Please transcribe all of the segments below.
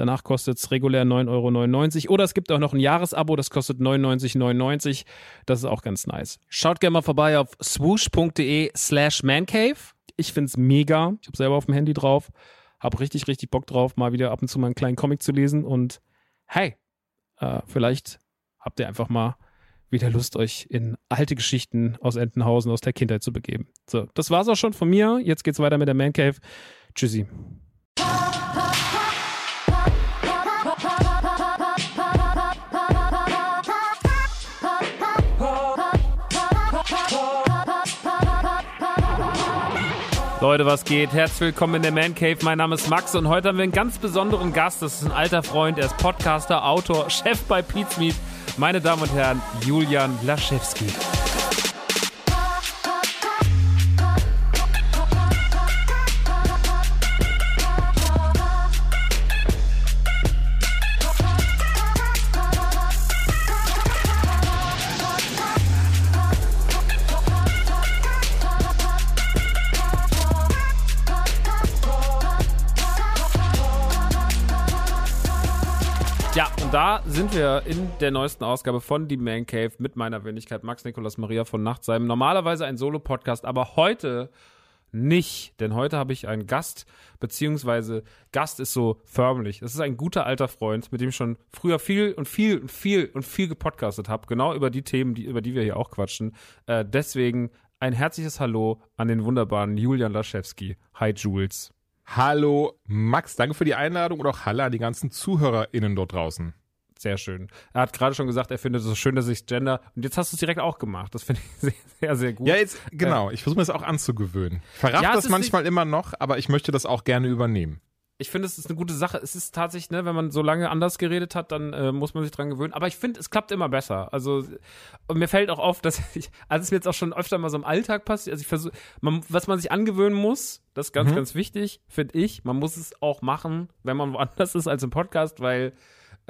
Danach kostet es regulär 9,99 Euro. Oder es gibt auch noch ein Jahresabo, das kostet 99,99 Das ist auch ganz nice. Schaut gerne mal vorbei auf swoosh.de slash mancave. Ich finde es mega. Ich habe selber auf dem Handy drauf. Hab richtig, richtig Bock drauf, mal wieder ab und zu mal einen kleinen Comic zu lesen. Und hey, äh, vielleicht habt ihr einfach mal wieder Lust, euch in alte Geschichten aus Entenhausen, aus der Kindheit zu begeben. So, das war's auch schon von mir. Jetzt geht's weiter mit der Man Cave. Tschüssi. Leute, was geht? Herzlich willkommen in der Man Cave. Mein Name ist Max und heute haben wir einen ganz besonderen Gast. Das ist ein alter Freund. Er ist Podcaster, Autor, Chef bei Meat. Meine Damen und Herren, Julian Laschewski. Sind wir in der neuesten Ausgabe von Die Man Cave mit meiner Wenigkeit Max Nikolas Maria von Nachtsheim. Normalerweise ein Solo-Podcast, aber heute nicht, denn heute habe ich einen Gast, beziehungsweise Gast ist so förmlich. Das ist ein guter alter Freund, mit dem ich schon früher viel und viel und viel und viel gepodcastet habe, genau über die Themen, die, über die wir hier auch quatschen. Äh, deswegen ein herzliches Hallo an den wunderbaren Julian Laschewski. Hi Jules. Hallo Max, danke für die Einladung und auch Hallo an die ganzen ZuhörerInnen dort draußen. Sehr schön. Er hat gerade schon gesagt, er findet es so schön, dass ich Gender. Und jetzt hast du es direkt auch gemacht. Das finde ich sehr, sehr, sehr gut. Ja, jetzt, genau. Ich versuche mir das auch anzugewöhnen. Ich verraff Ja, das manchmal immer noch, aber ich möchte das auch gerne übernehmen. ich finde, es ist eine gute Sache. Es ist tatsächlich, ne, wenn man so lange anders geredet hat, dann äh, muss man sich dran gewöhnen. Aber ich finde, es klappt immer besser. Also und mir fällt auch auf, dass ich, also es ist mir jetzt auch schon öfter mal so im Alltag passiert. Also ich versuche, was man sich angewöhnen muss, das ist ganz, ganz wichtig, finde ich. Man muss es auch machen, wenn man woanders ist als im Podcast, weil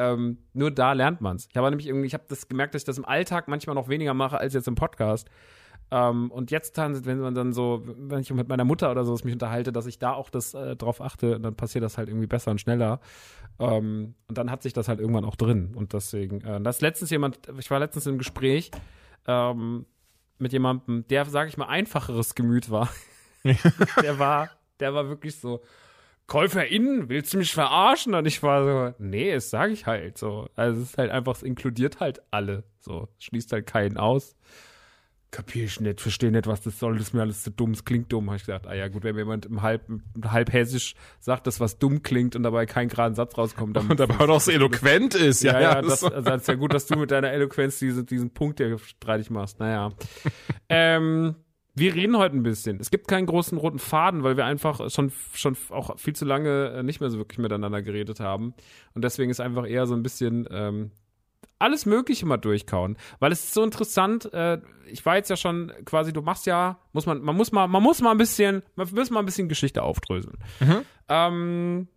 ähm, nur da lernt man es. Ich habe nämlich irgendwie, ich habe das gemerkt, dass ich das im Alltag manchmal noch weniger mache als jetzt im Podcast. Ähm, und jetzt dann, wenn man dann so, wenn ich mit meiner Mutter oder so mich unterhalte, dass ich da auch das äh, drauf achte, dann passiert das halt irgendwie besser und schneller. Ähm, und dann hat sich das halt irgendwann auch drin. Und deswegen, äh, das letztens jemand, ich war letztens im Gespräch ähm, mit jemandem, der, sage ich mal, einfacheres Gemüt war. der war, der war wirklich so, KäuferInnen, willst du mich verarschen? Und ich war so, nee, das sage ich halt so. Also es ist halt einfach, es inkludiert halt alle. So, schließt halt keinen aus. Kapier ich nicht, verstehe nicht, was das soll, das ist mir alles zu dumm, es klingt dumm. Habe ich gedacht, ah ja gut, wenn mir jemand im halb, halb hessisch sagt, dass was dumm klingt und dabei kein geraden Satz rauskommt, dann. Und dabei auch noch so eloquent ist, ja. Ja, ja, ja, das, also das ist ja gut, dass du mit deiner Eloquenz diesen, diesen Punkt hier streitig machst. Naja. ähm, wir reden heute ein bisschen. Es gibt keinen großen roten Faden, weil wir einfach schon, schon auch viel zu lange äh, nicht mehr so wirklich miteinander geredet haben. Und deswegen ist einfach eher so ein bisschen ähm, alles Mögliche mal durchkauen. Weil es ist so interessant, äh, ich war jetzt ja schon quasi, du machst ja, muss man, man muss mal, man muss mal ein bisschen, man muss mal ein bisschen Geschichte aufdröseln. Ähm,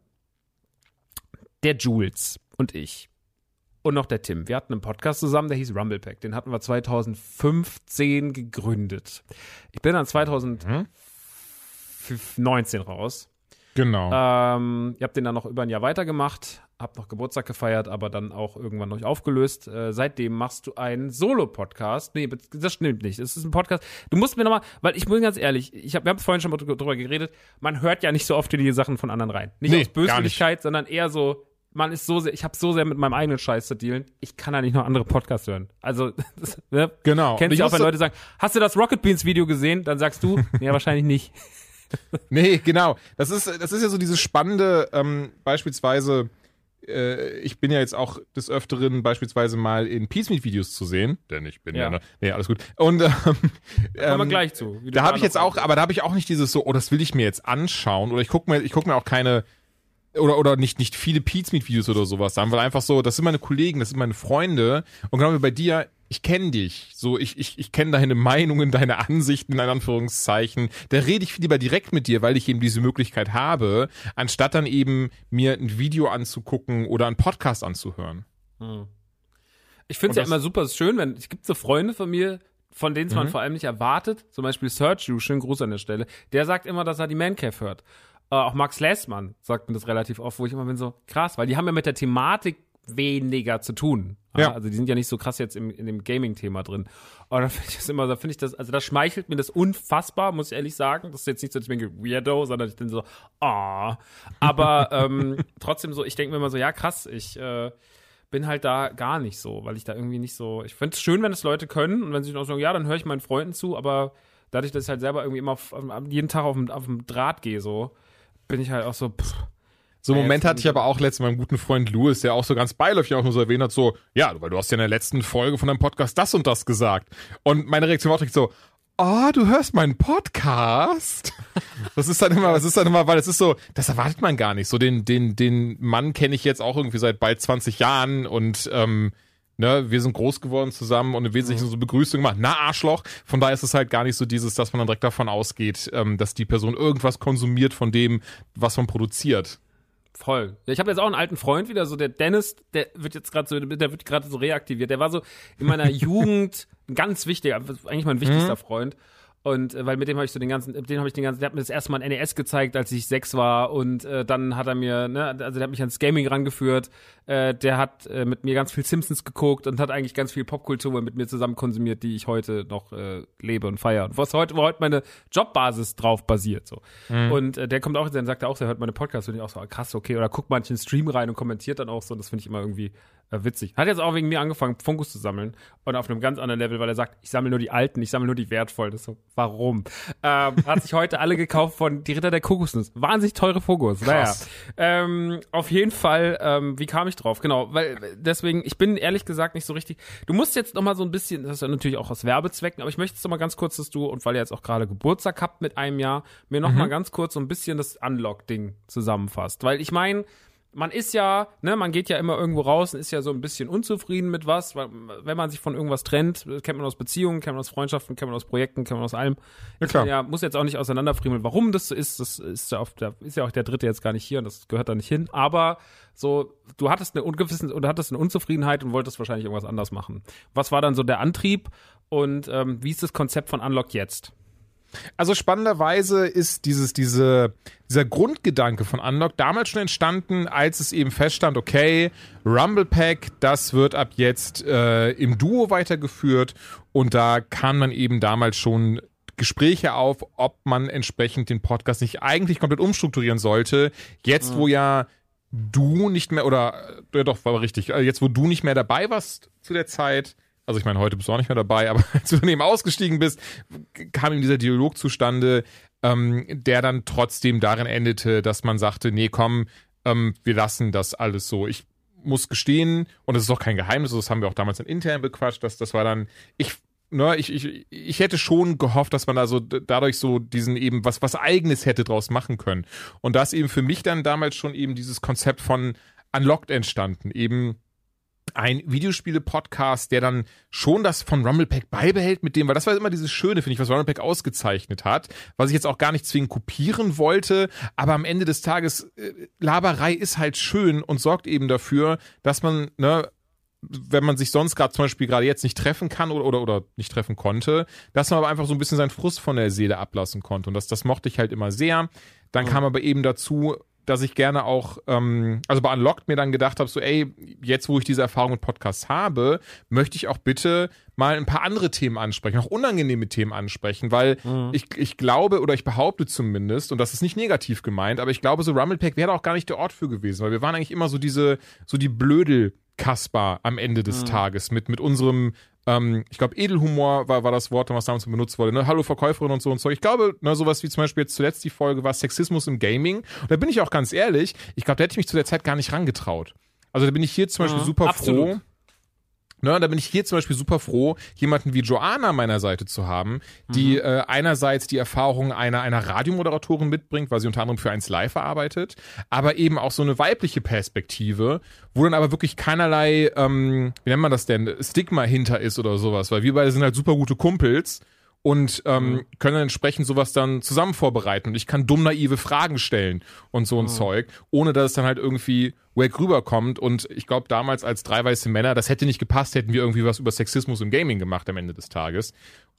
der Jules und ich und noch der Tim. Wir hatten einen Podcast zusammen, der hieß Rumblepack. Den hatten wir 2015 gegründet. Ich bin dann 2019 raus. Genau. Ähm, ihr habt den dann noch über ein Jahr weitergemacht, habt noch Geburtstag gefeiert, aber dann auch irgendwann noch aufgelöst. Äh, seitdem machst du einen Solo-Podcast. Nee, das stimmt nicht. Es ist ein Podcast. Du musst mir nochmal, weil ich bin ganz ehrlich, ich hab, wir haben vorhin schon mal drüber geredet, man hört ja nicht so oft in die Sachen von anderen rein. Nicht Nee, aus. Böswilligkeit, sondern eher so, man ist so sehr, ich habe so sehr mit meinem eigenen Scheiß zu dealen, ich kann da nicht noch andere Podcasts hören. Also, das, ne? Genau. Kennst du auch, wenn Leute sagen, hast du das Rocket Beans Video gesehen? Dann sagst du, ja, wahrscheinlich nicht. Nee, genau. Das ist, das ist ja so dieses Spannende, ähm, beispielsweise, äh, ich bin ja jetzt auch des Öfteren beispielsweise mal in Peacemeat-Videos zu sehen, denn ich bin ja, Ja. ne, nee, alles gut. Und ähm, Kommen wir ähm, gleich zu. da habe ich jetzt auch, aber da habe ich auch nicht dieses so, oh, das will ich mir jetzt anschauen oder ich gucke mir, ich gucke mir auch keine oder oder nicht nicht viele Peacemeat-Videos oder sowas an, weil einfach so, das sind meine Kollegen, das sind meine Freunde und genau wie bei dir, ich kenne dich, so ich ich ich kenne deine Meinungen, deine Ansichten in Anführungszeichen. Da rede ich viel lieber direkt mit dir, weil ich eben diese Möglichkeit habe, anstatt dann eben mir ein Video anzugucken oder einen Podcast anzuhören. Ich finde es ja immer super schön, wenn es gibt so Freunde von mir, von denen es Mhm. man vor allem nicht erwartet. Zum Beispiel Sergio, schönen Gruß an der Stelle. Der sagt immer, dass er die Man Cave hört. Äh, auch Max Lessmann sagt mir das relativ oft, wo ich immer bin so krass, weil die haben ja mit der Thematik weniger zu tun. Ja. Also die sind ja nicht so krass jetzt im, in dem Gaming-Thema drin. Aber da finde ich das immer, da finde ich das, also da schmeichelt mir das unfassbar, muss ich ehrlich sagen. Das ist jetzt nicht so, dass ich denke, Weirdo, sondern ich bin so, ah. Aber ähm, trotzdem so, ich denke mir immer so, ja krass, ich äh, bin halt da gar nicht so, weil ich da irgendwie nicht so. Ich finde es schön, wenn es Leute können und wenn sie dann auch sagen, ja, dann höre ich meinen Freunden zu, aber dadurch, dass ich halt selber irgendwie immer auf, jeden Tag auf dem, auf dem Draht gehe, so, bin ich halt auch so, pff, So einen Moment hatte ich aber auch letztens mit meinem guten Freund Louis, der auch so ganz beiläufig auch nur so erwähnt hat, so, ja, weil du hast ja in der letzten Folge von deinem Podcast das und das gesagt. Und meine Reaktion war auch direkt so, oh, du hörst meinen Podcast? Das ist dann immer, das ist dann immer, weil es ist so, das erwartet man gar nicht. So den, den, den Mann kenne ich jetzt auch irgendwie seit bald 20 Jahren und ähm, ne, wir sind groß geworden zusammen und im Wesentlichen so Begrüßung gemacht. Na, Arschloch. Von daher ist es halt gar nicht so dieses, dass man dann direkt davon ausgeht, ähm, dass die Person irgendwas konsumiert von dem, was man produziert. Voll. Ich habe jetzt auch einen alten Freund wieder, so der Dennis, der wird jetzt gerade so, der wird gerade so reaktiviert. Der war so in meiner Jugend ein ganz wichtiger, eigentlich mein wichtigster Freund. Und äh, weil mit dem habe ich so den ganzen, mit dem habe ich den ganzen, der hat mir das erste Mal ein NES gezeigt, als ich sechs war und äh, dann hat er mir, ne, also der hat mich ans Gaming rangeführt. Äh, der hat äh, mit mir ganz viel Simpsons geguckt und hat eigentlich ganz viel Popkultur mit mir zusammen konsumiert, die ich heute noch äh, lebe und feiere. Und was heute, wo heute meine Jobbasis drauf basiert. So. Und äh, der kommt auch, dann sagt er auch, der hört meine Podcasts, finde ich auch so ah, krass, okay. Oder guckt manchen Stream rein und kommentiert dann auch so. Und das finde ich immer irgendwie witzig. Hat jetzt auch wegen mir angefangen, Funkus zu sammeln. Und auf einem ganz anderen Level, weil er sagt, ich sammle nur die alten, ich sammle nur die wertvollen. Das so, warum? Ähm, hat sich heute alle gekauft von Die Ritter der Kokosnuss. Wahnsinnig teure Funkus. Naja. Ähm, auf jeden Fall, ähm, wie kam ich drauf? Genau, weil äh, deswegen, ich bin ehrlich gesagt nicht so richtig. Du musst jetzt noch mal so ein bisschen, das ist ja natürlich auch aus Werbezwecken, aber ich möchte jetzt noch mal ganz kurz, dass du, und weil ihr jetzt auch gerade Geburtstag habt mit einem Jahr, mir noch mal ganz kurz so ein bisschen das Unlock-Ding zusammenfasst. Weil ich meine, man ist ja, ne, man geht ja immer irgendwo raus und ist ja so ein bisschen unzufrieden mit was, weil, wenn man sich von irgendwas trennt, kennt man aus Beziehungen, kennt man aus Freundschaften, kennt man aus Projekten, kennt man aus allem. Ja, klar. Ja, muss jetzt auch nicht auseinanderfriemeln, warum das so ist. Das ist ja, auf der, ist ja auch der dritte jetzt gar nicht hier und das gehört da nicht hin. Aber so, du hattest eine ungewissen oder hattest eine Unzufriedenheit und wolltest wahrscheinlich irgendwas anders machen. Was war dann so der Antrieb und ähm, wie ist das Konzept von Unlock jetzt? Also spannenderweise ist dieses, diese, dieser Grundgedanke von Unlock damals schon entstanden, als es eben feststand, okay, Rumble Pack, das wird ab jetzt äh, im Duo weitergeführt und da kann man eben damals schon Gespräche auf, ob man entsprechend den Podcast nicht eigentlich komplett umstrukturieren sollte. Jetzt, wo ja du nicht mehr, oder, ja doch, war richtig, äh, jetzt, wo du nicht mehr dabei warst zu der Zeit, also ich meine, heute bist du auch nicht mehr dabei, aber als du daneben ausgestiegen bist, kam ihm dieser Dialog zustande, ähm, der dann trotzdem darin endete, dass man sagte, nee, komm, ähm, wir lassen das alles so. Ich muss gestehen, und das ist auch kein Geheimnis, das haben wir auch damals in intern bequatscht, dass das war dann, ich ne, ich, ich, ich hätte schon gehofft, dass man da so dadurch so diesen eben was, was eigenes hätte draus machen können. Und da ist eben für mich dann damals schon eben dieses Konzept von Unlocked entstanden. Eben ein Videospiele-Podcast, der dann schon das von Rumblepack beibehält mit dem, weil das war immer dieses Schöne, finde ich, was Rumblepack ausgezeichnet hat, was ich jetzt auch gar nicht zwingend kopieren wollte, aber am Ende des Tages, äh, Laberei ist halt schön und sorgt eben dafür, dass man, ne, wenn man sich sonst gerade zum Beispiel gerade jetzt nicht treffen kann oder, oder, oder nicht treffen konnte, dass man aber einfach so ein bisschen seinen Frust von der Seele ablassen konnte. Und das, das mochte ich halt immer sehr. Dann mhm. kam aber eben dazu, dass ich gerne auch, ähm, also bei Unlocked mir dann gedacht habe, so, ey, jetzt wo ich diese Erfahrung mit Podcasts habe, möchte ich auch bitte mal ein paar andere Themen ansprechen, auch unangenehme Themen ansprechen, weil mhm. ich, ich glaube oder ich behaupte zumindest, und das ist nicht negativ gemeint, aber ich glaube, so Rumblepack wäre auch gar nicht der Ort für gewesen, weil wir waren eigentlich immer so diese, so die Blödel Kasper am Ende des mhm. Tages mit, mit unserem, ähm, ich glaube, Edelhumor war, war das Wort, was damals benutzt wurde, ne? Hallo Verkäuferin und so und so. Ich glaube, ne, sowas wie zum Beispiel jetzt zuletzt die Folge war Sexismus im Gaming. Und da bin ich auch ganz ehrlich, ich glaube, da hätte ich mich zu der Zeit gar nicht rangetraut. Also da bin ich hier zum Beispiel mhm, super absolut. froh Ne, da bin ich hier zum Beispiel super froh, jemanden wie Joanna an meiner Seite zu haben, die mhm. äh, einerseits die Erfahrung einer, einer Radiomoderatorin mitbringt, weil sie unter anderem für eins Live arbeitet, aber eben auch so eine weibliche Perspektive, wo dann aber wirklich keinerlei, ähm, wie nennt man das denn, Stigma hinter ist oder sowas, weil wir beide sind halt super gute Kumpels und ähm, mhm. können entsprechend sowas dann zusammen vorbereiten. Und ich kann dumm naive Fragen stellen und so ein mhm. Zeug, ohne dass es dann halt irgendwie wack rüberkommt. Und ich glaube, damals als drei weiße Männer, das hätte nicht gepasst, hätten wir irgendwie was über Sexismus im Gaming gemacht am Ende des Tages.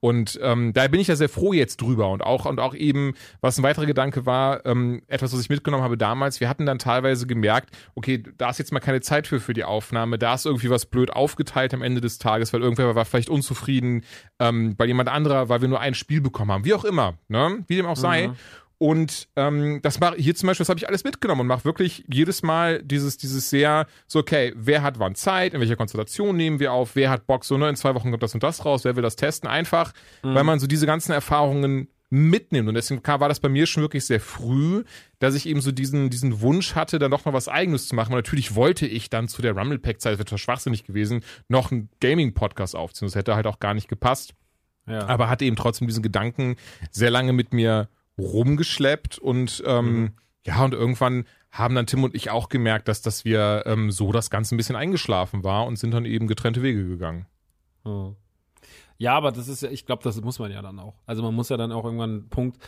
Und ähm, da bin ich ja sehr froh jetzt drüber. Und auch, und auch eben, was ein weiterer Gedanke war, ähm, etwas, was ich mitgenommen habe damals, wir hatten dann teilweise gemerkt, okay, da ist jetzt mal keine Zeit für für die Aufnahme, da ist irgendwie was blöd aufgeteilt am Ende des Tages, weil irgendwer war vielleicht unzufrieden, ähm, weil jemand anderer, weil wir nur ein Spiel bekommen haben, wie auch immer, ne? Wie dem auch sei. Mhm. Und ähm, das mache hier zum Beispiel, das habe ich alles mitgenommen und mache wirklich jedes Mal dieses, dieses sehr, so, okay, wer hat wann Zeit, in welcher Konstellation nehmen wir auf, wer hat Bock, so, ne, in zwei Wochen kommt das und das raus, wer will das testen, einfach, mhm. weil man so diese ganzen Erfahrungen mitnimmt. Und deswegen war das bei mir schon wirklich sehr früh, dass ich eben so diesen, diesen Wunsch hatte, dann doch mal was Eigenes zu machen. Und natürlich wollte ich dann zu der Rumble-Pack-Zeit, das wäre schwachsinnig gewesen, noch einen Gaming-Podcast aufziehen. Das hätte halt auch gar nicht gepasst. Ja. Aber hatte eben trotzdem diesen Gedanken sehr lange mit mir rumgeschleppt und ähm, mhm. ja, und irgendwann haben dann Tim und ich auch gemerkt, dass, dass wir ähm, so das Ganze ein bisschen eingeschlafen war und sind dann eben getrennte Wege gegangen. Mhm. Ja, aber das ist ja, ich glaube, das muss man ja dann auch. Also man muss ja dann auch irgendwann einen Punkt.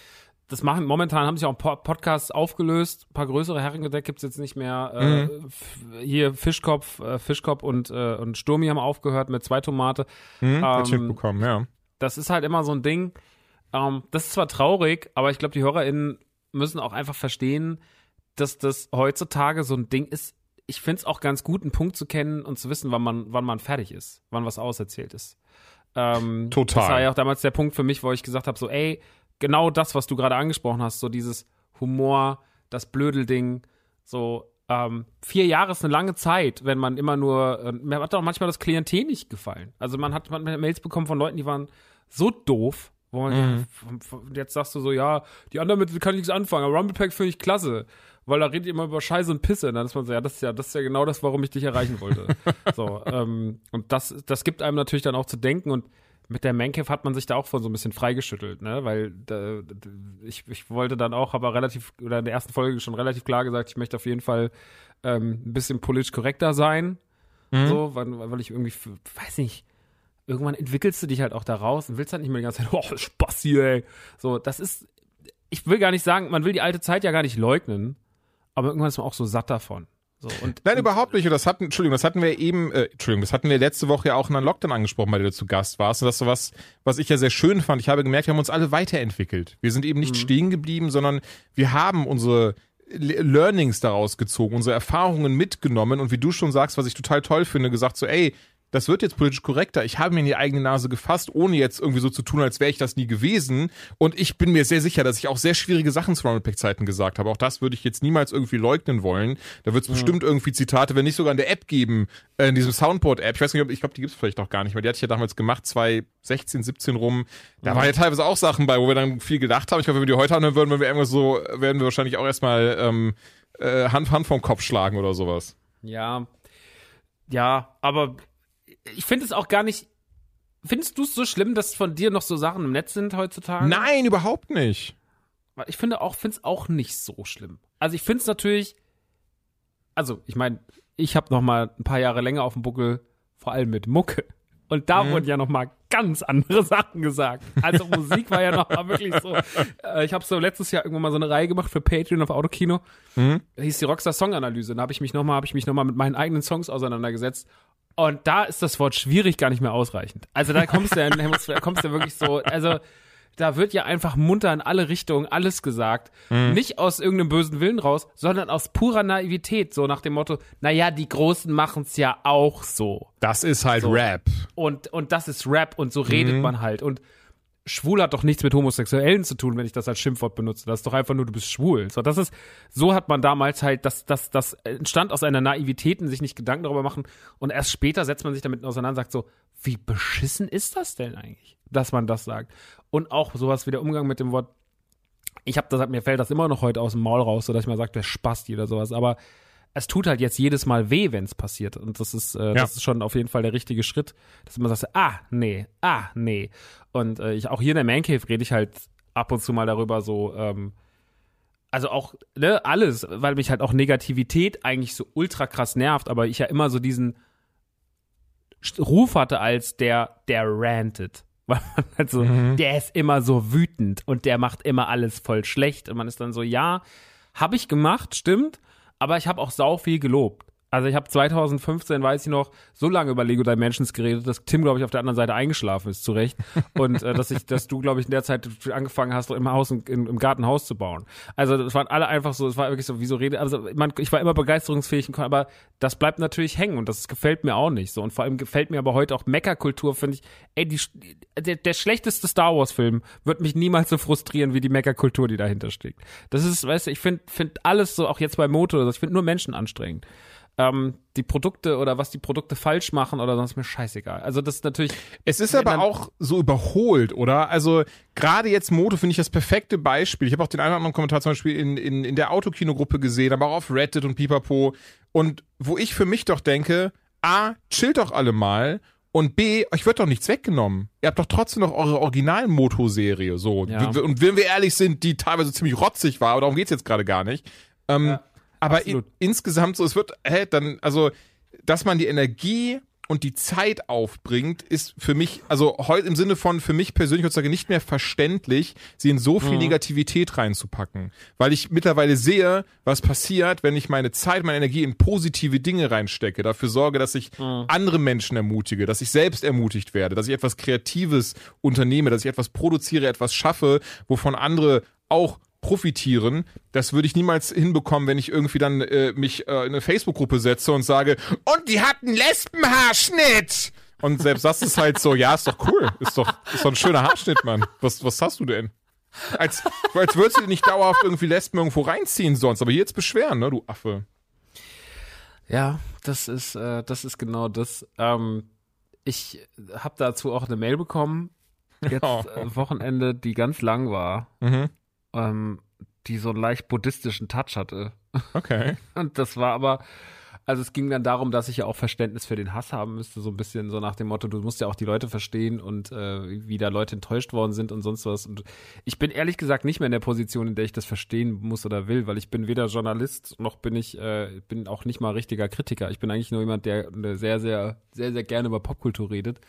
Das machen, momentan haben sich auch Podcasts aufgelöst, ein paar größere Herrengedeck gibt's jetzt nicht mehr. Äh, mhm. Äh, hier Fischkopf, äh, Fischkopf und, äh, und Sturmi haben aufgehört mit zwei Tomate. Mhm, ähm, bekommen, ja. Das ist halt immer so ein Ding ähm, das ist zwar traurig, aber ich glaube, die HörerInnen müssen auch einfach verstehen, dass das heutzutage so ein Ding ist. Ich finde es auch ganz gut, einen Punkt zu kennen und zu wissen, wann man, wann man fertig ist, wann was auserzählt ist. Ähm, Total. Das war ja auch damals der Punkt für mich, wo ich gesagt habe, so, ey, genau das, was du gerade angesprochen hast, so dieses Humor, das Blödelding, so, ähm, vier Jahre ist eine lange Zeit, wenn man immer nur, äh, mir hat auch manchmal das Klientel nicht gefallen. Also man hat, man hat Mails bekommen von Leuten, die waren so doof, wo man, mhm. jetzt sagst du so, ja, die anderen mit kann ich nichts anfangen, aber Rumble Pack finde ich klasse, weil da redet ihr immer über Scheiße und Pisse. Und dann ist man so, ja, das ist ja, das ist ja genau das, warum ich dich erreichen wollte. so, ähm, und das, das gibt einem natürlich dann auch zu denken und mit der Mancave hat man sich da auch von so ein bisschen freigeschüttelt, ne? Weil da, ich, ich wollte dann auch, aber relativ, oder in der ersten Folge schon relativ klar gesagt, ich möchte auf jeden Fall ähm, ein bisschen politisch korrekter sein. Mhm. So, weil, weil ich irgendwie, weiß nicht, irgendwann entwickelst du dich halt auch da raus und willst halt nicht mehr die ganze Zeit, oh, Spaß hier, ey. So, das ist, ich will gar nicht sagen, man will die alte Zeit ja gar nicht leugnen, aber irgendwann ist man auch so satt davon. So, und, Nein, und, überhaupt nicht. Und das hatten, Entschuldigung, das hatten wir eben, äh, Entschuldigung, das hatten wir letzte Woche ja auch in einem Lockdown angesprochen, bei der du zu Gast warst. Und das ist so was, was ich ja sehr schön fand. Ich habe gemerkt, wir haben uns alle weiterentwickelt. Wir sind eben nicht mhm. stehen geblieben, sondern wir haben unsere Learnings daraus gezogen, unsere Erfahrungen mitgenommen und wie du schon sagst, was ich total toll finde, gesagt so, ey, das wird jetzt politisch korrekter. Ich habe mir in die eigene Nase gefasst, ohne jetzt irgendwie so zu tun, als wäre ich das nie gewesen. Und ich bin mir sehr sicher, dass ich auch sehr schwierige Sachen zu Ronald Peck-Zeiten gesagt habe. Auch das würde ich jetzt niemals irgendwie leugnen wollen. Da wird es bestimmt irgendwie Zitate, wenn nicht sogar in der App geben, äh, in diesem Soundboard-App. Ich weiß nicht, ob, ich glaube, die gibt's vielleicht noch gar nicht mehr. Die hatte ich ja damals gemacht, 2016, 17 rum. Da waren ja teilweise auch Sachen bei, wo wir dann viel gedacht haben. Ich glaube, wenn wir die heute anhören würden, wenn wir irgendwas so, werden wir wahrscheinlich auch erstmal ähm, äh, Hand, Hand vom Kopf schlagen oder sowas. Ja. Ja, aber ich finde es auch gar nicht. Findest du es so schlimm, dass von dir noch so Sachen im Netz sind heutzutage? Nein, überhaupt nicht. Ich finde auch, finde es auch nicht so schlimm. Also ich finde es natürlich, also ich meine, ich habe noch mal ein paar Jahre länger auf dem Buckel, vor allem mit Mucke. Und da wurden ja noch mal ganz andere Sachen gesagt. Also Musik war ja noch mal wirklich so. Äh, ich habe so letztes Jahr irgendwann mal so eine Reihe gemacht für Patreon auf Autokino. Da hieß die Rockstar Song Analyse. Da habe ich mich noch mal, habe ich mich noch mal mit meinen eigenen Songs auseinandergesetzt. Und da ist das Wort schwierig gar nicht mehr ausreichend. Also da kommst du ja, da kommst du ja wirklich so, also da wird ja einfach munter in alle Richtungen alles gesagt. Nicht aus irgendeinem bösen Willen raus, sondern aus purer Naivität. So nach dem Motto, naja, die Großen machen's ja auch so. Das ist halt So. Rap. Und, und das ist Rap und so redet man halt. Und schwul hat doch nichts mit Homosexuellen zu tun, wenn ich das als Schimpfwort benutze. Das ist doch einfach nur, du bist schwul. So, das ist, so hat man damals halt, das, das, das entstand aus einer Naivität und sich nicht Gedanken darüber machen. Und erst später setzt man sich damit auseinander und sagt so, wie beschissen ist das denn eigentlich, dass man das sagt? Und auch sowas wie der Umgang mit dem Wort, ich habe das, mir fällt das immer noch heute aus dem Maul raus, so dass ich mal sage, der Spasti oder sowas, aber es tut halt jetzt jedes Mal weh, wenn es passiert. Und das ist, äh, das ist schon auf jeden Fall der richtige Schritt, dass man sagt, ah, nee, ah, nee. Und äh, ich auch hier in der Man Cave rede ich halt ab und zu mal darüber so, ähm, also auch, ne, alles, weil mich halt auch Negativität eigentlich so ultra krass nervt, aber ich ja immer so diesen Ruf hatte als der, der rantet. Weil man halt so, der ist immer so wütend und der macht immer alles voll schlecht. Und man ist dann so, ja, habe ich gemacht, stimmt, aber ich habe auch sau viel gelobt. Also ich habe 2015, weiß ich noch, so lange über Lego Dimensions geredet, dass Tim, glaube ich, auf der anderen Seite eingeschlafen ist, zu Recht. Und äh, dass ich, dass du, glaube ich, in der Zeit angefangen hast, im Haus, im, im Garten ein Haus zu bauen. Also das waren alle einfach so, es war wirklich so, wie so Rede, also man, ich war immer begeisterungsfähig, aber das bleibt natürlich hängen und das gefällt mir auch nicht so. Und vor allem gefällt mir aber heute auch Meckerkultur, finde ich, ey, die, der, der schlechteste Star Wars Film wird mich niemals so frustrieren wie die Meckerkultur, die dahinter steckt. Das ist, weißt du, ich finde find alles so, auch jetzt bei Moto, oder so, ich finde nur Menschen anstrengend ähm, die Produkte oder was die Produkte falsch machen oder sonst mir scheißegal. Also das ist natürlich. Es ist aber auch so überholt, oder? Also gerade jetzt Moto finde ich das perfekte Beispiel. Ich habe auch den einen oder anderen Kommentar zum Beispiel in, in, in der Autokinogruppe gesehen, aber auch auf Reddit und Pipapo. Und wo ich für mich doch denke, A, chillt doch alle mal und B, euch wird doch nichts weggenommen. Ihr habt doch trotzdem noch eure Original-Moto-Serie, so. Ja. Und wenn wir ehrlich sind, die teilweise ziemlich rotzig war, aber darum geht's jetzt gerade gar nicht. Ähm, aber in, insgesamt so, es wird, hä, dann, also, dass man die Energie und die Zeit aufbringt, ist für mich, also heute im Sinne von für mich persönlich heutzutage nicht mehr verständlich, sie in so viel Negativität reinzupacken. Weil ich mittlerweile sehe, was passiert, wenn ich meine Zeit, meine Energie in positive Dinge reinstecke, dafür sorge, dass ich andere Menschen ermutige, dass ich selbst ermutigt werde, dass ich etwas Kreatives unternehme, dass ich etwas produziere, etwas schaffe, wovon andere auch profitieren. Das würde ich niemals hinbekommen, wenn ich irgendwie dann äh, mich äh, in eine Facebook-Gruppe setze und sage, und die hatten Lesbenhaarschnitt. Und selbst das ist halt so, ja, ist doch cool. Ist doch, ist doch ein schöner Haarschnitt, Mann. Was, was hast du denn? Als, als würdest du dir nicht dauerhaft irgendwie Lesben irgendwo reinziehen sonst, aber hier jetzt beschweren, ne, du Affe. Ja, das ist, äh, das ist genau das. Ähm, ich habe dazu auch eine Mail bekommen, jetzt äh, Wochenende, die ganz lang war, Mhm. Ähm, die so einen leicht buddhistischen Touch hatte. Okay. Und das war aber, also es ging dann darum, dass ich ja auch Verständnis für den Hass haben müsste, so ein bisschen so nach dem Motto, du musst ja auch die Leute verstehen und äh, wie da Leute enttäuscht worden sind und sonst was. Und ich bin ehrlich gesagt nicht mehr in der Position, in der ich das verstehen muss oder will, weil ich bin weder Journalist noch bin ich, äh, bin auch nicht mal richtiger Kritiker. Ich bin eigentlich nur jemand, der der sehr, sehr, sehr, sehr gerne über Popkultur redet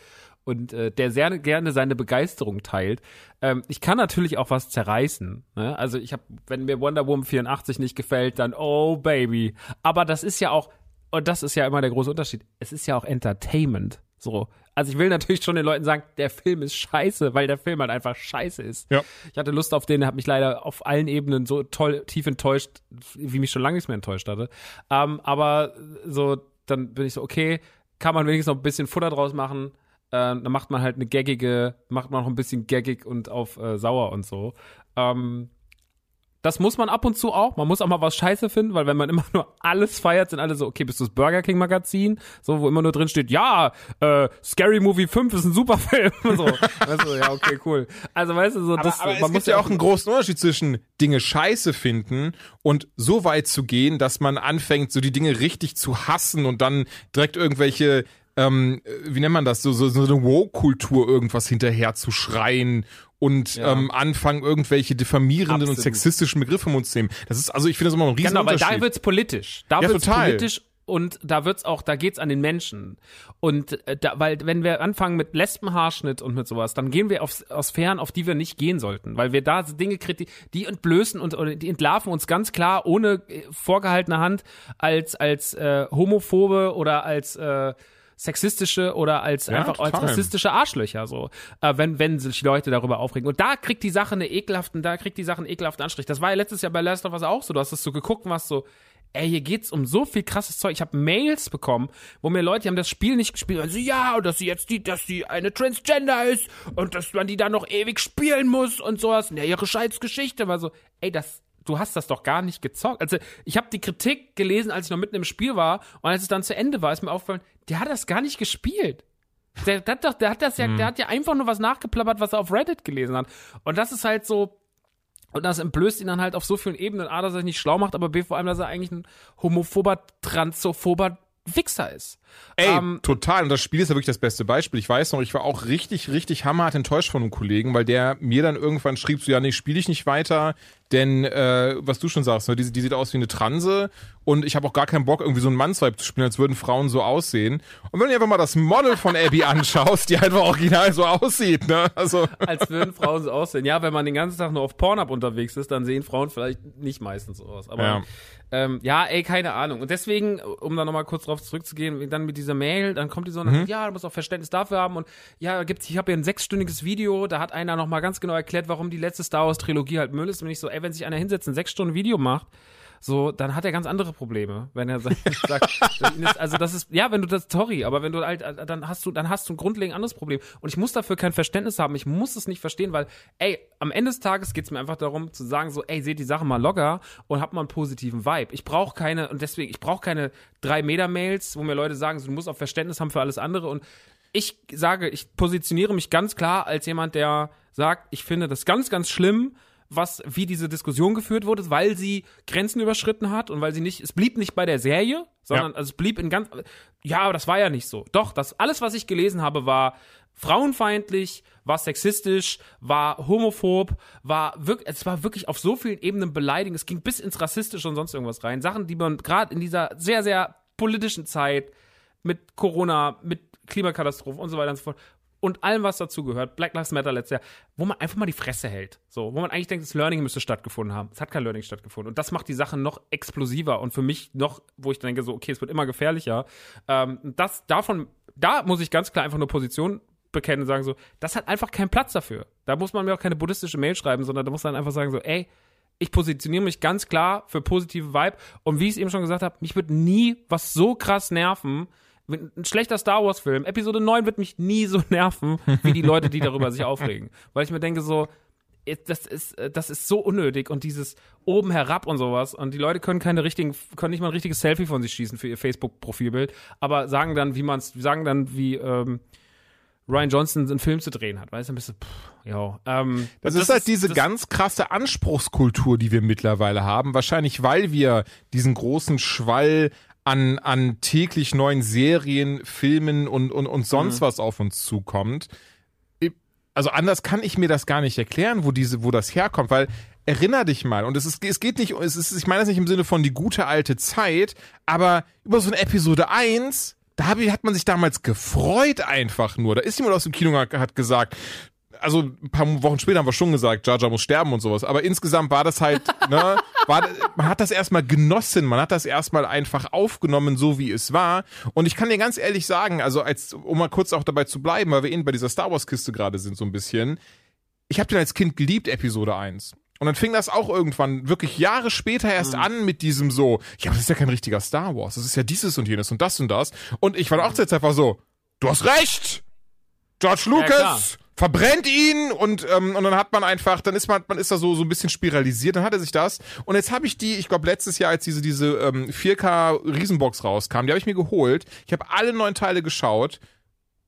und äh, der sehr gerne seine Begeisterung teilt. Ähm, ich kann natürlich auch was zerreißen. Ne? Also ich habe, wenn mir Wonder Woman 84 nicht gefällt, dann oh Baby. Aber das ist ja auch, und das ist ja immer der große Unterschied. Es ist ja auch Entertainment. So. Also ich will natürlich schon den Leuten sagen, der Film ist scheiße, weil der Film halt einfach scheiße ist. Ja. Ich hatte Lust auf den, der hat mich leider auf allen Ebenen so toll, tief enttäuscht, wie mich schon lange nichts mehr enttäuscht hatte. Ähm, aber so, dann bin ich so, okay, kann man wenigstens noch ein bisschen Futter draus machen. Äh, dann macht man halt eine gaggige, macht man noch ein bisschen gaggig und auf äh, sauer und so. Ähm, das muss man ab und zu auch. Man muss auch mal was scheiße finden, weil wenn man immer nur alles feiert, sind alle so, okay, bist du das Burger King Magazin? So, wo immer nur drin steht, ja, äh, Scary Movie 5 ist ein super Film. so. weißt du, ja, okay, cool. Also, weißt du, so, Aber, das, aber man es muss ja auch einen großen Unterschied zwischen Dinge scheiße finden und so weit zu gehen, dass man anfängt, so die Dinge richtig zu hassen und dann direkt irgendwelche ähm, wie nennt man das, so, so, so eine Woke-Kultur irgendwas hinterher zu schreien und Ja. ähm, anfangen, irgendwelche diffamierenden und Absolut. sexistischen Begriffe im Mund zu nehmen. Das ist, also ich finde das immer noch ein riesen Genau, weil da wird's politisch. Da Ja, wird's total. politisch und da wird's auch, da geht's an den Menschen. Und äh, da, weil wenn wir anfangen mit Lesbenhaarschnitt und mit sowas, dann gehen wir auf, auf Sphären, auf die wir nicht gehen sollten, weil wir da Dinge kriti die entblößen und oder die entlarven uns ganz klar ohne äh, vorgehaltene Hand als als äh, homophobe oder als äh, sexistische oder als Ja, einfach als total. rassistische Arschlöcher so, äh, wenn wenn sich Leute darüber aufregen. Und da kriegt die Sache eine ekelhaften, da kriegt die Sache einen ekelhaften Anstrich. Das war ja letztes Jahr bei Last of Us auch so. Du hast es so geguckt und warst so, ey, hier geht's um so viel krasses Zeug. Ich habe Mails bekommen, wo mir Leute, die haben das Spiel nicht gespielt, und so, ja, und dass sie jetzt die, dass sie eine Transgender ist und dass man die dann noch ewig spielen muss und sowas. Ja, ihre scheiß Geschichte war so, ey, das du hast das doch gar nicht gezockt. Also ich habe die Kritik gelesen, als ich noch mitten im Spiel war und als es dann zu Ende war, ist mir aufgefallen, der hat das gar nicht gespielt. Der, der hat doch, der hat das ja, der hat ja einfach nur was nachgeplappert, was er auf Reddit gelesen hat. Und das ist halt so, und das entblößt ihn dann halt auf so vielen Ebenen. A, dass er sich nicht schlau macht, aber B, vor allem, dass er eigentlich ein homophober, transphober Wichser ist. Ey, Ähm, total. Und das Spiel ist ja wirklich das beste Beispiel. Ich weiß noch, ich war auch richtig, richtig hammerhart enttäuscht von einem Kollegen, weil der mir dann irgendwann schrieb, so, ja, nee, spiele ich nicht weiter, denn, äh, was du schon sagst, ne, die, die sieht aus wie eine Transe und ich habe auch gar keinen Bock, irgendwie so einen Mannsweib zu spielen, als würden Frauen so aussehen. Und wenn du dir einfach mal das Model von Abby anschaust, die einfach original so aussieht, ne, also... als würden Frauen so aussehen. Ja, wenn man den ganzen Tag nur auf Pornhub unterwegs ist, dann sehen Frauen vielleicht nicht meistens so aus. Aber Ja. ähm, ja, ey, keine Ahnung. Und deswegen, um da nochmal kurz drauf zurückzugehen, dann mit dieser Mail, dann kommt die so, Mhm. ja, du musst auch Verständnis dafür haben. Und ja, gibt's, ich habe hier ein sechsstündiges Video, da hat einer nochmal ganz genau erklärt, warum die letzte Star Wars Trilogie halt Müll ist. Und ich so, ey, wenn sich einer hinsetzt, ein sechs Stunden Video macht, so, dann hat er ganz andere Probleme, wenn er sagt, also das ist, ja, wenn du das, sorry, aber wenn du halt, äh, dann hast du, dann hast du ein grundlegend anderes Problem. Und ich muss dafür kein Verständnis haben, ich muss es nicht verstehen, weil, ey, am Ende des Tages geht's mir einfach darum zu sagen, so, ey, seht die Sache mal locker und habt mal einen positiven Vibe. Ich brauche keine, und deswegen, ich brauche keine drei Meter Mails, wo mir Leute sagen, so, du musst auch Verständnis haben für alles andere und ich sage, ich positioniere mich ganz klar als jemand, der sagt, ich finde das ganz, ganz schlimm, was, wie diese Diskussion geführt wurde, weil sie Grenzen überschritten hat und weil sie nicht, es blieb nicht bei der Serie, sondern also es blieb in ganz, ja, aber das war ja nicht so. Doch, das, alles, was ich gelesen habe, war frauenfeindlich, war sexistisch, war homophob, war wirklich, es war wirklich auf so vielen Ebenen beleidigend, es ging bis ins Rassistische und sonst irgendwas rein. Sachen, die man gerade in dieser sehr, sehr politischen Zeit mit Corona, mit Klimakatastrophen und so weiter und so fort und allem, was dazu gehört, Black Lives Matter letztes Jahr, wo man einfach mal die Fresse hält. So, wo man eigentlich denkt, das Learning müsste stattgefunden haben. Es hat kein Learning stattgefunden. Und das macht die Sache noch explosiver und für mich noch, wo ich denke, so, okay, es wird immer gefährlicher. Ähm, das davon, da muss ich ganz klar einfach nur Position bekennen und sagen so, das hat einfach keinen Platz dafür. Da muss man mir auch keine buddhistische Mail schreiben, sondern da muss man einfach sagen so, ey, ich positioniere mich ganz klar für positive Vibe und wie ich es eben schon gesagt habe, mich wird nie was so krass nerven, ein schlechter Star Wars Film, Episode 9 wird mich nie so nerven, wie die Leute, die darüber sich aufregen, weil ich mir denke so, das ist, äh, das ist so unnötig und dieses oben herab und sowas und die Leute können keine richtigen, können nicht mal ein richtiges Selfie von sich schießen für ihr Facebook-Profilbild, aber sagen dann, wie man's, sagen dann, wie ähm, Ryan Johnson einen Film zu drehen hat, weißt du, ein bisschen, pff, ja, ähm, Das, und ist halt diese das- ganz krasse Anspruchskultur, die wir mittlerweile haben. Wahrscheinlich, weil wir diesen großen Schwall an, an täglich neuen Serien, Filmen und, und, und sonst was auf uns zukommt. Also anders kann ich mir das gar nicht erklären, wo diese, wo das herkommt, weil erinner dich mal, und es ist, es geht nicht, es ist, ich meine das nicht im Sinne von die gute alte Zeit, aber über so eine Episode 1, da hat man sich damals gefreut einfach nur. Da ist jemand aus dem Kino hat gesagt, also ein paar Wochen später haben wir schon gesagt, Jar muss sterben und sowas. Aber insgesamt war das halt, ne, war, man hat das erstmal genossen, man hat das erstmal einfach aufgenommen, so wie es war. Und ich kann dir ganz ehrlich sagen, also als, um mal kurz auch dabei zu bleiben, weil wir eben bei dieser Star Wars Kiste gerade sind so ein bisschen. Ich habe den als Kind geliebt, Episode 1. Und dann fing das auch irgendwann wirklich Jahre später erst Mhm. an mit diesem so, ja, aber das ist ja kein richtiger Star Wars. Das ist ja dieses und jenes und das und das. Und ich war auch jetzt einfach so, du hast recht! George. Lucas verbrennt ihn und ähm, und dann hat man einfach, dann ist man man ist da so so ein bisschen spiralisiert, dann hat er sich das und jetzt habe ich die, ich glaube letztes Jahr als diese diese ähm, 4K Riesenbox rauskam, die habe ich mir geholt. Ich habe alle neun Teile geschaut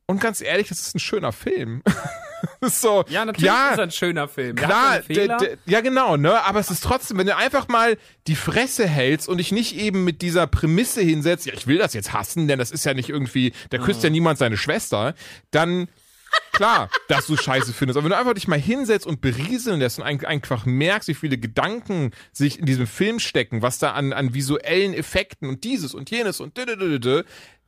und ganz ehrlich, das ist ein schöner Film. so, Ja, natürlich ja, ist ein schöner Film. Klar, ja genau, ne? Aber es ist trotzdem, wenn du einfach mal die Fresse hältst und dich nicht eben mit dieser Prämisse hinsetzt, ja, ich will das jetzt hassen, denn das ist ja nicht irgendwie, da küsst ja niemand seine Schwester, dann klar, dass du Scheiße findest. Aber wenn du einfach dich mal hinsetzt und berieseln lässt und ein- einfach merkst, wie viele Gedanken sich in diesem Film stecken, was da an, an visuellen Effekten und dieses und jenes und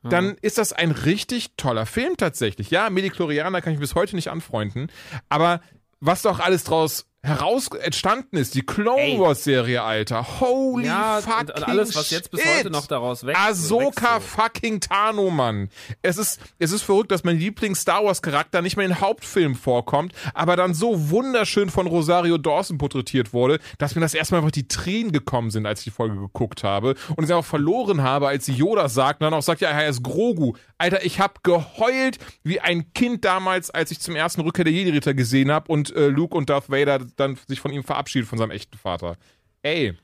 dann ist das ein richtig toller Film tatsächlich. Ja, Mediklorianer kann ich bis heute nicht anfreunden, aber was doch alles draus heraus entstanden ist, die Clone. Wars Serie, Alter. Holy Ja, fucking und alles, was jetzt bis shit. heute noch daraus wächst, Ahsoka wächst so. fucking Tano, Mann. Es ist, es ist verrückt, dass mein Lieblings-Star Wars-Charakter nicht mehr in Hauptfilmen vorkommt, aber dann so wunderschön von Rosario Dawson porträtiert wurde, dass mir das erstmal einfach die Tränen gekommen sind, als ich die Folge geguckt habe und ich auch verloren habe, als sie Yoda sagt und dann auch sagt, ja, er ist Grogu. Alter, ich hab geheult wie ein Kind damals, als ich zum ersten Rückkehr der Jedi-Ritter gesehen habe und äh, Luke und Darth Vader dann sich von ihm verabschiedet, von seinem echten Vater. Ey,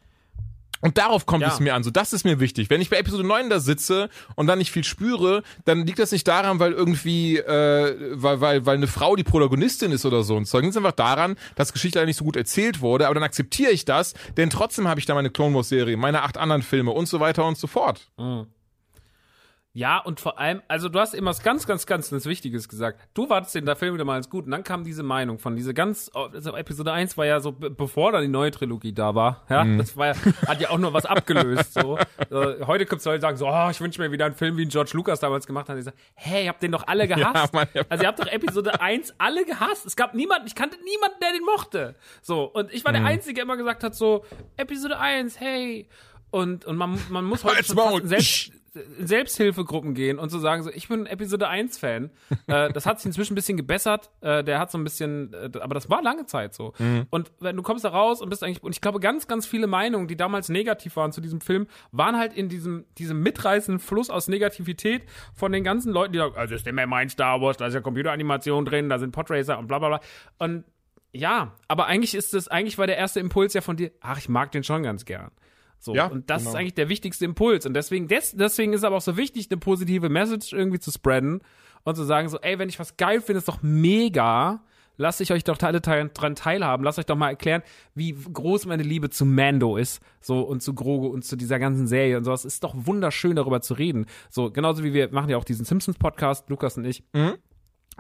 und darauf kommt Ja. es mir an. So, das ist mir wichtig. Wenn ich bei Episode 9 da sitze und dann nicht viel spüre, dann liegt das nicht daran, weil irgendwie, äh, weil, weil, weil eine Frau die Protagonistin ist oder so. Und sondern es liegt einfach daran, dass Geschichte nicht so gut erzählt wurde. Aber dann akzeptiere ich das, denn trotzdem habe ich da meine Clone Wars Serie, meine acht anderen Filme und so weiter und so fort. Ja, und vor allem, also du hast immer was ganz, ganz, ganz Wichtiges gesagt. Du wartest den der Film wieder mal als gut und dann kam diese Meinung von diese ganz, also Episode 1 war ja so, be- bevor dann die neue Trilogie da war, ja, Mhm. das war ja, hat ja auch nur was abgelöst, so. Äh, heute gibt's Leute, sagen so, oh, ich wünsche mir wieder einen Film, wie ihn George Lucas damals gemacht hat. Ich sag, hey, ihr habt den doch alle gehasst. Ja, Mann, ja. Also ihr habt doch Episode 1 alle gehasst. Es gab niemanden, ich kannte niemanden, der den mochte. So, und ich war Mhm. der Einzige, der immer gesagt hat so, Episode 1, hey. Und, und man, man muss heute selbst, Selbsthilfegruppen gehen und so sagen so, ich bin Episode 1 Fan. äh, das hat sich inzwischen ein bisschen gebessert. Äh, der hat so ein bisschen, äh, aber das war lange Zeit so. Und wenn du kommst da raus und bist eigentlich, und ich glaube, ganz, ganz viele Meinungen, die damals negativ waren zu diesem Film, waren halt in diesem, diesem mitreißenden Fluss aus Negativität von den ganzen Leuten, die sagen, also ist immer mein Star Wars, da ist ja Computeranimation drin, da sind Podracer und bla bla bla. Und ja, aber eigentlich ist es, eigentlich war der erste Impuls ja von dir, ach, ich mag den schon ganz gern. So, Ja, und das genau. ist eigentlich der wichtigste Impuls. Und deswegen, des, deswegen ist es aber auch so wichtig, eine positive Message irgendwie zu spreaden und zu sagen so, ey, wenn ich was geil finde, ist doch mega. Lasst ich euch doch alle teil, dran teilhaben. Lasst euch doch mal erklären, wie groß meine Liebe zu Mando ist. So, und zu Grogu und zu dieser ganzen Serie und sowas. Ist doch wunderschön, darüber zu reden. So, genauso wie wir machen ja auch diesen Simpsons-Podcast, Lukas und ich. Und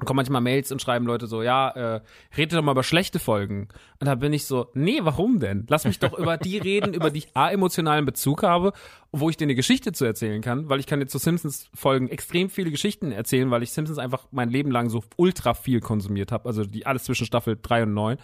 kommen manchmal Mails und schreiben Leute so, ja, äh, redet doch mal über schlechte Folgen. Und da bin ich so, nee, warum denn? Lass mich doch über die reden, über die ich A, emotionalen Bezug habe, wo ich dir eine Geschichte zu erzählen kann, weil ich kann jetzt zu Simpsons-Folgen extrem viele Geschichten erzählen, weil ich Simpsons einfach mein Leben lang so ultra viel konsumiert habe, also die alles zwischen Staffel 3 und 9.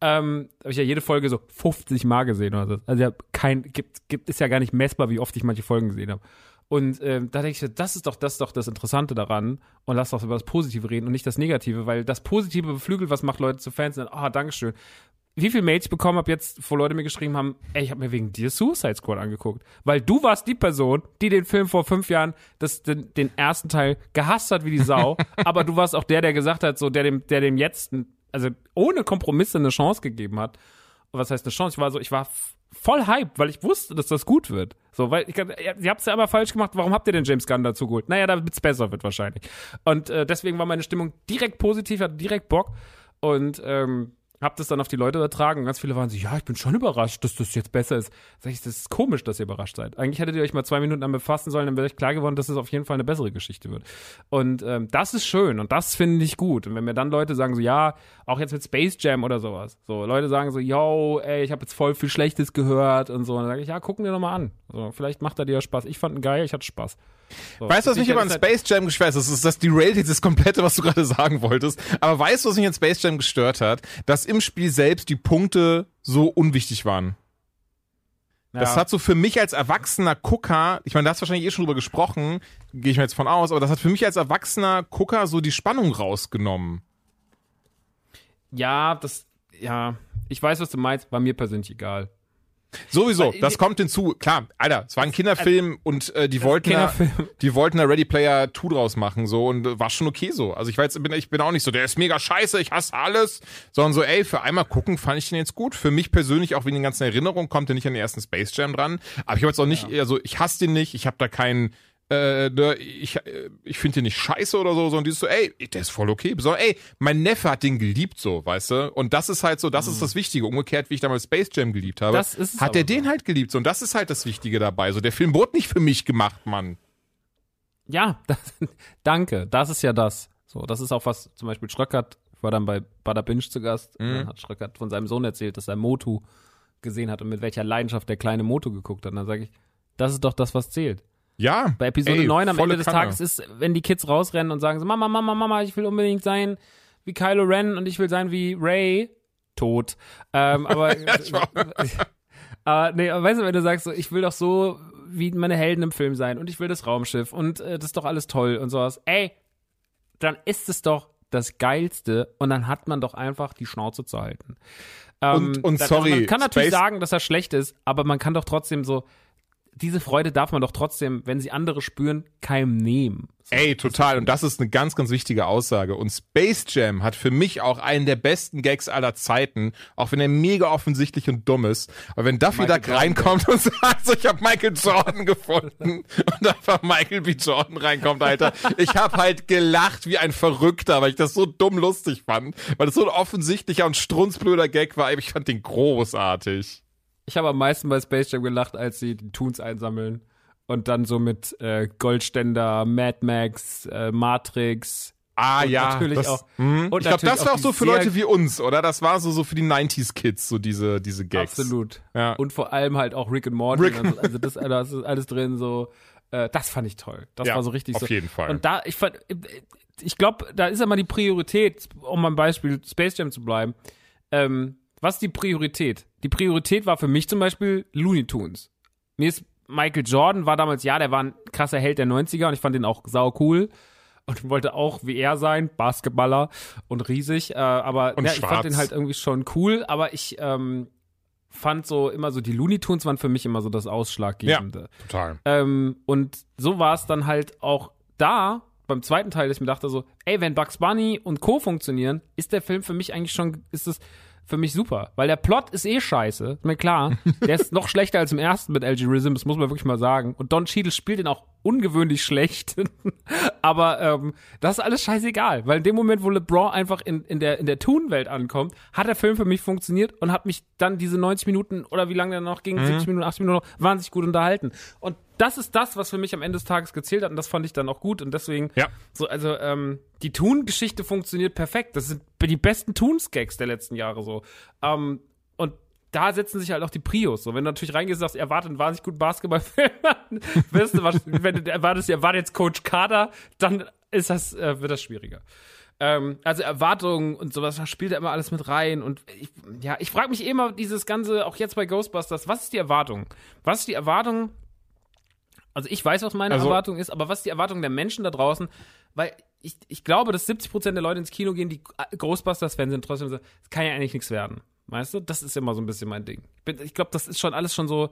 Ähm, habe ich ja jede Folge so 50 Mal gesehen oder so. Also ja, kein, gibt, gibt, ist ja gar nicht messbar, wie oft ich manche Folgen gesehen habe. Und ähm, da denke ich, das ist doch das ist doch das Interessante daran und lass doch über das Positive reden und nicht das Negative, weil das Positive beflügelt, was macht Leute zu Fans und dann, ah, Dankeschön. Wie viele Mails ich bekommen habe jetzt, wo Leute mir geschrieben haben, ey, ich habe mir wegen dir Suicide Squad angeguckt, weil du warst die Person, die den Film vor fünf Jahren das, den, den ersten Teil gehasst hat wie die Sau, aber du warst auch der, der gesagt hat, so der dem, der dem jetzt, also ohne Kompromisse eine Chance gegeben hat. Was heißt eine Chance? Ich war so, ich war voll hyped, weil ich wusste, dass das gut wird. So, weil ich, ihr ihr habt's ja aber falsch gemacht. Warum habt ihr denn James Gunn dazu geholt? Naja, damit es besser wird wahrscheinlich. Und äh, deswegen war meine Stimmung direkt positiv, hatte direkt Bock und ähm, hab das dann auf die Leute übertragen. Und ganz viele waren so, ja, ich bin schon überrascht, dass das jetzt besser ist. Sag ich, das ist komisch, dass ihr überrascht seid. Eigentlich hättet ihr euch mal zwei Minuten damit befassen sollen, dann wäre euch klar geworden, dass es auf jeden Fall eine bessere Geschichte wird. Und ähm, das ist schön und das finde ich gut. Und wenn mir dann Leute sagen so, ja, auch jetzt mit Space Jam oder sowas. So, Leute sagen so, yo, ey, ich habe jetzt voll viel Schlechtes gehört und so. Und dann sage ich, ja, gucken wir doch mal an. So, vielleicht macht er dir ja Spaß. Ich fand ihn geil, ich hatte Spaß. So. Weißt du, was mich aber an Space Jam gestört hat? Das ist das derailt jetzt das komplette, was du gerade sagen wolltest. Aber weißt du, was mich an Space Jam gestört hat? Dass im Spiel selbst die Punkte so unwichtig waren. Das Ja. hat so für mich als erwachsener Gucker, ich meine, da hast du wahrscheinlich eh schon drüber gesprochen, gehe ich mir jetzt von aus, aber das hat für mich als erwachsener Gucker so die Spannung rausgenommen. Ja, das, ja, ich weiß, was du meinst, war mir persönlich egal. Sowieso, das kommt hinzu. Klar, Alter, es war ein Kinderfilm und äh, die wollten da, die wollten da Ready Player 2 draus machen so und äh, war schon okay so. Also ich war jetzt bin ich bin auch nicht so, der ist mega scheiße, ich hasse alles, sondern so, ey, für einmal gucken fand ich den jetzt gut. Für mich persönlich auch wegen den ganzen Erinnerungen kommt er nicht an den ersten Space Jam dran, aber ich habe jetzt auch nicht also ich hasse den nicht, ich habe da keinen äh, ne, ich, äh, ich finde den nicht scheiße oder so, sondern dieses so, ey, der ist voll okay. So, ey, mein Neffe hat den geliebt, so, weißt du? Und das ist halt so, das ist das Wichtige. Umgekehrt, wie ich damals Space Jam geliebt habe, Mhm. Ist hat er so. den halt geliebt. So, und das ist halt das Wichtige dabei. So, der Film wurde nicht für mich gemacht, Mann. Ja, das, danke. Das ist ja das. So, das ist auch was zum Beispiel Schröckert, ich war dann bei Bada Binge zu Gast, Mhm. dann hat Schröckert von seinem Sohn erzählt, dass er Motu gesehen hat und mit welcher Leidenschaft der kleine Motu geguckt hat. Und dann sage ich, das ist doch das, was zählt. Ja. Bei Episode ey, 9 am Ende des Kanne. Tages ist, wenn die Kids rausrennen und sagen so, Mama, Mama, Mama, ich will unbedingt sein wie Kylo Ren und ich will sein wie Ray, tot. Ähm, aber, aber nee, aber weißt du, wenn du sagst so, ich will doch so wie meine Helden im Film sein und ich will das Raumschiff und äh, das ist doch alles toll und sowas. Ey, dann ist es doch das Geilste und dann hat man doch einfach die Schnauze zu halten. Ähm, Und- und da- sorry, man kann natürlich Space- sagen, dass er schlecht ist, aber man kann doch trotzdem so, diese Freude darf man doch trotzdem, wenn sie andere spüren, keinem nehmen. So. Ey, total. Und das ist eine ganz, ganz wichtige Aussage. Und Space Jam hat für mich auch einen der besten Gags aller Zeiten, auch wenn er mega offensichtlich und dumm ist. Aber wenn Duffy Michael Duck reinkommt und sagt, so, ich habe Michael Jordan gefunden und einfach Michael B. Jordan reinkommt, Alter. Ich habe halt gelacht wie ein Verrückter, weil ich das so dumm lustig fand, weil das so ein offensichtlicher und strunzblöder Gag war. Ich fand den großartig. Ich habe am meisten bei Space Jam gelacht, als sie die Toons einsammeln und dann so mit äh, Goldständer, Mad Max, äh, Matrix. Ah Und ja, natürlich das, auch- mh. und ich glaube, das war auch so für Leute wie uns, oder? Das war so so für die 90s Kids, so diese diese Gags. Absolut. Ja. Und vor allem halt auch Rick and Morty. Rick- also, also das, das ist alles drin so. Äh, das fand ich toll. Das Ja, war so richtig auf so. jeden Fall. Und da, ich fand, ich glaube, da ist immer die Priorität, um beim Beispiel Space Jam zu bleiben. Ähm, was ist die Priorität? Die Priorität war für mich zum Beispiel Looney Tunes. Mir ist Michael Jordan war damals, ja, der war ein krasser Held der 90er und ich fand den auch sau cool und wollte auch wie er sein, Basketballer und riesig, äh, aber Und ja, ich fand den halt irgendwie schon cool, aber ich ähm, fand so immer so, die Looney Tunes waren für mich immer so das Ausschlaggebende. Total. Ähm, und so war es dann halt auch da, beim zweiten Teil, dass ich mir dachte so, ey, wenn Bugs Bunny und Co. funktionieren, ist der Film für mich eigentlich schon, ist es für mich super. Weil der Plot ist eh scheiße, ist mir klar. Der ist noch schlechter als im ersten mit LG Rhythm, das muss man wirklich mal sagen. Und Don Cheadle spielt ihn auch ungewöhnlich schlecht. Aber ähm, das ist alles scheißegal, weil in dem Moment, wo LeBron einfach in, in der, in der Toon-Welt ankommt, hat der Film für mich funktioniert und hat mich dann diese 90 Minuten oder wie lange der noch ging, 70 Minuten, 80 Minuten, noch, wahnsinnig gut unterhalten. Und das ist das, was für mich am Ende des Tages gezählt hat und das fand ich dann auch gut und deswegen, Ja. so, also ähm, die Toon-Geschichte funktioniert perfekt. Das sind die besten Toons-Gags der letzten Jahre so. Ähm, da setzen sich halt auch die Prios. So, wenn du natürlich reingehst und sagst, erwartet einen wahnsinnig guten Basketballfilm, weißt du, was, wenn du erwartest, erwartet jetzt Coach Carter, dann ist das, äh, wird das schwieriger. Ähm, also Erwartungen und sowas, da spielt er immer alles mit rein. Und ich, ja, ich frage mich eh immer dieses Ganze, auch jetzt bei Ghostbusters, was ist die Erwartung? Was ist die Erwartung? Also ich weiß, was meine Also- Erwartung ist, aber was ist die Erwartung der Menschen da draußen? Weil ich, ich glaube, dass 70% der Leute ins Kino gehen, die Ghostbusters-Fans sind, trotzdem so, es kann ja eigentlich nichts werden. Weißt du? Das ist immer so ein bisschen mein Ding. Ich, ich glaube, das ist schon alles schon so,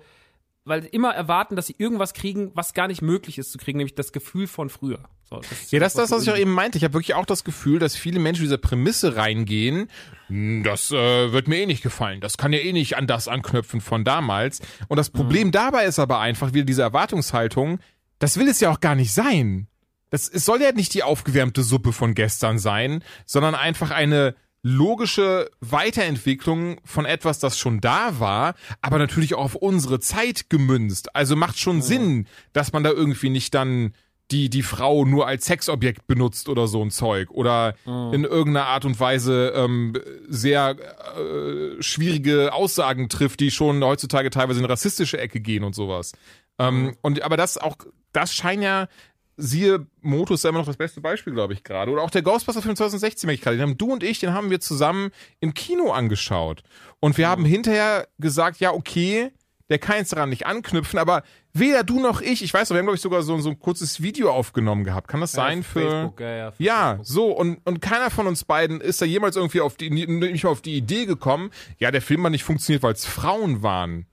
weil immer erwarten, dass sie irgendwas kriegen, was gar nicht möglich ist zu kriegen, nämlich das Gefühl von früher. So, das Ja, das ist das, was ich auch eben meinte. Ich habe wirklich auch das Gefühl, dass viele Menschen dieser Prämisse reingehen. "Hm, Das äh, wird mir eh nicht gefallen. Das kann ja eh nicht an das anknüpfen von damals. Und das Problem dabei ist aber einfach wieder diese Erwartungshaltung. Das will es ja auch gar nicht sein. Das es soll ja nicht die aufgewärmte Suppe von gestern sein, sondern einfach eine logische Weiterentwicklung von etwas, das schon da war, aber natürlich auch auf unsere Zeit gemünzt. Also macht schon Sinn, dass man da irgendwie nicht dann die, die Frau nur als Sexobjekt benutzt oder so ein Zeug oder in irgendeiner Art und Weise ähm, sehr äh, schwierige Aussagen trifft, die schon heutzutage teilweise in rassistische Ecke gehen und sowas. Ähm, und aber das auch, das scheint ja, siehe Motus ist ja immer noch das beste Beispiel, glaube ich, gerade. Oder auch der Ghostbuster-Film 2016, merke ich gerade. Den haben du und ich, den haben wir zusammen im Kino angeschaut. Und wir haben hinterher gesagt, ja, okay, der kann jetzt daran nicht anknüpfen, aber weder du noch ich, ich weiß noch, wir haben glaube ich sogar so, so ein kurzes Video aufgenommen gehabt. Kann das sein für Facebook, ja, ja, für ja, Facebook. so und und keiner von uns beiden ist da jemals irgendwie auf die nicht mal auf die Idee gekommen, ja, der Film hat nicht funktioniert, weil es Frauen waren.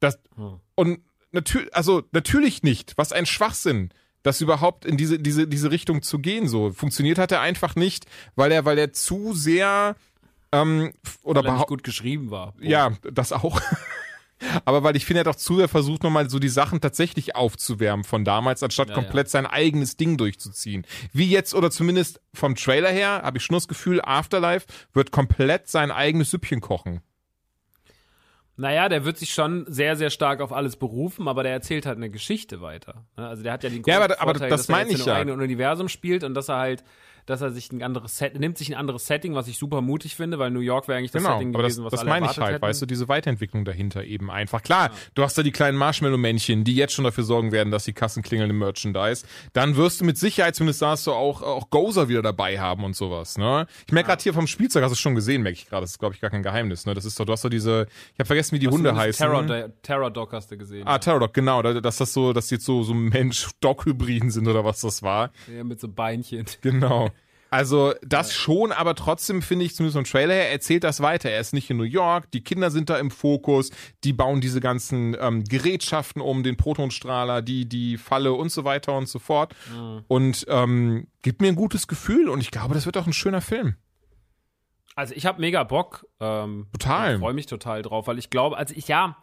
Das Hm. und natürlich also natürlich nicht. Was ein Schwachsinn. Das überhaupt in diese diese diese Richtung zu gehen so funktioniert hat er einfach nicht, weil er weil er zu sehr ähm, oder Weil er nicht gut geschrieben war. ja, das auch. Aber weil ich finde, er hat auch zu sehr versucht, nochmal so die Sachen tatsächlich aufzuwärmen von damals, anstatt Ja, komplett sein eigenes Ding durchzuziehen. Wie jetzt, oder zumindest vom Trailer her, habe ich schon das Gefühl, Afterlife wird komplett sein eigenes Süppchen kochen. Naja, der wird sich schon sehr, sehr stark auf alles berufen, aber der erzählt halt eine Geschichte weiter. ne? Also der hat ja den Ja, aber- großen aber Vorteil, das dass er jetzt ich in einem ja. eigenen Universum spielt und dass er halt, dass er sich ein anderes Set, nimmt sich ein anderes Setting, was ich super mutig finde, weil New York wäre eigentlich das Genau, Setting aber das, gewesen, was das alle meine ich halt, hätten. weißt du, diese Weiterentwicklung dahinter eben einfach. Klar, du hast da die kleinen Marshmallow-Männchen, die jetzt schon dafür sorgen werden, dass die Kassen klingeln im Merchandise. Dann wirst du mit Sicherheit, zumindest sagst du, auch, auch Gozer wieder dabei haben und sowas, ne? Ich merke gerade hier vom Spielzeug, hast du es schon gesehen, merke ich gerade, das ist, glaube ich, gar kein Geheimnis, ne? Das ist doch, du hast doch diese, ich habe vergessen, wie die Hunde heißen. Terror, Terror Dog hast du gesehen. Ah, Terror Dog, genau, da- dass das so, dass die jetzt so, so Mensch-Dog-Hybriden sind oder was das war. ja, mit so Beinchen. Genau. Also das schon, aber trotzdem finde ich zumindest im Trailer her, erzählt das weiter. Er ist nicht in New York, die Kinder sind da im Fokus, die bauen diese ganzen ähm, Gerätschaften um, den Protonstrahler, die, die Falle und so weiter und so fort. Und ähm, gibt mir ein gutes Gefühl und ich glaube, das wird auch ein schöner Film. Also ich habe mega Bock. Ähm, Total. Ich freue mich total drauf, weil ich glaube, also ich, ja,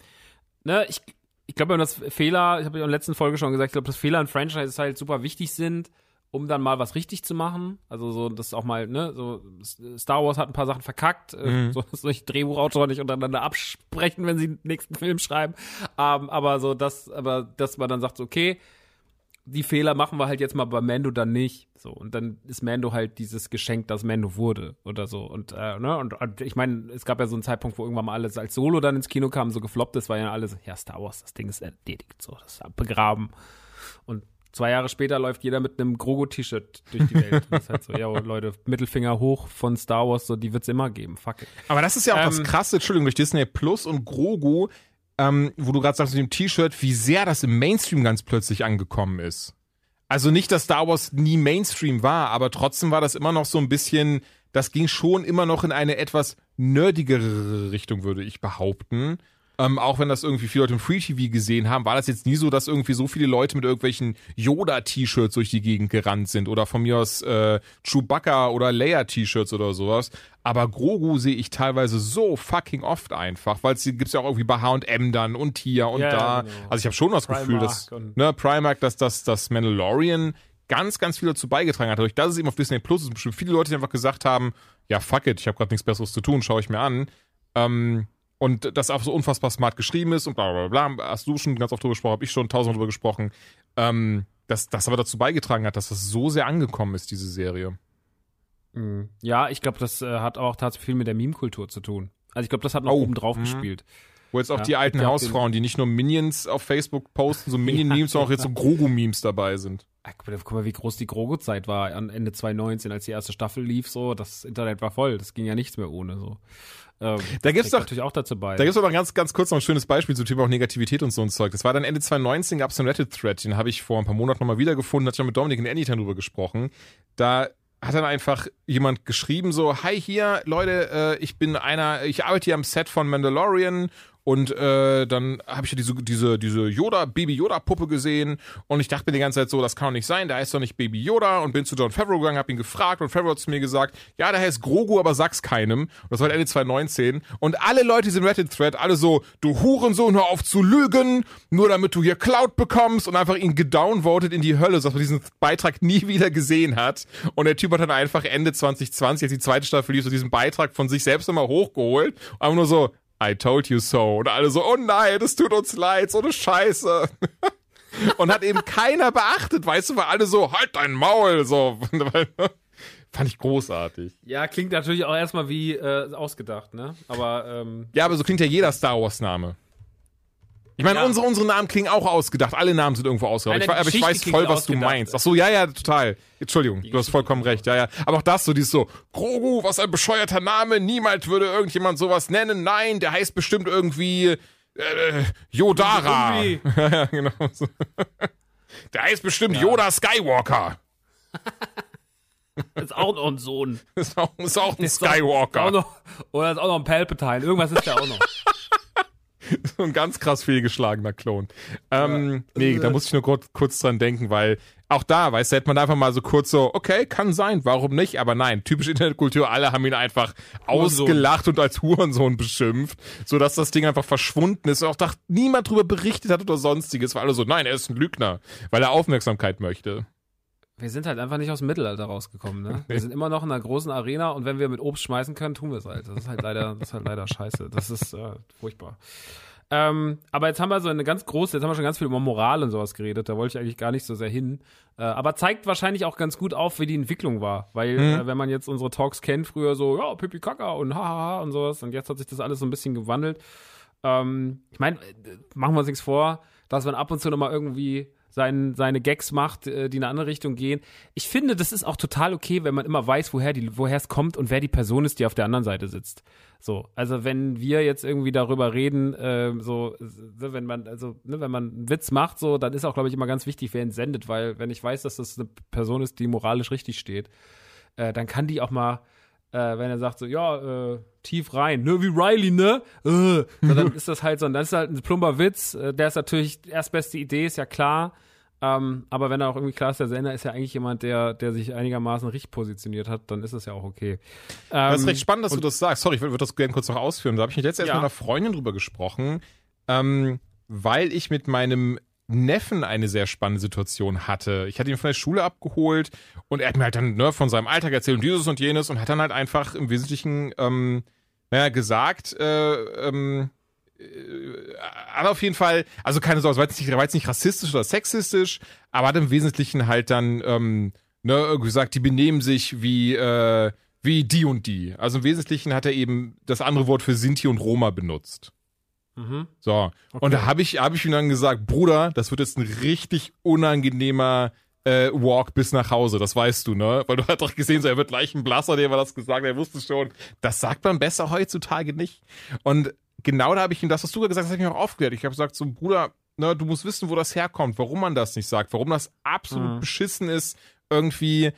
ne, ich, ich glaube, das Fehler, ich habe ja in der letzten Folge schon gesagt, ich glaube, dass Fehler in Franchises halt super wichtig sind, um dann mal was richtig zu machen. Also so, das auch mal, ne, so Star Wars hat ein paar Sachen verkackt, äh, so dass solche Drehbuchautoren nicht untereinander absprechen, wenn sie den nächsten Film schreiben. Ähm, aber so, dass, aber dass man dann sagt, so, okay, die Fehler machen wir halt jetzt mal bei Mando dann nicht. So, und dann ist Mando halt dieses Geschenk, das Mando wurde oder so. Und, äh, ne, und, und ich meine, es gab ja so einen Zeitpunkt, wo irgendwann mal alles als Solo dann ins Kino kam, so gefloppt ist, war ja alles, ja, Star Wars, das Ding ist erledigt, so, das ist begraben. Und zwei Jahre später läuft jeder mit einem Grogo-T-Shirt durch die Welt. das ist halt so, ja, Leute, Mittelfinger hoch von Star Wars, so, die wird's immer geben, fuck it. Aber das ist ja auch das Ähm, Krasse, Entschuldigung, durch Disney Plus und Grogu, ähm, wo du gerade sagst mit dem T-Shirt, wie sehr das im Mainstream ganz plötzlich angekommen ist. Also nicht, dass Star Wars nie Mainstream war, aber trotzdem war das immer noch so ein bisschen, das ging schon immer noch in eine etwas nerdigere Richtung, würde ich behaupten. Ähm, auch wenn das irgendwie viele Leute im Free TV gesehen haben, war das jetzt nie so, dass irgendwie so viele Leute mit irgendwelchen Yoda-T-Shirts durch die Gegend gerannt sind oder von mir aus äh, Chewbacca oder Leia-T-Shirts oder sowas. Aber Grogu sehe ich teilweise so fucking oft einfach, weil es gibt's ja auch irgendwie bei H&M dann und hier und Ja, da. genau. Also ich habe schon das Gefühl, dass Primark ne, Primark, dass das das Mandalorian ganz, ganz viel dazu beigetragen hat. Dadurch, dass es eben auf Disney Plus ist, bestimmt viele Leute, die einfach gesagt haben, ja, fuck it, ich habe gerade nichts Besseres zu tun, schaue ich mir an. Ähm, und das auch so unfassbar smart geschrieben ist und bla bla bla. Hast du schon ganz oft drüber gesprochen, habe ich schon tausendmal drüber gesprochen. Ähm, dass das aber dazu beigetragen hat, dass das so sehr angekommen ist, diese Serie. Ja, ich glaube, das äh, hat auch tatsächlich viel mit der Meme-Kultur zu tun. Also ich glaube, das hat noch Oh, oben drauf mhm. gespielt. Wo jetzt auch Ja, die alten Hausfrauen, die nicht nur Minions auf Facebook posten, so Minion-Memes, sondern auch jetzt so Grogu-Memes dabei sind. Ah, Guck mal, wie groß die Grogo-Zeit war an Ende 2019, als die erste Staffel lief. So, das Internet war voll. Das ging ja nichts mehr ohne. So. Ähm, Da gibt's doch- natürlich auch dazu bei. Da gibt's aber ganz, ganz kurz noch ein schönes Beispiel zum Thema auch Negativität und so ein Zeug. Das war dann Ende 2019, gab's einen Reddit-Thread, den habe ich vor ein paar Monaten nochmal wiedergefunden, hatte ich mit Dominik und Anytime drüber gesprochen. Da hat dann einfach jemand geschrieben so, hi hier, Leute, äh, ich bin einer, ich arbeite hier am Set von Mandalorian und äh, dann habe ich ja diese, diese, diese Yoda, Baby Yoda-Puppe gesehen und ich dachte mir die ganze Zeit so, das kann doch nicht sein, der heißt doch nicht Baby Yoda und bin zu John Favreau gegangen, habe ihn gefragt und Favreau hat zu mir gesagt, ja, der heißt Grogu, aber sag's keinem. Und das war Ende 2019 und alle Leute, sind Reddit-Thread, alle so, du Hurensohn, hör auf zu lügen, nur damit du hier Cloud bekommst und einfach ihn gedownvotet in die Hölle, sodass man diesen Beitrag nie wieder gesehen hat. Und der Typ hat dann einfach Ende 2020, als die zweite Staffel lief, so diesen Beitrag von sich selbst nochmal hochgeholt. Einfach nur so, I told you so. Und alle so, oh nein, das tut uns leid, so eine Scheiße. Und hat eben keiner beachtet, weißt du, weil alle so, halt dein Maul, so. Fand ich großartig. ja, klingt natürlich auch erstmal wie äh, ausgedacht, ne? Aber ähm, Ja, aber so klingt ja jeder Star Wars Name. Ich meine, Ja. unsere, unsere Namen klingen auch ausgedacht. Alle Namen sind irgendwo ausgedacht. Ich, aber ich weiß voll, was du meinst. Ach so, ja, ja, total. Entschuldigung, du hast vollkommen recht. Ja, ja. Aber auch das so, dieses so, Grogu, was ein bescheuerter Name. Niemals würde irgendjemand sowas nennen. Nein, der heißt bestimmt irgendwie äh, Yodara. Irgendwie. ja, genau. So. Der heißt bestimmt Yoda Skywalker. Ist auch noch ein Sohn. Ist auch, ist auch ein Ist Skywalker. Auch noch, oder ist auch noch ein Palpatine. Irgendwas ist der auch noch. So ein ganz krass fehlgeschlagener Klon. Ähm, nee, da muss ich nur kurz, kurz dran denken, weil auch da, weißt du, hätte man einfach mal so kurz so, okay, kann sein, warum nicht? Aber nein, typische Internetkultur, alle haben ihn einfach Hurensohn. ausgelacht und als Hurensohn beschimpft, sodass das Ding einfach verschwunden ist und auch da niemand drüber berichtet hat oder sonstiges, weil alle so, nein, er ist ein Lügner, weil er Aufmerksamkeit möchte. Wir sind halt einfach nicht aus dem Mittelalter rausgekommen, ne? Wir sind immer noch in einer großen Arena und wenn wir mit Obst schmeißen können, tun wir es halt. Das ist halt leider, das ist halt leider scheiße. Das ist äh, furchtbar. Ähm, aber jetzt haben wir so eine ganz große, jetzt haben wir schon ganz viel über Moral und sowas geredet, da wollte ich eigentlich gar nicht so sehr hin. Äh, aber zeigt wahrscheinlich auch ganz gut auf, wie die Entwicklung war. Weil, äh, wenn man jetzt unsere Talks kennt, früher so, ja, Pipi Kaka und hahaha und sowas, und jetzt hat sich das alles so ein bisschen gewandelt. Ähm, ich meine, machen wir uns nichts vor, dass man ab und zu nochmal irgendwie sein, seine Gags macht, äh, die in eine andere Richtung gehen. Ich finde, das ist auch total okay, wenn man immer weiß, woher es kommt und wer die Person ist, die auf der anderen Seite sitzt. So, also wenn wir jetzt irgendwie darüber reden, äh, so, äh, wenn man, also, ne, wenn man einen Witz macht, so, dann ist auch, glaube ich, immer ganz wichtig, wer ihn sendet, weil wenn ich weiß, dass das eine Person ist, die moralisch richtig steht, äh, dann kann die auch mal, äh, wenn er sagt so, ja, äh, tief rein, ne, wie Riley, ne? Äh, so, dann ist das halt so, dann ist halt ein plumper Witz, äh, der ist natürlich erstbeste Idee, ist ja klar. Ähm, aber wenn er auch irgendwie klar ist, der Sender ist ja eigentlich jemand, der, der sich einigermaßen richtig positioniert hat, dann ist es ja auch okay. Ähm, Das ist recht spannend, dass du das sagst. Sorry, ich würde das gerne kurz noch ausführen. Da habe ich mich Ja. erst mit einer Freundin drüber gesprochen, ähm, weil ich mit meinem Neffen eine sehr spannende Situation hatte. Ich hatte ihn von der Schule abgeholt und er hat mir halt dann ne, von seinem Alltag erzählt und dieses und jenes und hat dann halt einfach im Wesentlichen ähm, naja, gesagt, äh, ähm, äh, hat auf jeden Fall, also keine Sorge, war jetzt nicht, war jetzt nicht rassistisch oder sexistisch, aber hat im Wesentlichen halt dann ähm, ne, gesagt, die benehmen sich wie, äh, wie die und die. Also im Wesentlichen hat er eben das andere Wort für Sinti und Roma benutzt. Mhm. So. Und da habe ich, hab ich ihm dann gesagt, Bruder, das wird jetzt ein richtig unangenehmer äh, Walk bis nach Hause, das weißt du, ne? Weil du hast doch gesehen, so, er wird gleich ein Blasser, der war das gesagt, er wusste schon. Das sagt man besser heutzutage nicht. Und genau da habe ich ihm das, was du gesagt hast, habe ich mir auch aufgeklärt. Ich habe gesagt, so, Bruder, ne, du musst wissen, wo das herkommt, warum man das nicht sagt, warum das absolut Mhm. beschissen ist, irgendwie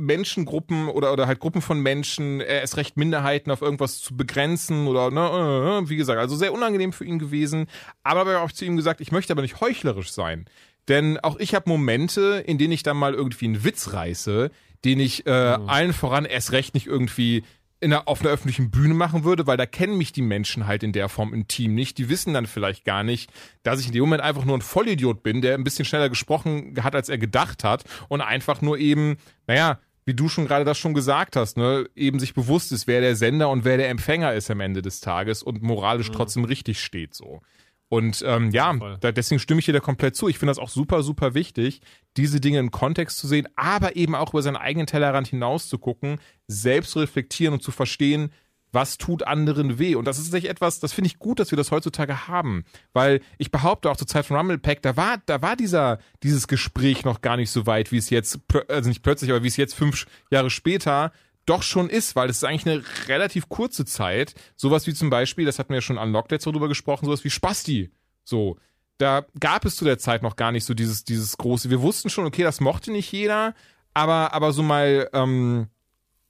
Menschengruppen oder, oder halt Gruppen von Menschen, äh, erst recht Minderheiten auf irgendwas zu begrenzen oder, ne, äh, wie gesagt, also sehr unangenehm für ihn gewesen. Aber habe auch zu ihm gesagt, ich möchte aber nicht heuchlerisch sein. Denn auch ich habe Momente, in denen ich dann mal irgendwie einen Witz reiße, den ich äh, allen voran erst recht nicht irgendwie in einer, auf einer öffentlichen Bühne machen würde, weil da kennen mich die Menschen halt in der Form im Team nicht. Die wissen dann vielleicht gar nicht, dass ich in dem Moment einfach nur ein Vollidiot bin, der ein bisschen schneller gesprochen hat, als er gedacht hat und einfach nur eben, naja, wie du schon gerade das schon gesagt hast, ne, eben sich bewusst ist, wer der Sender und wer der Empfänger ist am Ende des Tages und moralisch trotzdem richtig steht so. Und ähm, ja, da, deswegen stimme ich dir da komplett zu. Ich finde das auch super, super wichtig, diese Dinge im Kontext zu sehen, aber eben auch über seinen eigenen Tellerrand hinaus zu gucken, selbst zu reflektieren und zu verstehen, was tut anderen weh. Und das ist tatsächlich etwas, das finde ich gut, dass wir das heutzutage haben. Weil ich behaupte auch zur Zeit von Rumble Pack, da war, da war dieser, dieses Gespräch noch gar nicht so weit, wie es jetzt, also nicht plötzlich, aber wie es jetzt fünf Jahre später doch schon ist, weil es ist eigentlich eine relativ kurze Zeit. Sowas wie zum Beispiel, das hatten wir ja schon an Lockdown so drüber gesprochen, sowas wie Spasti. So. Da gab es zu der Zeit noch gar nicht so dieses, dieses große. Wir wussten schon, okay, das mochte nicht jeder, aber, aber so mal, ähm,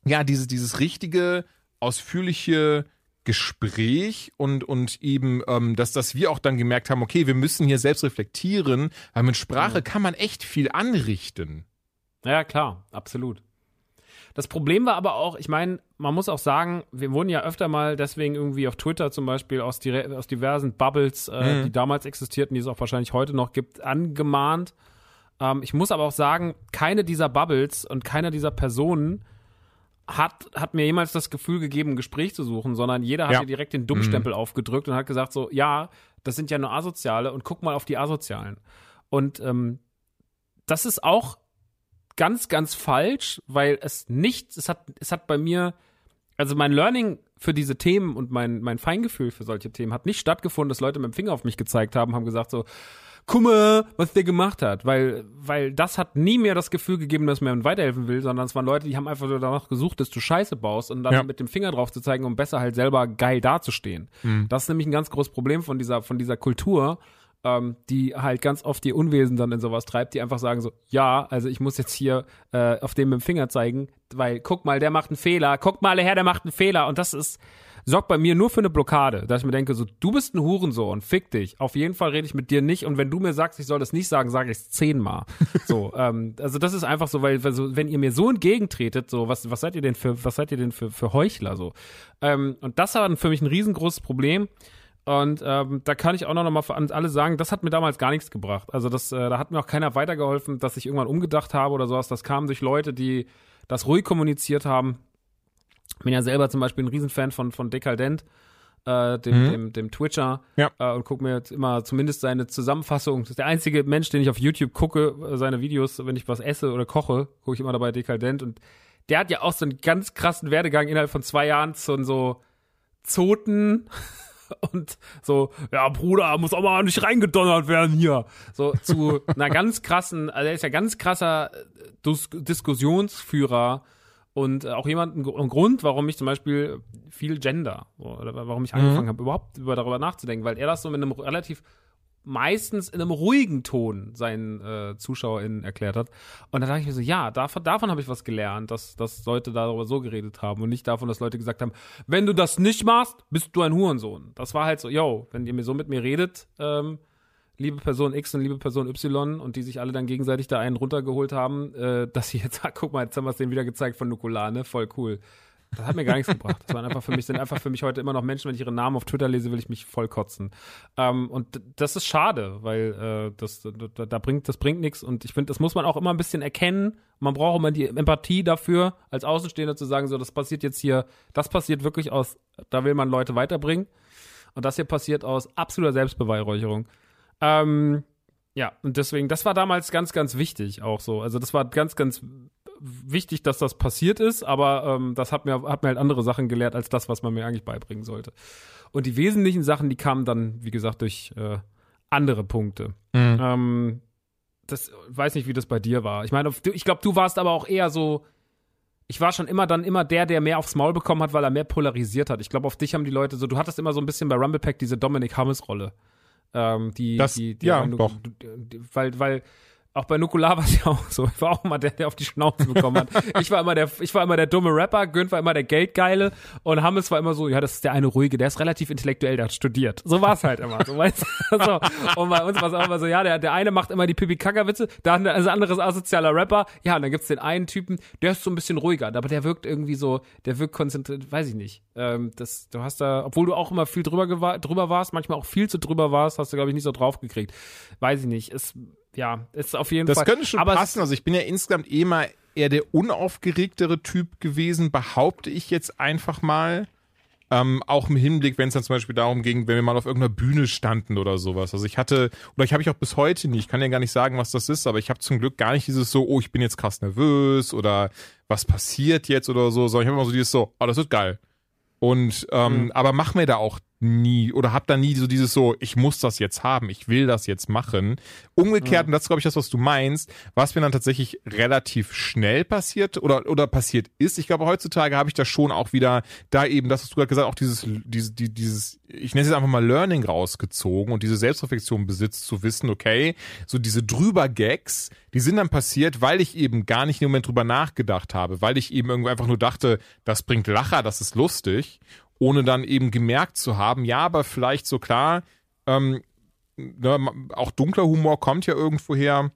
ja, dieses, dieses richtige, ausführliche Gespräch und, und eben, ähm, dass, dass wir auch dann gemerkt haben, okay, wir müssen hier selbst reflektieren, weil mit Sprache kann man echt viel anrichten. Ja, klar, absolut. Das Problem war aber auch, ich meine, man muss auch sagen, wir wurden ja öfter mal deswegen irgendwie auf Twitter zum Beispiel aus, aus diversen Bubbles, äh, die damals existierten, die es auch wahrscheinlich heute noch gibt, angemahnt. Ähm, ich muss aber auch sagen, keine dieser Bubbles und keiner dieser Personen hat, hat mir jemals das Gefühl gegeben, ein Gespräch zu suchen, sondern jeder hat Ja. mir direkt den Dummstempel aufgedrückt und hat gesagt so, ja, das sind ja nur Asoziale und guck mal auf die Asozialen. Und ähm, das ist auch ganz, ganz falsch, weil es nicht, es hat, es hat bei mir, also mein Learning für diese Themen und mein, mein Feingefühl für solche Themen hat nicht stattgefunden, dass Leute mit dem Finger auf mich gezeigt haben, haben gesagt so, mal, was der gemacht hat. Weil, weil das hat nie mehr das Gefühl gegeben, dass mir weiterhelfen will, sondern es waren Leute, die haben einfach nur danach gesucht, dass du Scheiße baust und dann Ja. mit dem Finger drauf zu zeigen, um besser halt selber geil dazustehen. Das ist nämlich ein ganz großes Problem von dieser, von dieser Kultur, ähm, die halt ganz oft ihr Unwesen dann in sowas treibt, die einfach sagen so, ja, also ich muss jetzt hier äh, auf dem mit dem Finger zeigen, weil guck mal, der macht einen Fehler, guck mal, her, der macht einen Fehler und das ist sorgt bei mir nur für eine Blockade, dass ich mir denke, so, du bist ein Hurensohn, fick dich. Auf jeden Fall rede ich mit dir nicht und wenn du mir sagst, ich soll das nicht sagen, sage ich es zehnmal. so, ähm, also das ist einfach so, weil, weil so, wenn ihr mir so entgegentretet, so, was, was seid ihr denn für, was seid ihr denn für, für Heuchler, so. Ähm, und das war für mich ein riesengroßes Problem. Und ähm, da kann ich auch noch mal an alle sagen, das hat mir damals gar nichts gebracht. Also das, äh, da hat mir auch keiner weitergeholfen, dass ich irgendwann umgedacht habe oder sowas. Das kam durch Leute, die das ruhig kommuniziert haben. Bin ja selber zum Beispiel ein Riesenfan von, von Dekadent, äh, dem, dem, dem Twitcher. Ja. Äh, und gucke mir jetzt immer zumindest seine Zusammenfassung. Das ist der einzige Mensch, den ich auf YouTube gucke, äh, seine Videos, wenn ich was esse oder koche, gucke ich immer dabei Dekadent. Und der hat ja auch so einen ganz krassen Werdegang innerhalb von zwei Jahren zu so Zoten und so, ja, Bruder, muss auch mal nicht reingedonnert werden hier. So zu einer ganz krassen, also er ist ja ganz krasser äh, Dis Diskussionsführer und äh, auch jemand, ein, Gr- ein Grund, warum ich zum Beispiel viel Gender, oder warum ich angefangen habe, überhaupt über, darüber nachzudenken, weil er das so mit einem relativ meistens in einem ruhigen Ton seinen äh, ZuschauerInnen erklärt hat. Und da dachte ich mir so, ja, davon, davon habe ich was gelernt, dass, dass Leute darüber so geredet haben und nicht davon, dass Leute gesagt haben, wenn du das nicht machst, bist du ein Hurensohn. Das war halt so, yo, wenn ihr mir so mit mir redet, ähm, liebe Person X und liebe Person Y und die sich alle dann gegenseitig da einen runtergeholt haben, äh, dass sie jetzt, ah, guck mal, jetzt haben wir es denen wieder gezeigt von Nukulane, voll cool. Das hat mir gar nichts gebracht. Das waren einfach für mich, sind einfach für mich heute immer noch Menschen, wenn ich ihre Namen auf Twitter lese, will ich mich voll kotzen. Ähm, und das ist schade, weil äh, das, da, da bringt, das bringt nichts. Und ich finde, das muss man auch immer ein bisschen erkennen. Man braucht immer die Empathie dafür, als Außenstehender zu sagen, so, das passiert jetzt hier, das passiert wirklich aus, da will man Leute weiterbringen. Und das hier passiert aus absoluter Selbstbeweihräucherung. Ähm, ja, und deswegen, das war damals ganz, ganz wichtig auch so. Also das war ganz, ganz wichtig, dass das passiert ist, aber ähm, das hat mir, hat mir halt andere Sachen gelehrt als das, was man mir eigentlich beibringen sollte. Und die wesentlichen Sachen, die kamen dann, wie gesagt, durch äh, andere Punkte. Ähm, das weiß nicht, wie das bei dir war. Ich meine, ich glaube, du warst aber auch eher so. Ich war schon immer dann immer der, der mehr aufs Maul bekommen hat, weil er mehr polarisiert hat. Ich glaube, auf dich haben die Leute so. Du hattest immer so ein bisschen bei Rumble Pack diese Dominic Hammes Rolle. Ähm, die, Das- die, die, ja, die, doch. die, weil, weil auch bei Nukular war es ja auch so. Ich war auch immer der, der auf die Schnauze bekommen hat. Ich war immer der, ich war immer der dumme Rapper, Gönn war immer der Geldgeile und Hammes war immer so, ja, das ist der eine ruhige, der ist relativ intellektuell, der hat studiert. So war es halt immer. So, weißt so. Und bei uns war es auch immer so, ja, der, der eine macht immer die Pipi-Kaka-Witze, dann ist ein anderes asozialer Rapper. Ja, und dann gibt's den einen Typen, der ist so ein bisschen ruhiger, aber der wirkt irgendwie so, der wirkt konzentriert, weiß ich nicht. Ähm, das, du hast da, obwohl du auch immer viel drüber, drüber warst, manchmal auch viel zu drüber warst, hast du, glaube ich, nicht so drauf gekriegt. Weiß ich nicht. Es, ja, ist auf jeden Das Fall. könnte schon aber passen. Also ich bin ja insgesamt eh mal eher der unaufgeregtere Typ gewesen, behaupte ich jetzt einfach mal. Ähm, auch im Hinblick, wenn es dann zum Beispiel darum ging, wenn wir mal auf irgendeiner Bühne standen oder sowas. Also ich hatte, oder ich habe ich auch bis heute nicht, ich kann ja gar nicht sagen, was das ist, aber ich habe zum Glück gar nicht dieses so, oh, ich bin jetzt krass nervös oder was passiert jetzt oder so, sondern ich habe immer so dieses so, oh, das wird geil. Und ähm, Mhm. aber mach mir da auch nie oder hab da nie so dieses so, ich muss das jetzt haben, ich will das jetzt machen. Umgekehrt, und das ist glaube ich das, was du meinst, was mir dann tatsächlich relativ schnell passiert oder oder passiert ist. Ich glaube heutzutage habe ich da schon auch wieder da eben, das hast du gerade gesagt, auch dieses dieses die- dieses ich nenne es jetzt einfach mal Learning rausgezogen und diese Selbstreflexion besitzt zu wissen, okay, so diese drüber Gags, die sind dann passiert, weil ich eben gar nicht im Moment drüber nachgedacht habe, weil ich eben irgendwie einfach nur dachte, das bringt Lacher, das ist lustig ohne dann eben gemerkt zu haben, ja, aber vielleicht so klar, ähm, ne, auch dunkler Humor kommt ja irgendwo her.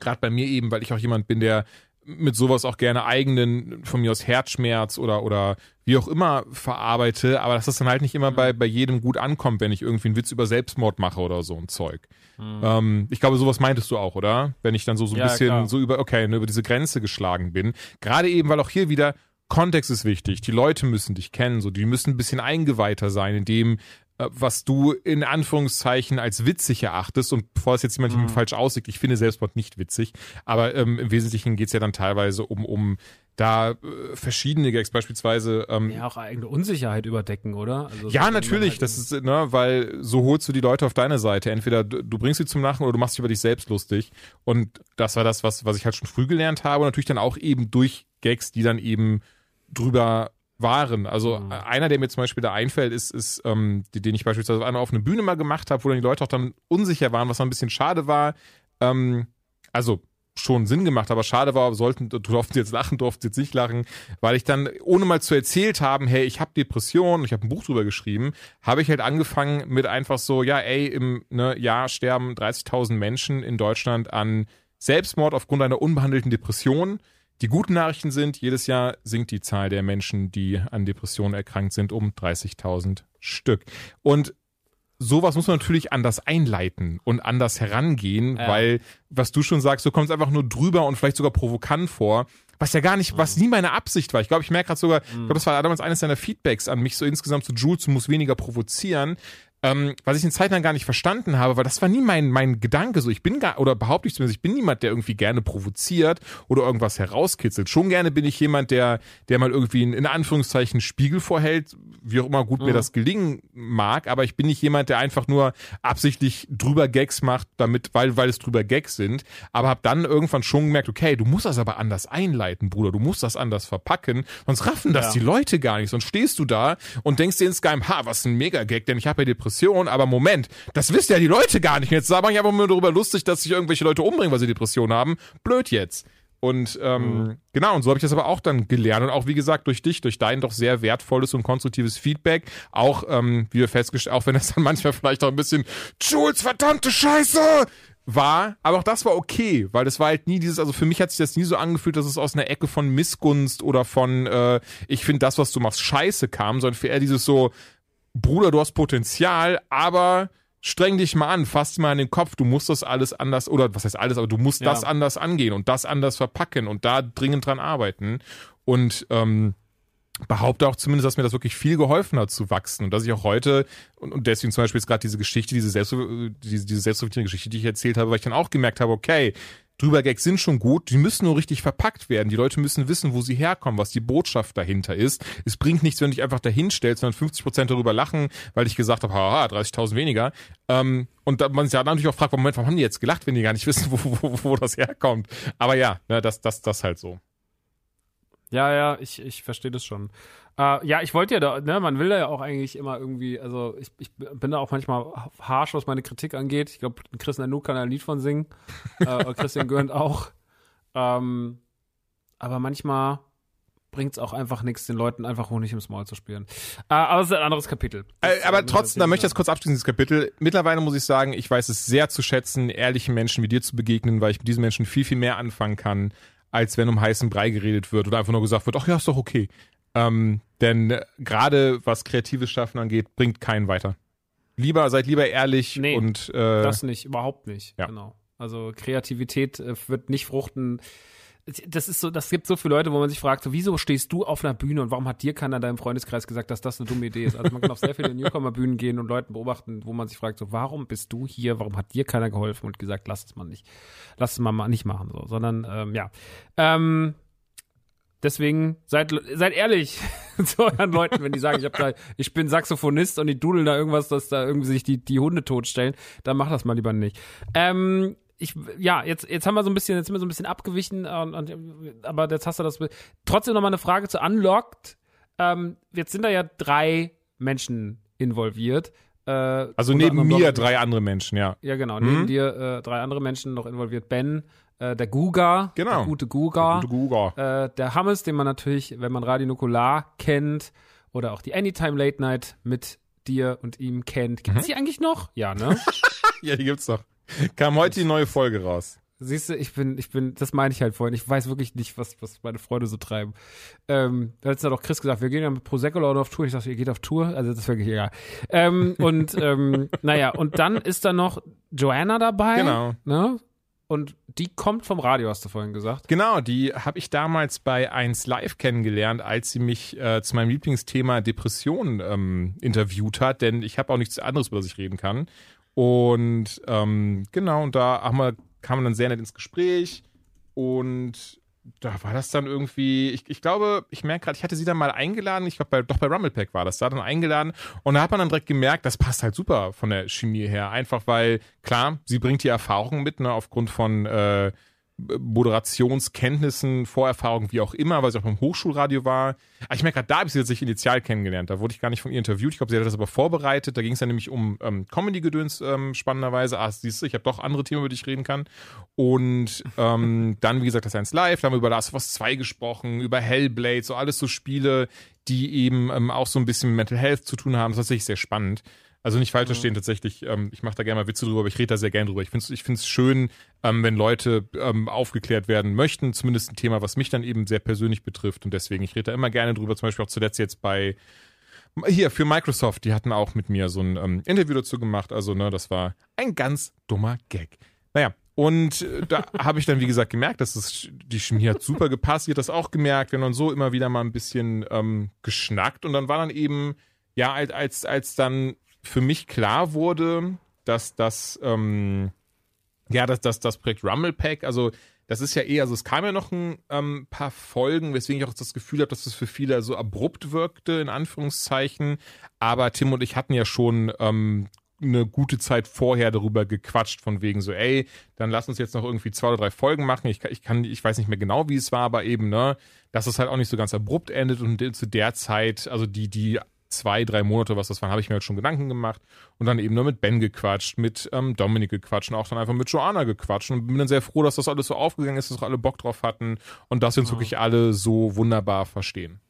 Gerade bei mir eben, weil ich auch jemand bin, der mit sowas auch gerne eigenen, von mir aus Herzschmerz oder, oder wie auch immer verarbeite, aber dass das dann halt nicht immer bei, bei jedem gut ankommt, wenn ich irgendwie einen Witz über Selbstmord mache oder so ein Zeug. Ähm, ich glaube, sowas meintest du auch, oder? Wenn ich dann so, so ein Ja, bisschen klar. so über, okay, ne, über diese Grenze geschlagen bin. Gerade eben, weil auch hier wieder Kontext ist wichtig. Die Leute müssen dich kennen, so die müssen ein bisschen eingeweihter sein in dem, äh, was du in Anführungszeichen als witzig erachtest und bevor es jetzt jemand mhm. falsch aussieht, ich finde Selbstmord nicht witzig, aber ähm, im Wesentlichen geht's ja dann teilweise um, um da äh, verschiedene Gags beispielsweise. Ähm, ja, auch eigene Unsicherheit überdecken, oder? Also ja, natürlich. Halt das ist, ne, weil so holst du die Leute auf deine Seite. Entweder du, du bringst sie zum Lachen oder du machst dich über dich selbst lustig. Und das war das, was, was ich halt schon früh gelernt habe. Und natürlich dann auch eben durch Gags, die dann eben drüber waren. Also mhm. einer, der mir zum Beispiel da einfällt, ist, ist ähm, den ich beispielsweise einmal auf einer Bühne mal gemacht habe, wo dann die Leute auch dann unsicher waren, was dann ein bisschen schade war. Ähm, also schon Sinn gemacht, aber schade war, sollten, du durften jetzt lachen, durften jetzt nicht lachen, weil ich dann, ohne mal zu erzählt haben, hey, ich habe Depressionen, ich habe ein Buch drüber geschrieben, habe ich halt angefangen mit einfach so, ja, ey, im ne, Jahr sterben 30.000 Menschen in Deutschland an Selbstmord aufgrund einer unbehandelten Depression. Die guten Nachrichten sind, jedes Jahr sinkt die Zahl der Menschen, die an Depressionen erkrankt sind, um 30.000 Stück. Und sowas muss man natürlich anders einleiten und anders herangehen, ja. weil, was du schon sagst, du kommst einfach nur drüber und vielleicht sogar provokant vor, was ja gar nicht, was mhm. nie meine Absicht war. Ich glaube, ich merke gerade sogar, ich glaube, das war damals eines deiner Feedbacks an mich, so insgesamt zu Jules, du musst weniger provozieren ähm, was ich in Zeit lang gar nicht verstanden habe, weil das war nie mein, mein Gedanke. So, ich bin gar, oder behaupte ich zumindest, ich bin niemand, der irgendwie gerne provoziert oder irgendwas herauskitzelt. Schon gerne bin ich jemand, der, der mal irgendwie in, in Anführungszeichen Spiegel vorhält, wie auch immer gut mhm. mir das gelingen mag, aber ich bin nicht jemand, der einfach nur absichtlich drüber Gags macht, damit, weil, weil es drüber Gags sind, aber habe dann irgendwann schon gemerkt, okay, du musst das aber anders einleiten, Bruder, du musst das anders verpacken, sonst raffen das ja. die Leute gar nicht, sonst stehst du da und denkst dir insgeheim, ha, was ein Mega-Gag, denn ich habe ja Depression Depression, aber Moment, das wissen ja die Leute gar nicht. Jetzt mache ich einfach nur darüber lustig, dass sich irgendwelche Leute umbringen, weil sie Depression haben. Blöd jetzt. Und ähm, mhm. genau, und so habe ich das aber auch dann gelernt. Und auch, wie gesagt, durch dich, durch dein doch sehr wertvolles und konstruktives Feedback. Auch, ähm, wie wir festgestellt, auch wenn das dann manchmal vielleicht auch ein bisschen Jules, verdammte Scheiße war, aber auch das war okay, weil das war halt nie dieses, also für mich hat sich das nie so angefühlt, dass es aus einer Ecke von Missgunst oder von, äh, ich finde das, was du machst, scheiße kam, sondern für eher dieses so, Bruder, du hast Potenzial, aber streng dich mal an, fass mal in den Kopf, du musst das alles anders, oder was heißt alles, aber du musst ja. das anders angehen und das anders verpacken und da dringend dran arbeiten. Und ähm, behaupte auch zumindest, dass mir das wirklich viel geholfen hat zu wachsen und dass ich auch heute und, und deswegen zum Beispiel jetzt gerade diese Geschichte, diese, Selbst, diese, diese selbstreflektierende Geschichte, die ich erzählt habe, weil ich dann auch gemerkt habe, okay, drüber Gags sind schon gut, die müssen nur richtig verpackt werden. Die Leute müssen wissen, wo sie herkommen, was die Botschaft dahinter ist. Es bringt nichts, wenn du dich einfach dahin stellst, sondern 50 Prozent darüber lachen, weil ich gesagt habe, haha, 30.000 weniger. Ähm, und man sich ja natürlich auch fragt, Moment, warum haben die jetzt gelacht, wenn die gar nicht wissen, wo, wo, wo das herkommt? Aber ja, ne, das, das, das halt so. Ja, ja, ich, ich verstehe das schon. Äh, ja, ich wollte ja da, ne, man will da ja auch eigentlich immer irgendwie, also ich, ich bin da auch manchmal harsch, was meine Kritik angeht. Ich glaube, Christian Nanook kann ein Lied von singen. äh, Christian Gürnt auch. Ähm, aber manchmal bringt es auch einfach nichts, den Leuten einfach Honig ins Maul zu spielen. Äh, aber es ist ein anderes Kapitel. Äh, aber trotzdem, da möchte ich das kurz abschließen, dieses Kapitel. Mittlerweile muss ich sagen, ich weiß es sehr zu schätzen, ehrlichen Menschen wie dir zu begegnen, weil ich mit diesen Menschen viel, viel mehr anfangen kann, als wenn um heißen Brei geredet wird oder einfach nur gesagt wird, ach ja, ist doch okay. Ähm, denn gerade was kreatives Schaffen angeht, bringt keinen weiter. Lieber, seid lieber ehrlich nee, und äh, das nicht, überhaupt nicht. Ja. Genau. Also Kreativität äh, wird nicht fruchten. Das ist so, das gibt so viele Leute, wo man sich fragt, so, wieso stehst du auf einer Bühne und warum hat dir keiner in deinem Freundeskreis gesagt, dass das eine dumme Idee ist? Also man kann auf sehr viele Newcomer-Bühnen gehen und Leuten beobachten, wo man sich fragt, so, warum bist du hier? Warum hat dir keiner geholfen und gesagt, lass es mal nicht, lass es mal nicht machen, so, sondern ähm, ja. Ähm, Deswegen seid, seid ehrlich zu euren Leuten, wenn die sagen, ich, hab da, ich bin Saxophonist und die dudeln da irgendwas, dass da irgendwie sich die, die Hunde totstellen, dann mach das mal lieber nicht. Ähm, ich, ja, jetzt, jetzt haben wir so ein bisschen, jetzt sind wir so ein bisschen abgewichen, und, und, aber jetzt hast du das. Trotzdem noch mal eine Frage zu Unlocked. Ähm, jetzt sind da ja drei Menschen involviert. Äh, also neben mir drei andere Menschen, ja. Ja, genau. Neben mhm. dir äh, drei andere Menschen noch involviert. Ben, äh, der Guga, genau. der gute Guga, der, gute Guga. Äh, der Hammes, den man natürlich, wenn man Radio Nukular kennt, oder auch die Anytime Late Night mit dir und ihm kennt. Gibt's mhm. die eigentlich noch? Ja, ne? ja, die gibt's doch. Kam heute die neue Folge raus. Siehst du, ich bin, ich bin, das meine ich halt vorhin. Ich weiß wirklich nicht, was, was meine Freunde so treiben. Ähm, da hat ja doch Chris gesagt, wir gehen ja mit Prosecco Lord auf Tour. Ich dachte, ihr geht auf Tour. Also das ist wirklich egal. Ähm, und ähm, naja, und dann ist da noch Joanna dabei. Genau. Ne? Und die kommt vom Radio, hast du vorhin gesagt. Genau, die habe ich damals bei 1 Live kennengelernt, als sie mich äh, zu meinem Lieblingsthema Depression ähm, interviewt hat, denn ich habe auch nichts anderes, über das ich reden kann. Und ähm, genau, und da haben wir, kamen wir dann sehr nett ins Gespräch und da war das dann irgendwie, ich, ich glaube, ich merke gerade, ich hatte sie dann mal eingeladen, ich glaube, doch bei Rumblepack war das, da dann eingeladen und da hat man dann direkt gemerkt, das passt halt super von der Chemie her, einfach weil, klar, sie bringt die Erfahrung mit, ne, aufgrund von äh, Moderationskenntnissen, Vorerfahrungen, wie auch immer, weil sie auch beim Hochschulradio war. Aber ich merke gerade, da habe ich sie tatsächlich initial kennengelernt. Da wurde ich gar nicht von ihr interviewt. Ich glaube, sie hat das aber vorbereitet. Da ging es dann nämlich um ähm, Comedy-Gedöns, ähm, spannenderweise. Ah, siehst du, ich habe doch andere Themen, über die ich reden kann. Und ähm, dann, wie gesagt, das 1 Live. Da haben wir über Last of Us 2 gesprochen, über Hellblade, so alles so Spiele, die eben ähm, auch so ein bisschen mit Mental Health zu tun haben. Das ist tatsächlich sehr spannend. Also nicht falsch verstehen, tatsächlich, ähm, ich mache da gerne mal Witze drüber, aber ich rede da sehr gerne drüber. Ich finde es ich find's schön, ähm, wenn Leute ähm, aufgeklärt werden möchten, zumindest ein Thema, was mich dann eben sehr persönlich betrifft. Und deswegen, ich rede da immer gerne drüber, zum Beispiel auch zuletzt jetzt bei hier für Microsoft, die hatten auch mit mir so ein ähm, Interview dazu gemacht. Also, ne, das war ein ganz dummer Gag. Naja, und äh, da habe ich dann, wie gesagt, gemerkt, dass es, die Chemie hat super gepasst. Sie hat das auch gemerkt, wenn man so immer wieder mal ein bisschen ähm, geschnackt. Und dann war dann eben, ja, als, als, als dann für mich klar wurde, dass das, ähm, ja, dass, dass das Projekt Rumble Pack, also das ist ja eher, also es kam ja noch ein ähm, paar Folgen, weswegen ich auch das Gefühl habe, dass es für viele so abrupt wirkte, in Anführungszeichen. Aber Tim und ich hatten ja schon ähm, eine gute Zeit vorher darüber gequatscht, von wegen so, ey, dann lass uns jetzt noch irgendwie zwei oder drei Folgen machen. Ich, ich kann, ich weiß nicht mehr genau, wie es war, aber eben, ne, dass es halt auch nicht so ganz abrupt endet und zu der Zeit, also die, die zwei, drei Monate, was das waren, habe ich mir halt schon Gedanken gemacht und dann eben nur mit Ben gequatscht, mit ähm, Dominik gequatscht und auch dann einfach mit Joanna gequatscht und bin dann sehr froh, dass das alles so aufgegangen ist, dass auch alle Bock drauf hatten und dass wir uns wirklich alle so wunderbar verstehen.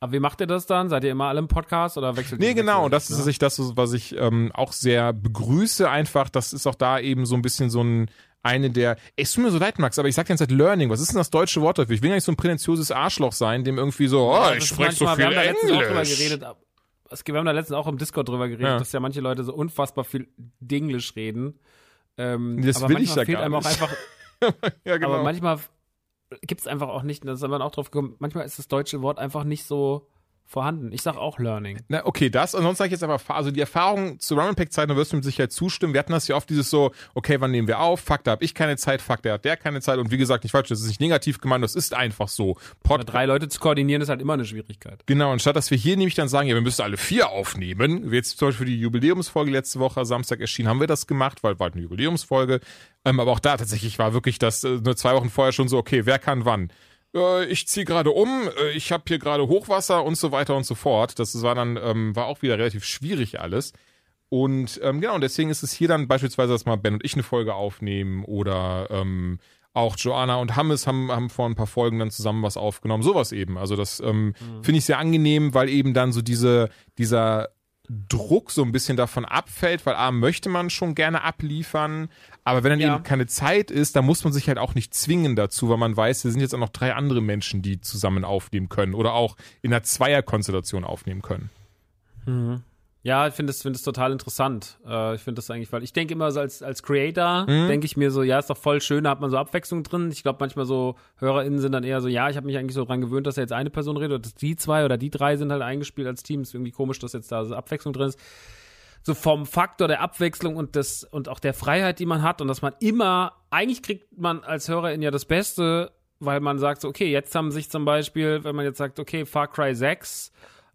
Aber wie macht ihr das dann? Seid ihr immer alle im Podcast oder wechselt ihr? Nee, genau. Und das ist ja? das, was ich ähm, auch sehr begrüße einfach. Das ist auch da eben so ein bisschen so ein eine der, es tut mir so leid, Max, aber ich sag die ganze Zeit Learning. Was ist denn das deutsche Wort dafür? Ich will ja nicht so ein prätentiöses Arschloch sein, dem irgendwie so, oh, ich spreche so viel wir haben Englisch. Da geredet, wir haben da letztens auch im Discord drüber geredet, ja. dass ja manche Leute so unfassbar viel Dinglisch reden. Ähm, das aber will ich ja fehlt gar einem nicht. auch einfach. ja, genau. Aber manchmal gibt es einfach auch nicht, da ist man auch drauf gekommen, manchmal ist das deutsche Wort einfach nicht so vorhanden. Ich sag auch Learning. Na, okay, das. Ansonsten sage ich jetzt einfach, also die Erfahrung zu Run Pack Zeiten, da wirst du mit Sicherheit zustimmen. Wir hatten das ja oft dieses so, okay, wann nehmen wir auf? Fuck, da habe ich keine Zeit, fuck, der hat der keine Zeit. Und wie gesagt, nicht falsch, das ist nicht negativ gemeint, das ist einfach so. Pod drei Leute zu koordinieren ist halt immer eine Schwierigkeit. Genau, und statt dass wir hier nämlich dann sagen, ja, wir müssen alle vier aufnehmen, wie jetzt zum Beispiel die Jubiläumsfolge letzte Woche Samstag erschienen, haben wir das gemacht, weil war halt eine Jubiläumsfolge. Ähm, aber auch da tatsächlich war wirklich das äh, nur zwei Wochen vorher schon so, okay, wer kann wann? Äh, ich ziehe gerade um, äh, ich habe hier gerade Hochwasser und so weiter und so fort. Das war dann, ähm, war auch wieder relativ schwierig alles. Und ähm, genau, und deswegen ist es hier dann beispielsweise, dass mal Ben und ich eine Folge aufnehmen oder ähm, auch Joanna und Hammes haben, haben vor ein paar Folgen dann zusammen was aufgenommen. Sowas eben. Also das ähm, mhm. finde ich sehr angenehm, weil eben dann so diese, dieser Druck so ein bisschen davon abfällt, weil A, möchte man schon gerne abliefern, aber wenn dann ja. eben keine Zeit ist, dann muss man sich halt auch nicht zwingen dazu, weil man weiß, wir sind jetzt auch noch drei andere Menschen, die zusammen aufnehmen können oder auch in einer Zweierkonstellation aufnehmen können. Mhm. Ja, ich finde es find total interessant. Äh, ich finde das eigentlich, weil ich denke immer so als, als Creator, mhm. denke ich mir so, ja, ist doch voll schön, da hat man so Abwechslung drin. Ich glaube, manchmal so HörerInnen sind dann eher so, ja, ich habe mich eigentlich so dran gewöhnt, dass da jetzt eine Person redet, oder dass die zwei oder die drei sind halt eingespielt als Team. Ist irgendwie komisch, dass jetzt da so Abwechslung drin ist. So vom Faktor der Abwechslung und des, und auch der Freiheit, die man hat und dass man immer, eigentlich kriegt man als HörerIn ja das Beste, weil man sagt so, okay, jetzt haben sich zum Beispiel, wenn man jetzt sagt, okay, Far Cry 6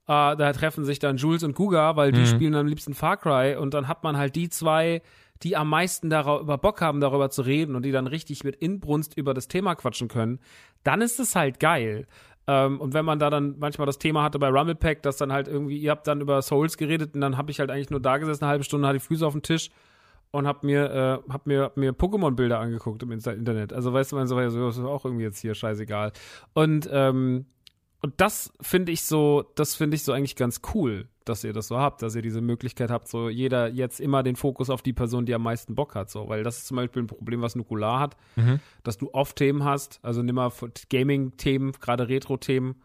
Uh, da treffen sich dann Jules und Guga, weil die mhm. spielen am liebsten Far Cry und dann hat man halt die zwei, die am meisten darüber Bock haben, darüber zu reden und die dann richtig mit Inbrunst über das Thema quatschen können. Dann ist es halt geil. Ähm, und wenn man da dann manchmal das Thema hatte bei Rumble Pack, dass dann halt irgendwie, ihr habt dann über Souls geredet und dann habe ich halt eigentlich nur da gesessen, eine halbe Stunde, hatte die Füße auf dem Tisch und hab mir, äh, hab mir, hab mir Pokémon-Bilder angeguckt im Internet. Also weißt du, man so, so ist auch irgendwie jetzt hier scheißegal. Und ähm, und das finde ich so, das finde ich so eigentlich ganz cool, dass ihr das so habt, dass ihr diese Möglichkeit habt, so jeder jetzt immer den Fokus auf die Person, die am meisten Bock hat, so, weil das ist zum Beispiel ein Problem, was Nukular hat, mhm. dass du oft Themen hast, also nimm mal Gaming-Themen, gerade Retro-Themen,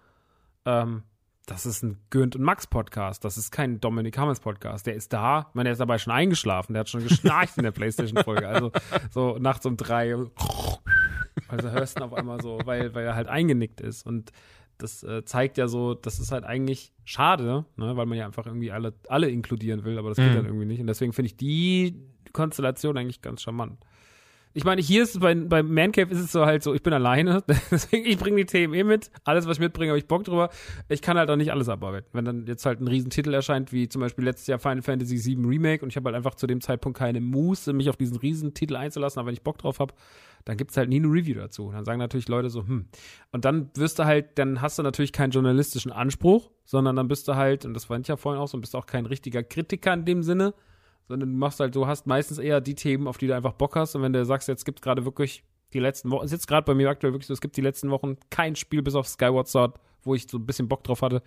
ähm, das ist ein Günd und Max Podcast. Das ist kein Dominik Hammers Podcast. Der ist da. Ich meine, der ist dabei schon eingeschlafen. Der hat schon geschnarcht in der Playstation-Folge. Also so nachts um drei. Also hörst du auf einmal so, weil, weil er halt eingenickt ist. Und das äh, zeigt ja so, das ist halt eigentlich schade, ne? weil man ja einfach irgendwie alle, alle inkludieren will, aber das geht Mhm. dann irgendwie nicht. Und deswegen finde ich die Konstellation eigentlich ganz charmant. Ich meine, hier ist es bei, bei Man Cave ist es so halt so, ich bin alleine, deswegen ich bringe die Themen eh mit. Alles, was ich mitbringe, habe ich Bock drüber. Ich kann halt auch nicht alles abarbeiten. Wenn dann jetzt halt ein Riesentitel erscheint, wie zum Beispiel letztes Jahr Final Fantasy VII Remake und ich habe halt einfach zu dem Zeitpunkt keine Muße, mich auf diesen Riesentitel einzulassen, aber wenn ich Bock drauf habe, dann gibt's halt nie eine Review dazu. Und dann sagen natürlich Leute so, hm. Und dann wirst du halt, dann hast du natürlich keinen journalistischen Anspruch, sondern dann bist du halt, und das fand ich ja vorhin auch so, bist du auch kein richtiger Kritiker in dem Sinne, sondern du machst halt, du hast meistens eher die Themen, auf die du einfach Bock hast. Und wenn du sagst, jetzt gibt's gerade wirklich die letzten Wochen, ist jetzt gerade bei mir aktuell wirklich so, es gibt die letzten Wochen kein Spiel bis auf Skyward Sword, wo ich so ein bisschen Bock drauf hatte,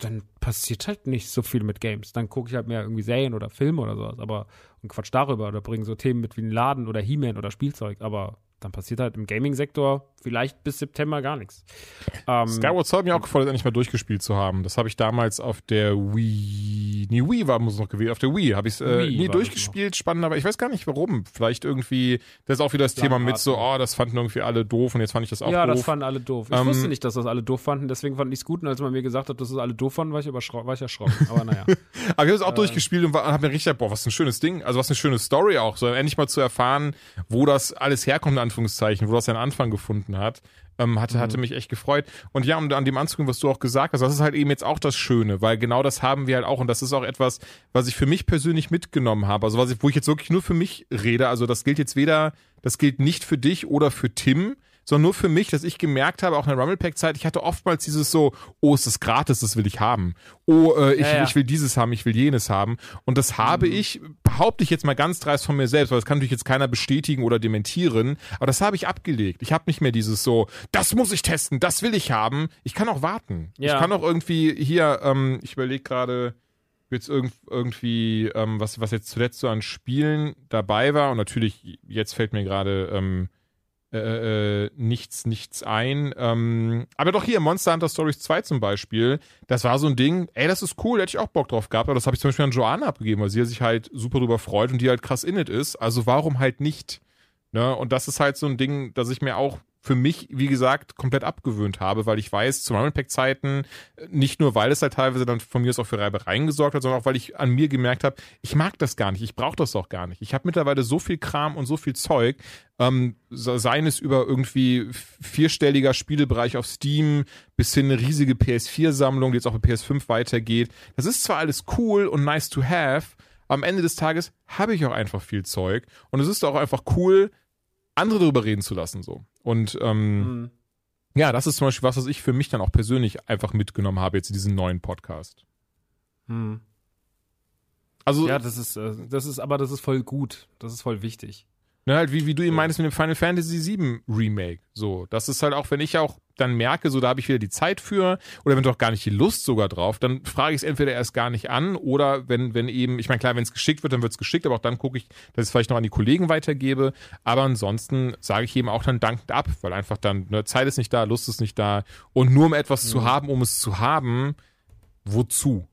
dann passiert halt nicht so viel mit Games. Dann gucke ich halt mehr irgendwie Serien oder Filme oder sowas, aber und Quatsch darüber oder bringe so Themen mit wie ein Laden oder He-Man oder Spielzeug, aber dann passiert halt im Gaming-Sektor vielleicht bis September gar nichts. Ähm, Skyward Sword hat mir auch gefallen, das endlich mal durchgespielt zu haben. Das habe ich damals auf der Wii, nee, Wii war muss noch gewählt, auf der Wii habe ich es äh, nie durchgespielt, spannend, aber ich weiß gar nicht warum. Vielleicht irgendwie, das ist auch wieder das Thema mit so, oh, das fanden irgendwie alle doof und jetzt fand ich das auch ja, doof. das fanden alle doof. Ich Ähm, wusste nicht, dass das alle doof fanden, deswegen fand ich es gut. Und als man mir gesagt hat, dass das alle doof fanden, war ich, war ich erschrocken. Aber naja. Aber ich habe es auch durchgespielt und habe mir richtig gedacht, boah, was ein schönes Ding. Also was eine schöne Story auch. So endlich mal zu erfahren, wo das alles herkommt, in Anführungszeichen, wo das seinen Anfang gefunden hat. Ähm, hatte, hatte mich echt gefreut. Und ja, um an dem anzugehen, was du auch gesagt hast, das ist halt eben jetzt auch das Schöne, weil genau das haben wir halt auch. Und das ist auch etwas, was ich für mich persönlich mitgenommen habe. Also was ich, wo ich jetzt wirklich nur für mich rede. Also das gilt jetzt weder, das gilt nicht für dich oder für Tim, sondern nur für mich, dass ich gemerkt habe, auch in der Rumble-Pack-Zeit, ich hatte oftmals dieses so, oh, ist das gratis, das will ich haben. Oh, äh, ich, Ja, ja. ich will dieses haben, ich will jenes haben. Und das habe ich, behaupte ich jetzt mal ganz dreist von mir selbst, weil das kann natürlich jetzt keiner bestätigen oder dementieren, aber das habe ich abgelegt. Ich habe nicht mehr dieses so, das muss ich testen, das will ich haben. Ich kann auch warten. Ja. Ich kann auch irgendwie hier, ähm, ich überlege gerade, jetzt irgend, irgendwie, ähm, was, was jetzt zuletzt so an Spielen dabei war. Und natürlich, jetzt fällt mir gerade ähm, äh, äh, nichts, nichts ein. Ähm, aber doch hier, Monster Hunter Stories 2 zum Beispiel, das war so ein Ding, ey, das ist cool, hätte ich auch Bock drauf gehabt, aber das habe ich zum Beispiel an Joanna abgegeben, weil sie sich halt super drüber freut und die halt krass in it ist. Also warum halt nicht? Ne? Und das ist halt so ein Ding, dass ich mir auch für mich, wie gesagt, komplett abgewöhnt habe, weil ich weiß, zu Rumble Pack Zeiten, nicht nur, weil es halt teilweise dann von mir aus auch für Reibereien gesorgt hat, sondern auch, weil ich an mir gemerkt habe, ich mag das gar nicht, ich brauche das auch gar nicht. Ich habe mittlerweile so viel Kram und so viel Zeug, ähm, se- seien es über irgendwie vierstelliger Spielebereich auf Steam bis hin eine riesige PS4-Sammlung, die jetzt auch bei PS5 weitergeht. Das ist zwar alles cool und nice to have, am Ende des Tages habe ich auch einfach viel Zeug und es ist auch einfach cool, andere darüber reden zu lassen so. Und ähm, Mhm. ja, das ist zum Beispiel was, was ich für mich dann auch persönlich einfach mitgenommen habe jetzt in diesem neuen Podcast. Hm. Also Ja, das ist, äh, das ist, aber das ist voll gut. Das ist voll wichtig. Ne, halt wie, wie du eben meinst mit dem Final Fantasy VII Remake. So, das ist halt auch, wenn ich auch dann merke, so da habe ich wieder die Zeit für oder wenn doch gar nicht die Lust sogar drauf, dann frage ich es entweder erst gar nicht an oder wenn, wenn eben, ich meine, klar, wenn es geschickt wird, dann wird es geschickt, aber auch dann gucke ich, dass ich es vielleicht noch an die Kollegen weitergebe. Aber ansonsten sage ich eben auch dann dankend ab, weil einfach dann, ne, Zeit ist nicht da, Lust ist nicht da. Und nur um etwas zu haben, um es zu haben, wozu?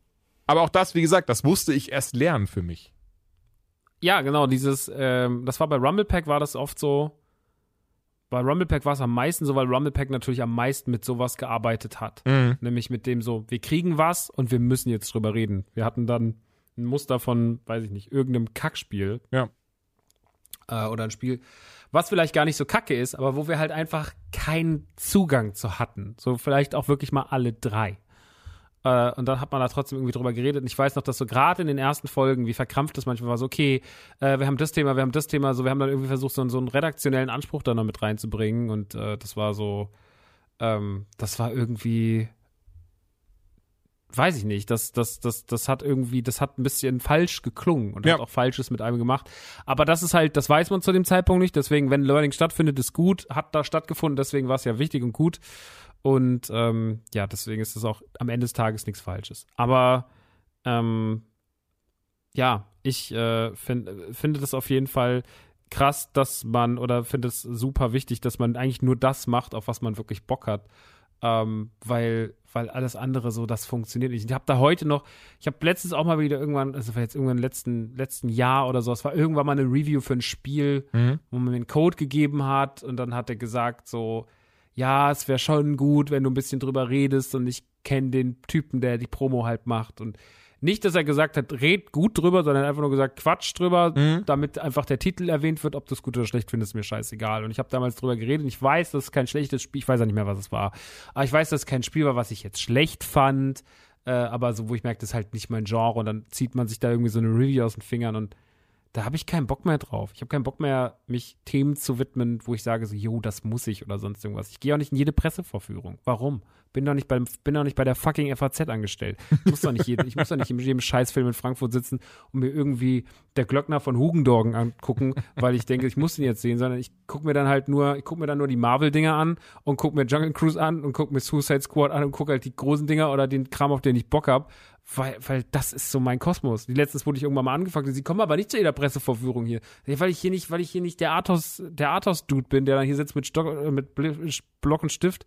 Aber auch das, wie gesagt, das musste ich erst lernen für mich. Ja, genau, dieses, ähm, das war bei Rumble Pack war das oft so. Bei Rumble Pack war es am meisten so, weil Rumble Pack natürlich am meisten mit sowas gearbeitet hat. Mhm. Nämlich mit dem so, wir kriegen was und wir müssen jetzt drüber reden. Wir hatten dann ein Muster von, weiß ich nicht, irgendeinem Kackspiel Ja. äh, oder ein Spiel, was vielleicht gar nicht so kacke ist, aber wo wir halt einfach keinen Zugang zu hatten. So vielleicht auch wirklich mal alle drei. Äh, und dann hat man da trotzdem irgendwie drüber geredet. Und ich weiß noch, dass so gerade in den ersten Folgen, wie verkrampft es manchmal war, so, okay, äh, wir haben das Thema, wir haben das Thema, so, wir haben dann irgendwie versucht, so, so einen redaktionellen Anspruch da noch mit reinzubringen. Und äh, das war so, ähm, das war irgendwie, weiß ich nicht, das, das, das, das hat irgendwie, das hat ein bisschen falsch geklungen und Ja. hat auch Falsches mit einem gemacht. Aber das ist halt, das weiß man zu dem Zeitpunkt nicht. Deswegen, wenn Learning stattfindet, ist gut, hat da stattgefunden, deswegen war es ja wichtig und gut. Und ähm, ja, deswegen ist es auch am Ende des Tages nichts Falsches. Aber ähm, ja, ich äh, find, finde das auf jeden Fall krass, dass man, oder finde es super wichtig, dass man eigentlich nur das macht, auf was man wirklich Bock hat. ähm, weil, weil alles andere so, das funktioniert nicht. Ich habe da heute noch, ich habe letztens auch mal wieder irgendwann, also war jetzt irgendwann im letzten, letzten Jahr oder so, es war irgendwann mal eine Review für ein Spiel, Mhm. wo man mir einen Code gegeben hat und dann hat er gesagt so, ja, es wäre schon gut, wenn du ein bisschen drüber redest und ich kenne den Typen, der die Promo halt macht und nicht, dass er gesagt hat, red gut drüber, sondern einfach nur gesagt, Quatsch drüber, damit einfach der Titel erwähnt wird. Ob du es gut oder schlecht findest, ist mir scheißegal. Und ich habe damals drüber geredet und ich weiß, dass es kein schlechtes Spiel, ich weiß auch nicht mehr, was es war. Aber ich weiß, dass es kein Spiel war, was ich jetzt schlecht fand. Äh, aber so, wo ich merke, das ist halt nicht mein Genre und dann zieht man sich da irgendwie so eine Review aus den Fingern und da habe ich keinen Bock mehr drauf. Ich habe keinen Bock mehr, mich Themen zu widmen, wo ich sage so, jo, das muss ich oder sonst irgendwas. Ich gehe auch nicht in jede Pressevorführung. Warum? Bin doch nicht beim, bin doch nicht bei der fucking FAZ angestellt. Ich muss doch nicht jeden, ich muss doch nicht in jedem Scheißfilm in Frankfurt sitzen und mir irgendwie der Glöckner von Hugendorgen angucken, weil ich denke, ich muss ihn jetzt sehen, sondern ich gucke mir dann halt nur, ich gucke mir dann nur die Marvel-Dinger an und gucke mir Jungle Cruise an und gucke mir Suicide Squad an und gucke halt die großen Dinger oder den Kram, auf den ich Bock hab, weil, weil das ist so mein Kosmos. Die letztens wurde ich irgendwann mal angefragt, sie kommen aber nicht zu jeder Pressevorführung hier. Weil ich hier nicht, weil ich hier nicht der Athos, der Athos-Dude bin, der dann hier sitzt mit Stock, äh, mit Bl- Block und Stift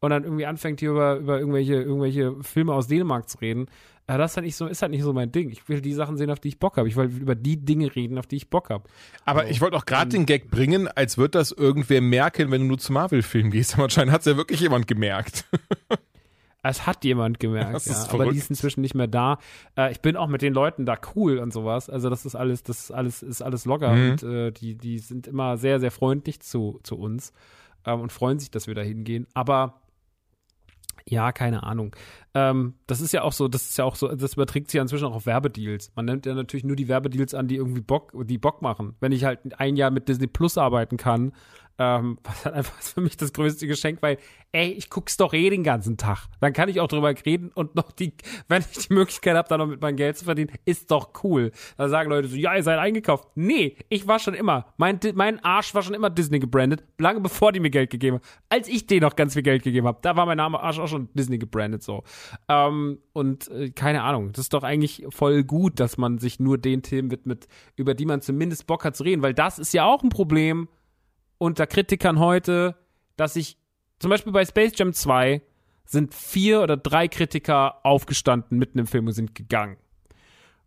und dann irgendwie anfängt hier über, über irgendwelche, irgendwelche Filme aus Dänemark zu reden. Ja, das ist halt nicht so, ist halt nicht so mein Ding. Ich will die Sachen sehen, auf die ich Bock habe. Ich will über die Dinge reden, auf die ich Bock habe. Aber ich wollte auch gerade den Gag bringen, als wird das irgendwer merken, wenn du nur zu Marvel-Filmen gehst. Aber anscheinend hat es ja wirklich jemand gemerkt. Es hat jemand gemerkt, ja. aber die ist inzwischen nicht mehr da. Äh, ich bin auch mit den Leuten da cool und sowas. Also das ist alles, das ist alles, ist alles locker Mhm. und äh, die, die sind immer sehr, sehr freundlich zu, zu uns ähm, und freuen sich, dass wir da hingehen. Aber ja, keine Ahnung. Ähm, das ist ja auch so, das ist ja auch so, das überträgt sich ja inzwischen auch auf Werbedeals. Man nimmt ja natürlich nur die Werbedeals an, die irgendwie Bock, die Bock machen. Wenn ich halt ein Jahr mit Disney Plus arbeiten kann, ähm, was halt einfach für mich das größte Geschenk, weil, ey, ich guck's doch eh den ganzen Tag. Dann kann ich auch drüber reden und noch die, wenn ich die Möglichkeit habe, da noch mit meinem Geld zu verdienen, ist doch cool. Da sagen Leute so, ja, ihr seid eingekauft. Nee, ich war schon immer, mein, mein Arsch war schon immer Disney gebrandet, lange bevor die mir Geld gegeben haben. Als ich denen noch ganz viel Geld gegeben habe, da war mein Name Arsch auch schon Disney gebrandet so. Ähm, und äh, keine Ahnung, das ist doch eigentlich voll gut, dass man sich nur den Themen widmet, über die man zumindest Bock hat zu reden, weil das ist ja auch ein Problem unter Kritikern heute, dass ich zum Beispiel bei Space Jam 2 sind vier oder drei Kritiker aufgestanden mitten im Film und sind gegangen.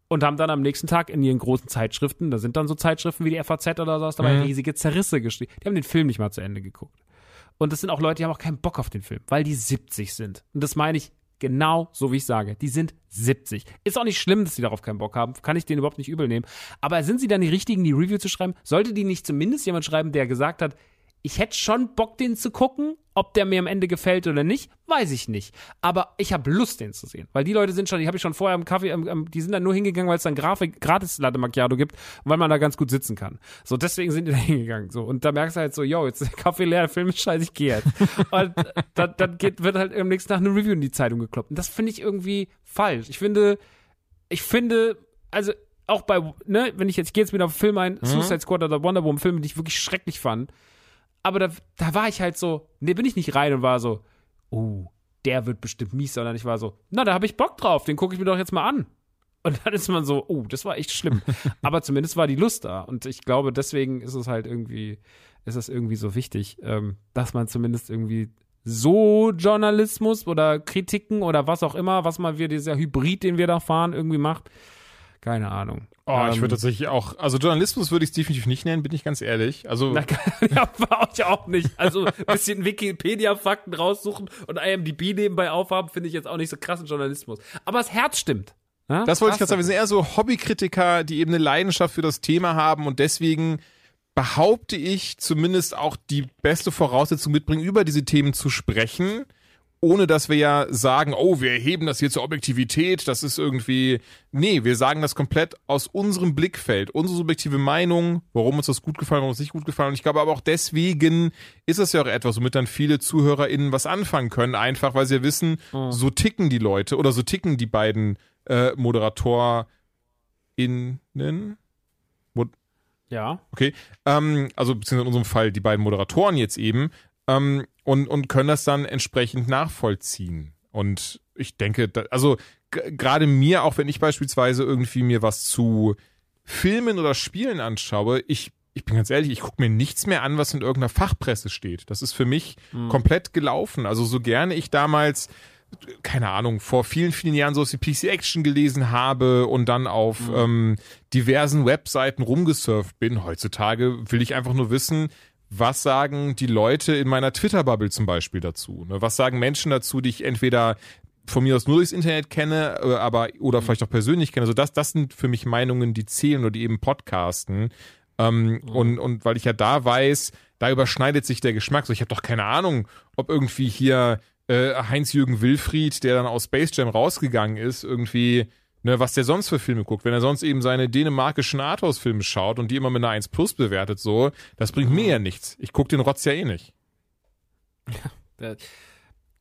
Und haben dann am nächsten Tag in ihren großen Zeitschriften, da sind dann so Zeitschriften wie die FAZ oder sowas dabei, riesige Zerrisse geschrieben. Die haben den Film nicht mal zu Ende geguckt. Und das sind auch Leute, die haben auch keinen Bock auf den Film, weil die 70 sind. Und das meine ich genau so, wie ich sage. Die sind 70. Ist auch nicht schlimm, dass sie darauf keinen Bock haben. Kann ich denen überhaupt nicht übel nehmen. Aber sind sie dann die Richtigen, die Review zu schreiben? Sollte die nicht zumindest jemand schreiben, der gesagt hat, ich hätte schon Bock, den zu gucken. Ob der mir am Ende gefällt oder nicht, weiß ich nicht. Aber ich habe Lust, den zu sehen. Weil die Leute sind schon, die habe ich schon vorher im Kaffee, die sind dann nur hingegangen, weil es dann Grafik, gratis Latte Macchiato gibt und weil man da ganz gut sitzen kann. So, deswegen sind die da hingegangen. So, und da merkst du halt so, yo, jetzt ist der Kaffee leer, der Film ist scheiße, ich gehe jetzt. und dann, dann geht, wird halt am nächsten Tag eine Review in die Zeitung gekloppt. Und das finde ich irgendwie falsch. Ich finde, ich finde, also auch bei, ne, wenn ich jetzt, ich gehe jetzt wieder auf Film ein, Suicide Squad oder Wonder Woman Filme, die ich wirklich schrecklich fand. Aber da, da war ich halt so, ne, bin ich nicht rein und war so, oh, der wird bestimmt mies, sondern ich war so, na, da habe ich Bock drauf, den gucke ich mir doch jetzt mal an. Und dann ist man so, oh, das war echt schlimm. Aber zumindest war die Lust da. Und ich glaube, deswegen ist es halt irgendwie, ist es irgendwie so wichtig, ähm, dass man zumindest irgendwie so Journalismus oder Kritiken oder was auch immer, was mal wir, dieser Hybrid, den wir da fahren, irgendwie macht. Keine Ahnung. Oh, ich Ähm, würde tatsächlich auch, also Journalismus würde ich es definitiv nicht nennen, bin ich ganz ehrlich. Also, Na, ja, war ich auch nicht. Also ein bisschen Wikipedia-Fakten raussuchen und IMDb nebenbei aufhaben, finde ich jetzt auch nicht so krassen Journalismus. Aber das Herz stimmt. Ja? das wollte ich gerade sagen. Wir sind eher so Hobbykritiker, die eben eine Leidenschaft für das Thema haben und deswegen behaupte ich zumindest auch die beste Voraussetzung mitbringen, über diese Themen zu sprechen, ohne dass wir ja sagen, oh, wir erheben das hier zur Objektivität, das ist irgendwie, nee, wir sagen das komplett aus unserem Blickfeld, unsere subjektive Meinung, warum uns das gut gefallen, warum uns nicht gut gefallen. Und ich glaube aber auch deswegen ist es ja auch etwas, womit dann viele ZuhörerInnen was anfangen können, einfach weil sie ja wissen, so ticken die Leute oder so ticken die beiden äh, ModeratorInnen. Ja. Okay. Ähm, also beziehungsweise in unserem Fall die beiden Moderatoren jetzt eben. Ähm, und, und können das dann entsprechend nachvollziehen. Und ich denke, da, also gerade mir, auch wenn ich beispielsweise irgendwie mir was zu Filmen oder Spielen anschaue, ich ich bin ganz ehrlich, ich gucke mir nichts mehr an, was in irgendeiner Fachpresse steht. Das ist für mich Hm. komplett gelaufen. Also so gerne ich damals keine Ahnung, vor vielen, vielen Jahren so wie PC Action gelesen habe und dann auf Mhm. ähm, diversen Webseiten rumgesurft bin. Heutzutage will ich einfach nur wissen, was sagen die Leute in meiner Twitter-Bubble zum Beispiel dazu? Ne? Was sagen Menschen dazu, die ich entweder von mir aus nur durchs Internet kenne, äh, aber oder Mhm. vielleicht auch persönlich kenne. Also das, das sind für mich Meinungen, die zählen oder die eben podcasten. Ähm, Mhm. und, und weil ich ja da weiß, da überschneidet sich der Geschmack. So, ich habe doch keine Ahnung, ob irgendwie hier äh, Heinz-Jürgen Wilfried, der dann aus Space Jam rausgegangen ist, irgendwie, ne, was der sonst für Filme guckt. Wenn er sonst eben seine dänemarkischen Arthouse-Filme schaut und die immer mit einer 1 Plus bewertet, so, das bringt mir ja nichts. Ich guck den Rotz ja eh nicht.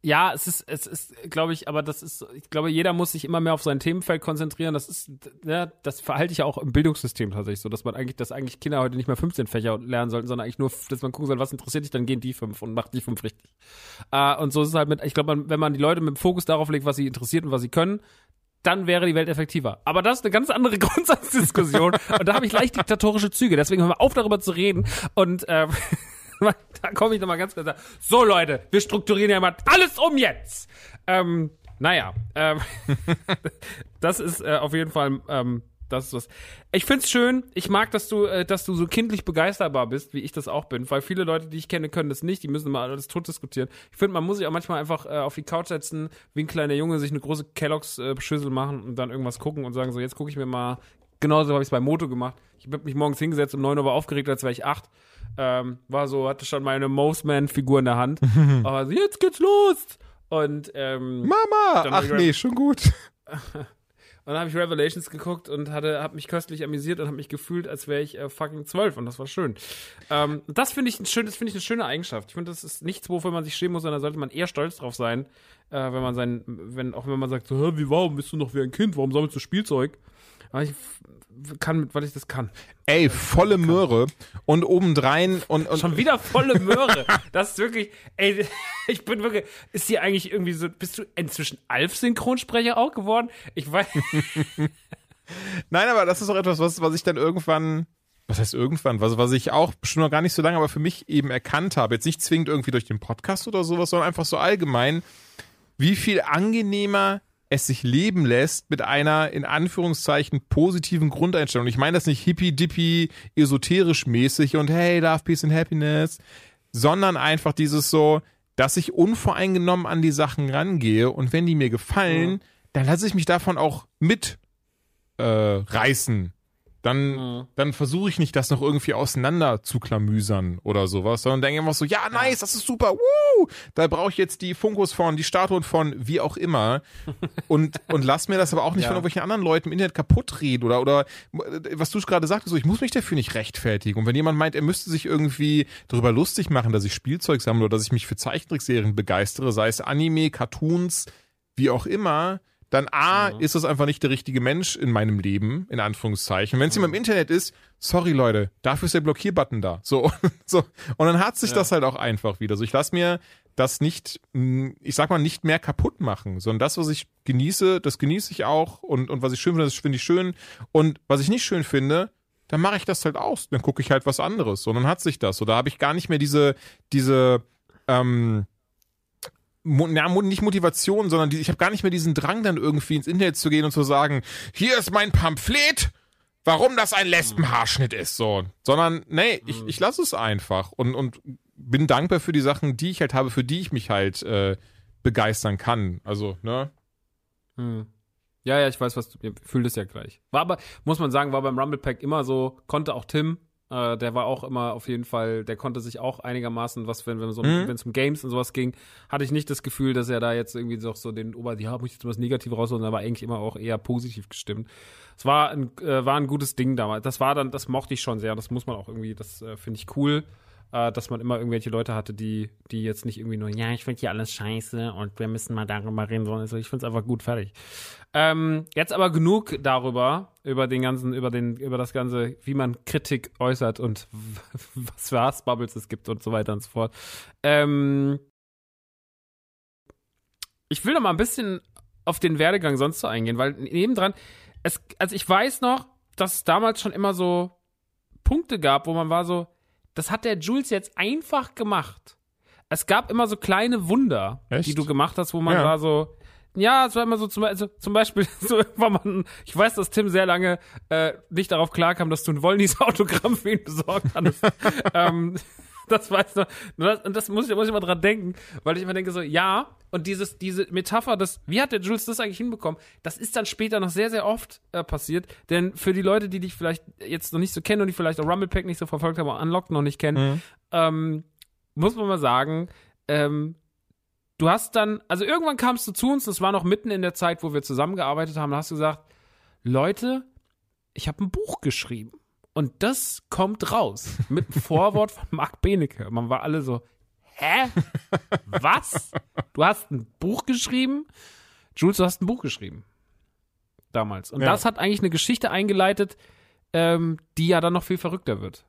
Ja, es ist, es ist, glaube ich, aber das ist, ich glaube, jeder muss sich immer mehr auf sein Themenfeld konzentrieren. Das ist, ja, das verhalte ich ja auch im Bildungssystem tatsächlich so, dass man eigentlich, dass eigentlich Kinder heute nicht mehr 15 Fächer lernen sollten, sondern eigentlich nur, dass man gucken soll, was interessiert dich, dann gehen die fünf und macht die fünf richtig. Äh, und so ist es halt mit, ich glaube, wenn man die Leute mit dem Fokus darauf legt, was sie interessiert und was sie können, dann wäre die Welt effektiver. Aber das ist eine ganz andere Grundsatzdiskussion und da habe ich leicht diktatorische Züge. Deswegen hören wir auf, darüber zu reden und ähm, da komme ich nochmal ganz kurz. So Leute, wir strukturieren ja mal alles um jetzt. Ähm, naja, ähm, das ist äh, auf jeden Fall ähm, das ist was. Ich find's schön. Ich mag, dass du, äh, dass du so kindlich begeisterbar bist, wie ich das auch bin. Weil viele Leute, die ich kenne, können das nicht. Die müssen mal alles tot diskutieren. Ich finde, man muss sich auch manchmal einfach äh, auf die Couch setzen, wie ein kleiner Junge, sich eine große Kelloggs-Schüssel machen und dann irgendwas gucken und sagen so, jetzt gucke ich mir mal. Genauso habe ich es bei Moto gemacht. Ich habe mich morgens hingesetzt um 9 Uhr war aufgeregt, als wäre ich 8. Ähm, war so, hatte schon meine Mostman-Figur in der Hand. Aber so, jetzt geht's los! Und ähm, Mama! Ach nee, schon gut. und dann habe ich Revelations geguckt und hatte, habe mich köstlich amüsiert und habe mich gefühlt, als wäre ich äh, fucking zwölf und das war schön. Ähm, das finde ich ein schön, das finde ich eine schöne Eigenschaft. Ich finde, das ist nichts, wofür man sich schämen muss, sondern da sollte man eher stolz drauf sein, äh, wenn man sein, wenn auch wenn man sagt so, Hä, wie warum bist du noch wie ein Kind? Warum sammelst du Spielzeug? Aber ich kann, weil ich das kann. Ey, volle Möhre und obendrein und, und Schon wieder volle Möhre. Das ist wirklich, ey, ich bin wirklich, ist hier eigentlich irgendwie so, bist du inzwischen Alf-Synchronsprecher auch geworden? Ich weiß, Nein, aber das ist auch etwas, was, was ich dann irgendwann, was heißt irgendwann, was, was ich auch schon noch gar nicht so lange, aber für mich eben erkannt habe. Jetzt nicht zwingend irgendwie durch den Podcast oder sowas, sondern einfach so allgemein, wie viel angenehmer es sich leben lässt mit einer in Anführungszeichen positiven Grundeinstellung. Ich meine das nicht hippie-dippy, esoterisch mäßig und hey, Love, Peace and Happiness, sondern einfach dieses so, dass ich unvoreingenommen an die Sachen rangehe und wenn die mir gefallen, dann lasse ich mich davon auch mit äh, reißen. Dann, dann versuche ich nicht, das noch irgendwie auseinander zu klamüsern oder sowas, sondern denke einfach so, ja, nice, das ist super, woo! Da brauche ich jetzt die Funkos von, die Statuen von, wie auch immer. Und, und lass mir das aber auch nicht Ja. von irgendwelchen anderen Leuten im Internet kaputt reden oder, oder was du gerade sagtest, so, ich muss mich dafür nicht rechtfertigen. Und wenn jemand meint, er müsste sich irgendwie darüber lustig machen, dass ich Spielzeug sammle oder dass ich mich für Zeichentrickserien begeistere, sei es Anime, Cartoons, wie auch immer, dann A, ist das einfach nicht der richtige Mensch in meinem Leben, in Anführungszeichen. Wenn es jemand im Internet ist, sorry Leute, dafür ist der Blockierbutton da. So, so. Und dann hat sich das halt auch einfach wieder. So, ich lass mir das nicht, mh, ich sag mal, nicht mehr kaputt machen, sondern das, was ich genieße, das genieße ich auch und, und was ich schön finde, das finde ich schön. Und was ich nicht schön finde, dann mache ich das halt aus. Dann gucke ich halt was anderes. Und dann hat sich das. So, da habe ich gar nicht mehr diese, diese, ähm, ja, nicht Motivation, sondern die, ich habe gar nicht mehr diesen Drang, dann irgendwie ins Internet zu gehen und zu sagen, hier ist mein Pamphlet, warum das ein Lesbenhaarschnitt ist, so. Sondern, nee, ich, ich lasse es einfach und, und bin dankbar für die Sachen, die ich halt habe, für die ich mich halt äh, begeistern kann. Also, ne? Hm. Ja, ja, ich weiß, was du, ihr fühlt es ja gleich. War aber, muss man sagen, war beim Rumble Pack immer so, konnte auch Tim, äh, der war auch immer auf jeden Fall, der konnte sich auch einigermaßen, was, wenn, wenn so, Mhm. es um Games und sowas ging, hatte ich nicht das Gefühl, dass er da jetzt irgendwie doch so den Ober, ja, muss ich jetzt mal das Negative rausholen, er war eigentlich immer auch eher positiv gestimmt. Es war ein, äh, war ein gutes Ding damals. Das war dann, das mochte ich schon sehr, das muss man auch irgendwie, das äh, finde ich cool. Äh, dass man immer irgendwelche Leute hatte, die, die jetzt nicht irgendwie nur, ja, ich finde hier alles scheiße und wir müssen mal darüber reden, sondern so, ich finde es einfach gut, fertig. Ähm, jetzt aber genug darüber, über den ganzen, über den, über das ganze, wie man Kritik äußert und was für Hassbubbles es gibt und so weiter und so fort. Ähm, ich will noch mal ein bisschen auf den Werdegang sonst so eingehen, weil nebendran, es, also ich weiß noch, dass es damals schon immer so Punkte gab, wo man war so, das hat der Jules jetzt einfach gemacht. Es gab immer so kleine Wunder, Echt? die du gemacht hast, wo man Ja. war so, ja, es war immer so zum, also zum Beispiel, so war man, ich weiß, dass Tim sehr lange äh, nicht darauf klarkam, dass du ein Wollnys Autogramm für ihn besorgt hattest. ähm, das weiß noch. Und das, und das muss ich, muss ich immer dran denken, weil ich immer denke so, ja, und dieses, diese Metapher, das, wie hat der Jules das eigentlich hinbekommen? Das ist dann später noch sehr, sehr oft äh, passiert. Denn für die Leute, die dich vielleicht jetzt noch nicht so kennen und die vielleicht auch Rumblepack nicht so verfolgt haben, auch Unlocked noch nicht kennen, ähm, muss man mal sagen, ähm, du hast dann, also irgendwann kamst du zu uns, das war noch mitten in der Zeit, wo wir zusammengearbeitet haben, da hast du gesagt, Leute, ich habe ein Buch geschrieben. Und das kommt raus mit einem Vorwort von Marc Benecke. Man war alle so, hä? Was? Du hast ein Buch geschrieben? Jules, du hast ein Buch geschrieben. Damals. Und Ja. das hat eigentlich eine Geschichte eingeleitet, ähm, die ja dann noch viel verrückter wird.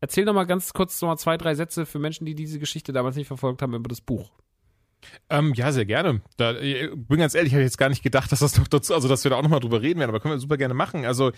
Erzähl doch mal ganz kurz noch mal zwei, drei Sätze für Menschen, die diese Geschichte damals nicht verfolgt haben über das Buch. Ähm, ja, sehr gerne. Da, ich bin ganz ehrlich, ich habe jetzt gar nicht gedacht, dass das noch dazu, also dass wir da auch nochmal drüber reden werden, aber können wir super gerne machen. Also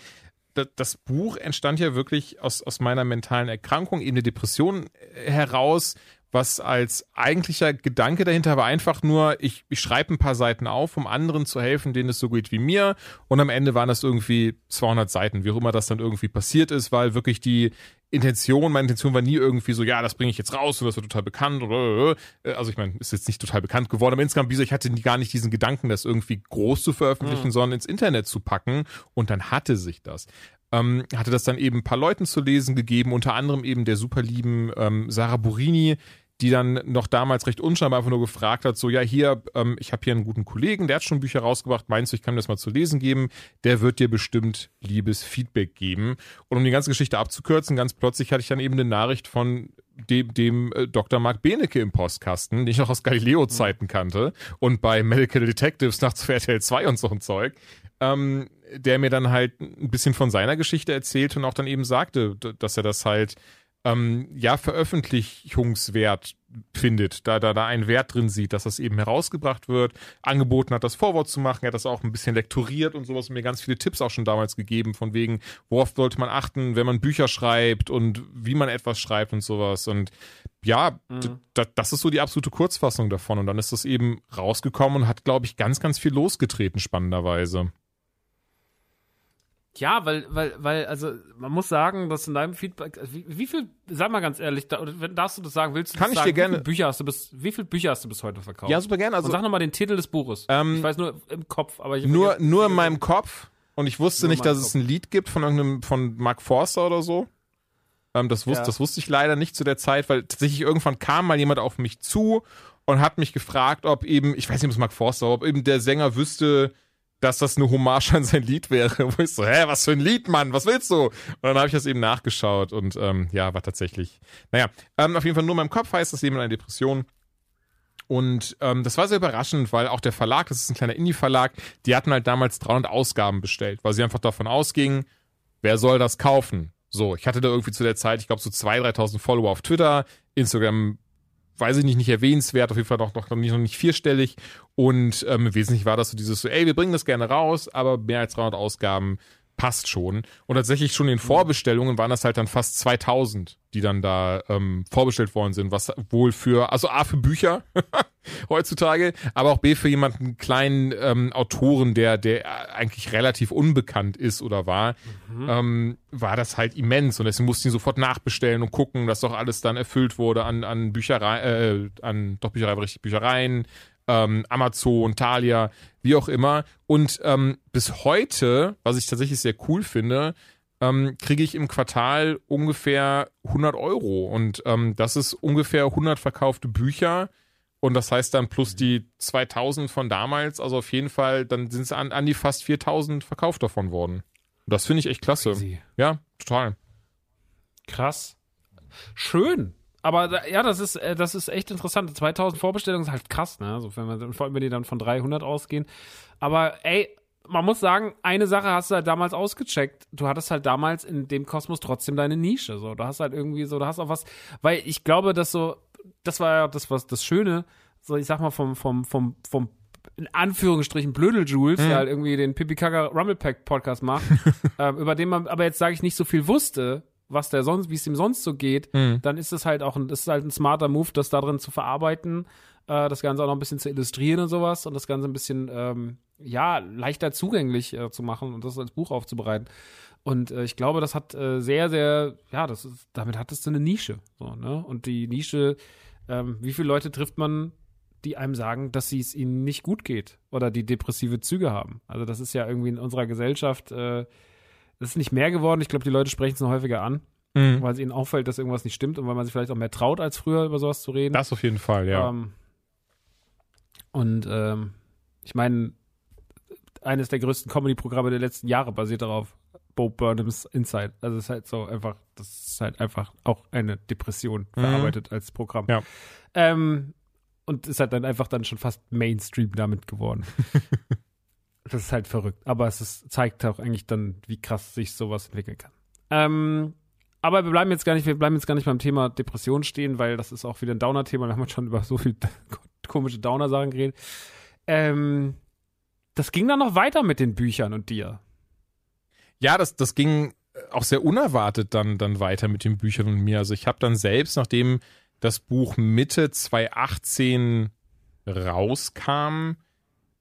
das Buch entstand ja wirklich aus, aus meiner mentalen Erkrankung, eben eine Depression äh, heraus, was als eigentlicher Gedanke dahinter war einfach nur, ich, ich schreibe ein paar Seiten auf, um anderen zu helfen, denen es so geht wie mir. Und am Ende waren das irgendwie 200 Seiten, wie auch immer das dann irgendwie passiert ist, weil wirklich die Intention, meine Intention war nie irgendwie so, ja, das bringe ich jetzt raus und das wird total bekannt oder äh, also ich meine, ist jetzt nicht total bekannt geworden, aber insgesamt, wie gesagt, ich hatte gar nicht diesen Gedanken, das irgendwie groß zu veröffentlichen, sondern ins Internet zu packen und dann hatte sich das. Ähm, hatte das dann eben ein paar Leuten zu lesen gegeben, unter anderem eben der super lieben ähm, Sarah Burini, die dann noch damals recht unscheinbar einfach nur gefragt hat, so, ja, hier, ähm, ich habe hier einen guten Kollegen, der hat schon Bücher rausgebracht, meinst du, ich kann mir das mal zu lesen geben? Der wird dir bestimmt liebes Feedback geben. Und um die ganze Geschichte abzukürzen, ganz plötzlich hatte ich dann eben eine Nachricht von dem, dem äh, Dr. Mark Benecke im Postkasten, den ich noch aus Galileo-Zeiten kannte und bei Medical Detectives nachts für RTL 2 und so ein Zeug, ähm, der mir dann halt ein bisschen von seiner Geschichte erzählte und auch dann eben sagte, dass er das halt ähm, ja veröffentlichungswert findet, da da da einen Wert drin sieht, dass das eben herausgebracht wird, angeboten hat, das Vorwort zu machen, er hat das auch ein bisschen lektoriert und sowas und mir ganz viele Tipps auch schon damals gegeben, von wegen, worauf sollte man achten, wenn man Bücher schreibt und wie man etwas schreibt und sowas. Und ja, d- das ist so die absolute Kurzfassung davon. Und dann ist das eben rausgekommen und hat, glaube ich, ganz, ganz viel losgetreten, spannenderweise. Ja, weil, weil, weil, also man muss sagen, dass in deinem Feedback, also wie, wie viel, sag mal ganz ehrlich, da, darfst du das sagen, willst du Kann ich sagen, dir gerne- Wie viele Bücher hast du bis, wie viele Bücher hast du bis heute verkauft? Ja, super gerne. Und Also sag nochmal den Titel des Buches. Ähm, ich weiß nur im Kopf, aber ich nur, nur in meinem Kopf und ich wusste nicht, dass meinem es ein Lied gibt von irgendeinem, von Mark Forster oder so. Ähm, das, wusste, Ja. das wusste ich leider nicht zu der Zeit, weil tatsächlich irgendwann kam mal jemand auf mich zu und hat mich gefragt, ob eben, ich weiß nicht, ob es Mark Forster ob eben der Sänger wüsste, dass das eine Hommage an sein Lied wäre. Wo ich so, hä, was für ein Lied, Mann, was willst du? Und dann habe ich das eben nachgeschaut und ähm, ja, war tatsächlich, naja, ähm, auf jeden Fall nur in meinem Kopf heißt das eben eine Depression. Und ähm, das war sehr überraschend, weil auch der Verlag, das ist ein kleiner Indie-Verlag, die hatten halt damals 300 Ausgaben bestellt, weil sie einfach davon ausgingen, wer soll das kaufen? So, ich hatte da irgendwie zu der Zeit, ich glaube, so 2.000, 3.000 Follower auf Twitter, Instagram, weiß ich nicht, nicht erwähnenswert, auf jeden Fall noch, noch, nicht, noch nicht vierstellig. Und ähm, wesentlich war das so dieses so, ey, wir bringen das gerne raus, aber mehr als 300 Ausgaben passt schon. Und tatsächlich schon in Vorbestellungen waren das halt dann fast 2000, die dann da ähm, vorbestellt worden sind, was wohl für, also A für Bücher heutzutage, aber auch B für jemanden kleinen ähm, Autoren, der, der eigentlich relativ unbekannt ist oder war, ähm, war das halt immens. Und deswegen mussten die sofort nachbestellen und gucken, dass doch alles dann erfüllt wurde an, an Bücherei, äh, an doch Bücherei, richtig Büchereien, ähm, Amazon, Thalia, wie auch immer. Und ähm, bis heute, was ich tatsächlich sehr cool finde, ähm, kriege ich im Quartal ungefähr 100 Euro. Und ähm, das ist ungefähr 100 verkaufte Bücher. Und das heißt dann plus die 2000 von damals, also auf jeden Fall, dann sind es an, an die fast 4000 verkauft davon worden. Und das finde ich echt klasse. Crazy. Ja, total. Krass. Schön. Aber da, ja, das ist, äh, das ist echt interessant. 2000 Vorbestellungen ist halt krass, ne? Also wenn wir, vor allem, wenn die dann von 300 ausgehen. Aber ey, man muss sagen, eine Sache hast du halt damals ausgecheckt. Du hattest halt damals in dem Kosmos trotzdem deine Nische. So, du hast halt irgendwie so, du hast auch was, weil ich glaube, dass so, das war ja das, was das Schöne, so ich sag mal, vom, vom, vom, vom in Anführungsstrichen Blödel Jules, der halt irgendwie den Pipi Kaka Rumblepack Podcast macht, ähm, über den man aber jetzt sage ich nicht so viel wusste, was der sonst, wie es ihm sonst so geht, Mhm. dann ist es halt auch ein, ist halt ein smarter Move, das da drin zu verarbeiten, äh, das Ganze auch noch ein bisschen zu illustrieren und sowas und das Ganze ein bisschen, ähm, ja, leichter zugänglich äh, zu machen und das als Buch aufzubereiten. Und äh, ich glaube, das hat äh, sehr, sehr, ja, das ist, damit hattest du eine Nische. So, ne? Und die Nische, ähm, wie viele Leute trifft man, die einem sagen, dass sie es ihnen nicht gut geht oder die depressive Züge haben? Also, das ist ja irgendwie in unserer Gesellschaft, äh, das ist nicht mehr geworden. Ich glaube, die Leute sprechen es noch häufiger an, Mhm. weil es ihnen auffällt, dass irgendwas nicht stimmt und weil man sich vielleicht auch mehr traut, als früher über sowas zu reden. Das auf jeden Fall, ja. Ähm, und ähm, ich meine, eines der größten Comedy-Programme der letzten Jahre basiert darauf. Bo Burnhams Inside. Also es ist halt so einfach, das ist halt einfach auch eine Depression verarbeitet als Programm. Mhm. Ja. Ähm, und ist halt dann einfach dann schon fast Mainstream damit geworden. das ist halt verrückt. Aber es ist, zeigt auch eigentlich dann, wie krass sich sowas entwickeln kann. Ähm, aber wir bleiben jetzt gar nicht, wir bleiben jetzt gar nicht beim Thema Depression stehen, weil das ist auch wieder ein Downer-Thema. Wir haben schon über so viel komische Downer-Sachen geredet. Ähm, das ging dann noch weiter mit den Büchern und dir. Ja, das, das ging auch sehr unerwartet dann, dann weiter mit den Büchern und mir. Also ich habe dann selbst, nachdem das Buch Mitte 2018 rauskam,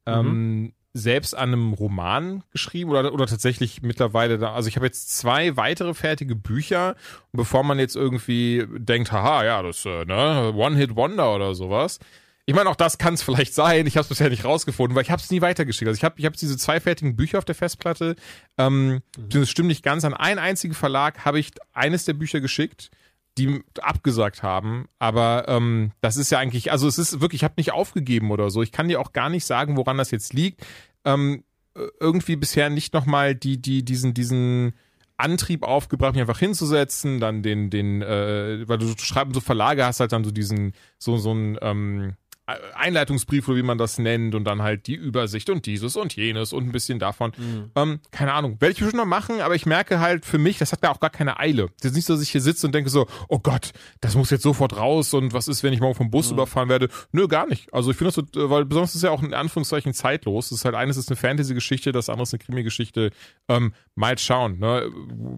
ähm, selbst an einem Roman geschrieben oder, oder tatsächlich mittlerweile da. Also ich habe jetzt zwei weitere fertige Bücher. Und bevor man jetzt irgendwie denkt, haha, ja, das äh, ne, One-Hit-Wonder oder sowas. Ich meine, auch das kann es vielleicht sein. Ich habe es bisher nicht rausgefunden, weil ich habe es nie weitergeschickt. Also ich habe ich hab diese zwei fertigen Bücher auf der Festplatte. Ähm, Das stimmt nicht ganz. An einen einzigen Verlag habe ich eines der Bücher geschickt, die abgesagt haben. Aber ähm, das ist ja eigentlich, also es ist wirklich, ich habe nicht aufgegeben oder so. Ich kann dir auch gar nicht sagen, woran das jetzt liegt. Ähm, äh, irgendwie bisher nicht nochmal die, die, diesen, diesen Antrieb aufgebracht, mich einfach hinzusetzen, dann den, den, äh, weil du so schreiben, so Verlage hast halt dann so diesen, so, so ein, ähm, Einleitungsbrief oder wie man das nennt und dann halt die Übersicht und dieses und jenes und ein bisschen davon. Ähm, keine Ahnung, werde ich bestimmt noch machen, aber ich merke halt für mich, das hat da auch gar keine Eile. Das ist nicht so, dass ich hier sitze und denke so, oh Gott, das muss jetzt sofort raus und was ist, wenn ich morgen vom Bus überfahren werde? Nö, gar nicht. Also ich finde das so, äh, weil besonders ist es ja auch in Anführungszeichen zeitlos. Das ist halt eines ist eine Fantasy-Geschichte, das andere ist eine Krimi-Geschichte. Ähm, mal schauen, ne?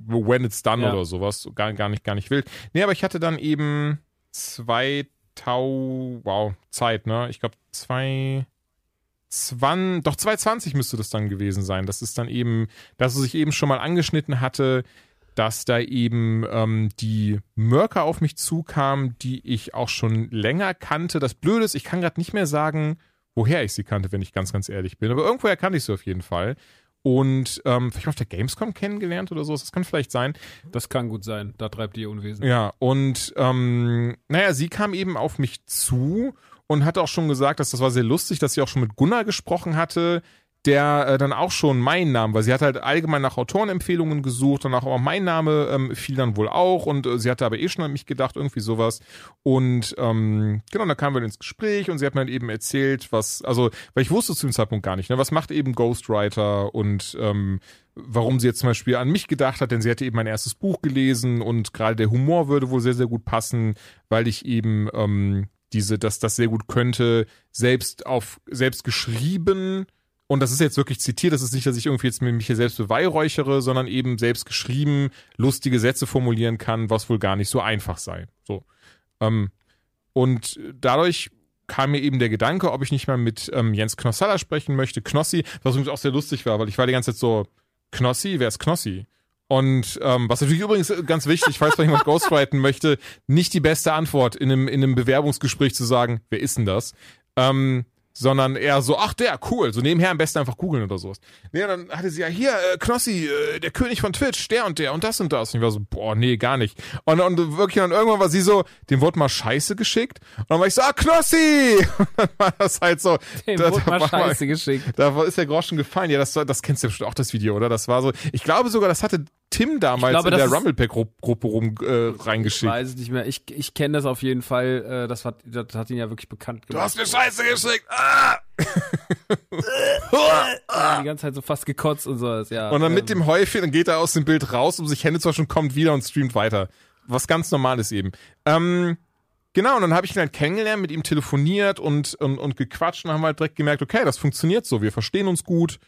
When it's done Ja. oder sowas. Gar, gar nicht, gar nicht wild. Nee, aber ich hatte dann eben zwei Tau, wow, Zeit, ne? Ich glaube, zwei, zwan, doch 220 müsste das dann gewesen sein. Das ist dann eben, dass es sich eben schon mal angeschnitten hatte, dass da eben ähm, die Mörker auf mich zukam, die ich auch schon länger kannte. Das Blöde ist, ich kann gerade nicht mehr sagen, woher ich sie kannte, wenn ich ganz, ganz ehrlich bin. Aber irgendwoher kannte ich sie auf jeden Fall. Und ähm, vielleicht auf der Gamescom kennengelernt oder so. Das kann vielleicht sein. Das kann gut sein. Da treibt ihr Unwesen. Ja, und ähm, naja, sie kam eben auf mich zu und hat auch schon gesagt, dass das war sehr lustig, dass sie auch schon mit Gunnar gesprochen hatte, der äh, dann auch schon meinen Namen, weil sie hat halt allgemein nach Autorenempfehlungen gesucht und auch mein Name ähm, fiel dann wohl auch und äh, sie hatte aber eh schon an mich gedacht, irgendwie sowas. Und ähm, genau, da kamen wir ins Gespräch und sie hat mir dann eben erzählt, was, also, weil ich wusste zu dem Zeitpunkt gar nicht, ne, was macht eben Ghostwriter und ähm, warum sie jetzt zum Beispiel an mich gedacht hat, denn sie hatte eben mein erstes Buch gelesen und gerade der Humor würde wohl sehr, sehr gut passen, weil ich eben ähm, diese, dass das sehr gut könnte, selbst auf, selbst geschrieben, und das ist jetzt wirklich zitiert, das ist nicht, dass ich irgendwie jetzt mich hier selbst beweihräuchere, sondern eben selbst geschrieben, lustige Sätze formulieren kann, was wohl gar nicht so einfach sei. So. Ähm, und dadurch kam mir eben der Gedanke, ob ich nicht mal mit ähm, Jens Knossalla sprechen möchte. Knossi, was übrigens auch sehr lustig war, weil ich war die ganze Zeit so, Knossi, wer ist Knossi? Und ähm, was natürlich übrigens ganz wichtig, falls mal jemand ghostwriten möchte, nicht die beste Antwort in einem, in einem Bewerbungsgespräch zu sagen, wer ist denn das? Ähm, sondern eher so, ach der, cool, so nebenher am besten einfach googeln oder sowas. Nee, und dann hatte sie ja hier, äh, Knossi, äh, der König von Twitch, der und der und das und das. Und ich war so, boah, nee, gar nicht. Und, und wirklich, dann irgendwann war sie so, dem wurde mal Scheiße geschickt. Und dann war ich so, ah, Knossi! Und dann war das halt so. Dem da, wurde da mal war Scheiße geschickt. Da war- ist der Groschen gefallen. Ja, das, das kennst du ja bestimmt auch, das Video, oder? Das war so, ich glaube sogar, das hatte Tim damals glaube, in der ist- Rumblepack-Gruppe rum äh, Ich reingeschickt. weiß es nicht mehr. Ich, ich kenne das auf jeden Fall. Äh, das, hat, das hat ihn ja wirklich bekannt Du gemacht. hast mir Scheiße geschickt! Ah! Die ganze Zeit so fast gekotzt und sowas, ja. Und dann mit Ähm, dem Häufchen, dann geht er aus dem Bild raus, um sich Hände zu waschen, kommt wieder und streamt weiter. Was ganz normales eben. Ähm, genau, und dann habe ich ihn halt kennengelernt, mit ihm telefoniert und, und, und gequatscht und haben halt direkt gemerkt, okay, das funktioniert so, wir verstehen uns gut.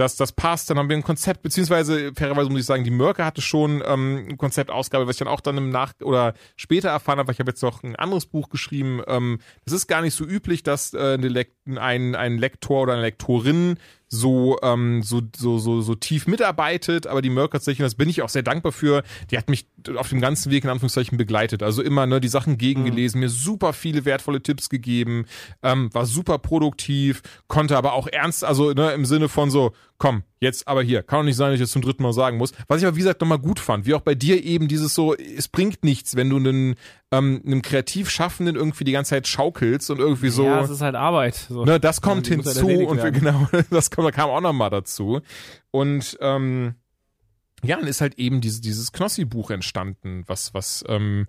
Das, das passt, dann haben wir ein Konzept, beziehungsweise fairerweise muss ich sagen, die Mörke hatte schon ähm, ein Konzeptausgabe, was ich dann auch dann im Nach- oder später erfahren habe, weil ich habe jetzt noch ein anderes Buch geschrieben. Ähm, das ist gar nicht so üblich, dass äh, eine ein, ein Lektor oder eine Lektorin so, ähm, so, so, so, so tief mitarbeitet, aber die Merck tatsächlich, und das bin ich auch sehr dankbar für, die hat mich auf dem ganzen Weg in Anführungszeichen begleitet. Also immer ne, die Sachen gegengelesen, mir super viele wertvolle Tipps gegeben, ähm, war super produktiv, konnte aber auch ernst, also ne, im Sinne von so, komm, jetzt aber hier, kann doch nicht sein, dass ich das zum dritten Mal sagen muss. Was ich aber wie gesagt nochmal gut fand, wie auch bei dir eben dieses so, es bringt nichts, wenn du einen, ähm, einem Kreativschaffenden irgendwie die ganze Zeit schaukelst und irgendwie so. Ja, es ist halt Arbeit. So. Ne, das kommt halt hinzu erledigt und wir, genau, das kam, kam auch nochmal dazu. Und ähm, ja, dann ist halt eben diese, dieses Knossi-Buch entstanden, was, was, ähm,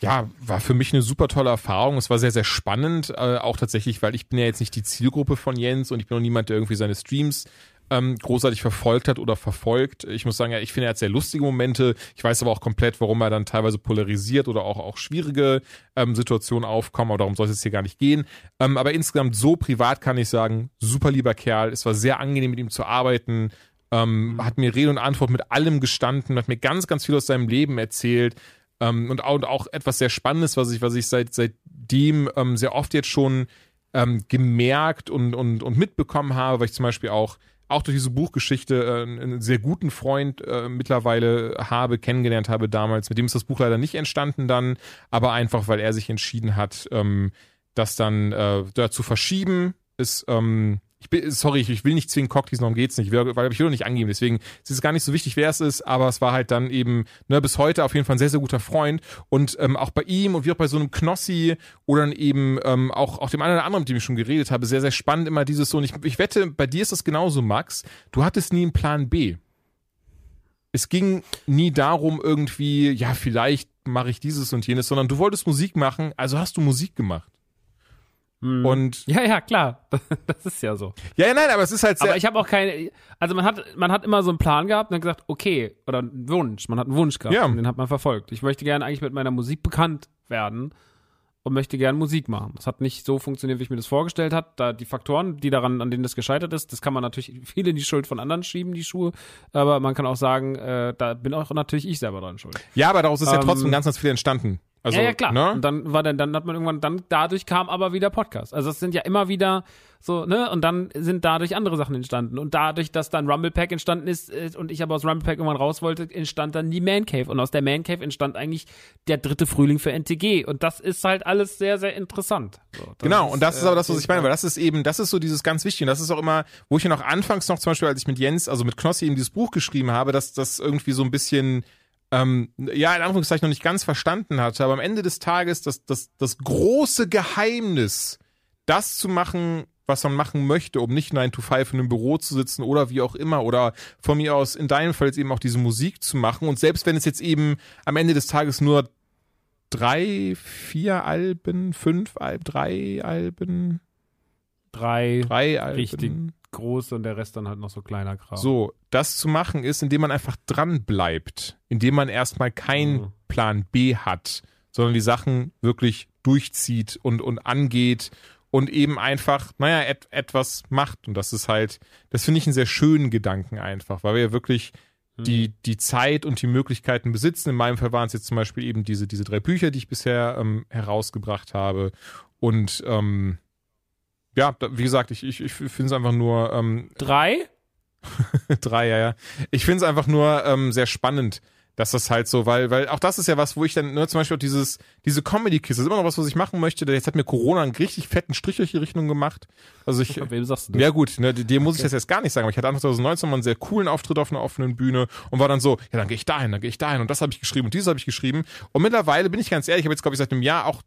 ja, war für mich eine super tolle Erfahrung. Es war sehr, sehr spannend, äh, auch tatsächlich, weil ich bin ja jetzt nicht die Zielgruppe von Jens und ich bin auch niemand, der irgendwie seine Streams ähm, großartig verfolgt hat oder verfolgt. Ich muss sagen, ja, ich finde, er hat sehr lustige Momente. Ich weiß aber auch komplett, warum er dann teilweise polarisiert oder auch, auch schwierige ähm, Situationen aufkommen, aber darum soll es jetzt hier gar nicht gehen. Ähm, aber insgesamt so privat kann ich sagen, super lieber Kerl. Es war sehr angenehm, mit ihm zu arbeiten. Ähm, Hat mir Rede und Antwort mit allem gestanden, hat mir ganz, ganz viel aus seinem Leben erzählt. Ähm, und, auch, und auch etwas sehr Spannendes, was ich, was ich seit, seitdem ähm, sehr oft jetzt schon ähm, gemerkt und, und, und mitbekommen habe, weil ich zum Beispiel auch auch durch diese Buchgeschichte äh, einen sehr guten Freund äh, mittlerweile habe, kennengelernt habe damals. Mit dem ist das Buch leider nicht entstanden dann, aber einfach, weil er sich entschieden hat, ähm, das dann äh, da zu verschieben, ist, ähm, ich bin, sorry, ich, will nicht zwingen Cocktails, darum geht's nicht, weil ich will doch nicht angeben, deswegen ist es gar nicht so wichtig, wer es ist, aber es war halt dann eben, ne, bis heute auf jeden Fall ein sehr, sehr guter Freund und ähm, auch bei ihm und wie auch bei so einem Knossi oder dann eben ähm, auch, auch dem einen oder anderen, mit dem ich schon geredet habe, sehr, sehr spannend immer dieses so, und ich, ich wette, bei dir ist das genauso, Max, du hattest nie einen Plan B. Es ging nie darum irgendwie, ja, vielleicht mache ich dieses und jenes, sondern du wolltest Musik machen, also hast du Musik gemacht. Und Ja, ja, klar. Das ist ja so. ja, ja, nein, aber es ist halt sehr. Aber ich habe auch keine, also man hat, man hat immer so einen Plan gehabt und dann gesagt, okay, oder einen Wunsch, man hat einen Wunsch gehabt Ja. und den hat man verfolgt. Ich möchte gerne eigentlich mit meiner Musik bekannt werden und möchte gerne Musik machen. Das hat nicht so funktioniert, wie ich mir das vorgestellt habe. Da die Faktoren, die daran, an denen das gescheitert ist, das kann man natürlich viel in die Schuld von anderen schieben, die Schuhe. Aber man kann auch sagen, äh, da bin auch natürlich ich selber dran schuld. ja, aber daraus ist ja Ähm, trotzdem ganz, ganz viel entstanden. Also, ja, ja, klar. Ne? Und dann war dann, dann hat man irgendwann, dann dadurch kam aber wieder Podcast. Also es sind ja immer wieder so, ne? Und dann sind dadurch andere Sachen entstanden. Und dadurch, dass dann Rumble Pack entstanden ist äh, und ich aber aus Rumble Pack irgendwann raus wollte, entstand dann die Man Cave. Und aus der Man Cave entstand eigentlich der dritte Frühling für NTG. Und das ist halt alles sehr, sehr interessant. So, Genau, und das ist äh, aber das, was auf ich meine, weil das ist eben, das ist so dieses ganz Wichtige. Und das ist auch immer, wo ich ja noch anfangs noch zum Beispiel, als ich mit Jens, also mit Knossi eben dieses Buch geschrieben habe, dass das irgendwie so ein bisschen, ähm, ja, in Anführungszeichen noch nicht ganz verstanden hatte, aber am Ende des Tages das, das, das große Geheimnis, das zu machen, was man machen möchte, um nicht 9 to 5 in einem Büro zu sitzen oder wie auch immer oder von mir aus in deinem Fall jetzt eben auch diese Musik zu machen und selbst wenn es jetzt eben am Ende des Tages nur drei, vier Alben, fünf Alben, drei Alben, Drei drei Alben. richtig große und der Rest dann halt noch so kleiner Kram. So, das zu machen ist, indem man einfach dran bleibt, indem man erstmal keinen Mhm. Plan B hat, sondern die Sachen wirklich durchzieht und, und angeht und eben einfach, naja, et, etwas macht. Und das ist halt, das finde ich einen sehr schönen Gedanken einfach, weil wir ja wirklich Mhm. die, die Zeit und die Möglichkeiten besitzen. In meinem Fall waren es jetzt zum Beispiel eben diese, diese drei Bücher, die ich bisher ähm, herausgebracht habe. Und ähm, ja, wie gesagt, ich, ich, ich finde es einfach nur ähm, Drei? Drei, ja, ja. Ich finde es einfach nur ähm, sehr spannend, dass das halt so, weil, weil auch das ist ja was, wo ich dann, ne, zum Beispiel auch dieses, diese Comedy-Kiss, ist immer noch was, was ich machen möchte. Jetzt hat mir Corona einen richtig fetten Strich durch die Richtung gemacht. Also ich, Wem sagst du das? ja gut, ne, dir muss ich das jetzt gar nicht sagen, aber ich hatte Anfang 2019 mal einen sehr coolen Auftritt auf einer offenen Bühne und war dann so, ja, dann gehe ich dahin, dann gehe ich dahin und das habe ich geschrieben und dieses habe ich geschrieben. Und mittlerweile bin ich ganz ehrlich, ich habe jetzt, glaube ich, seit einem Jahr auch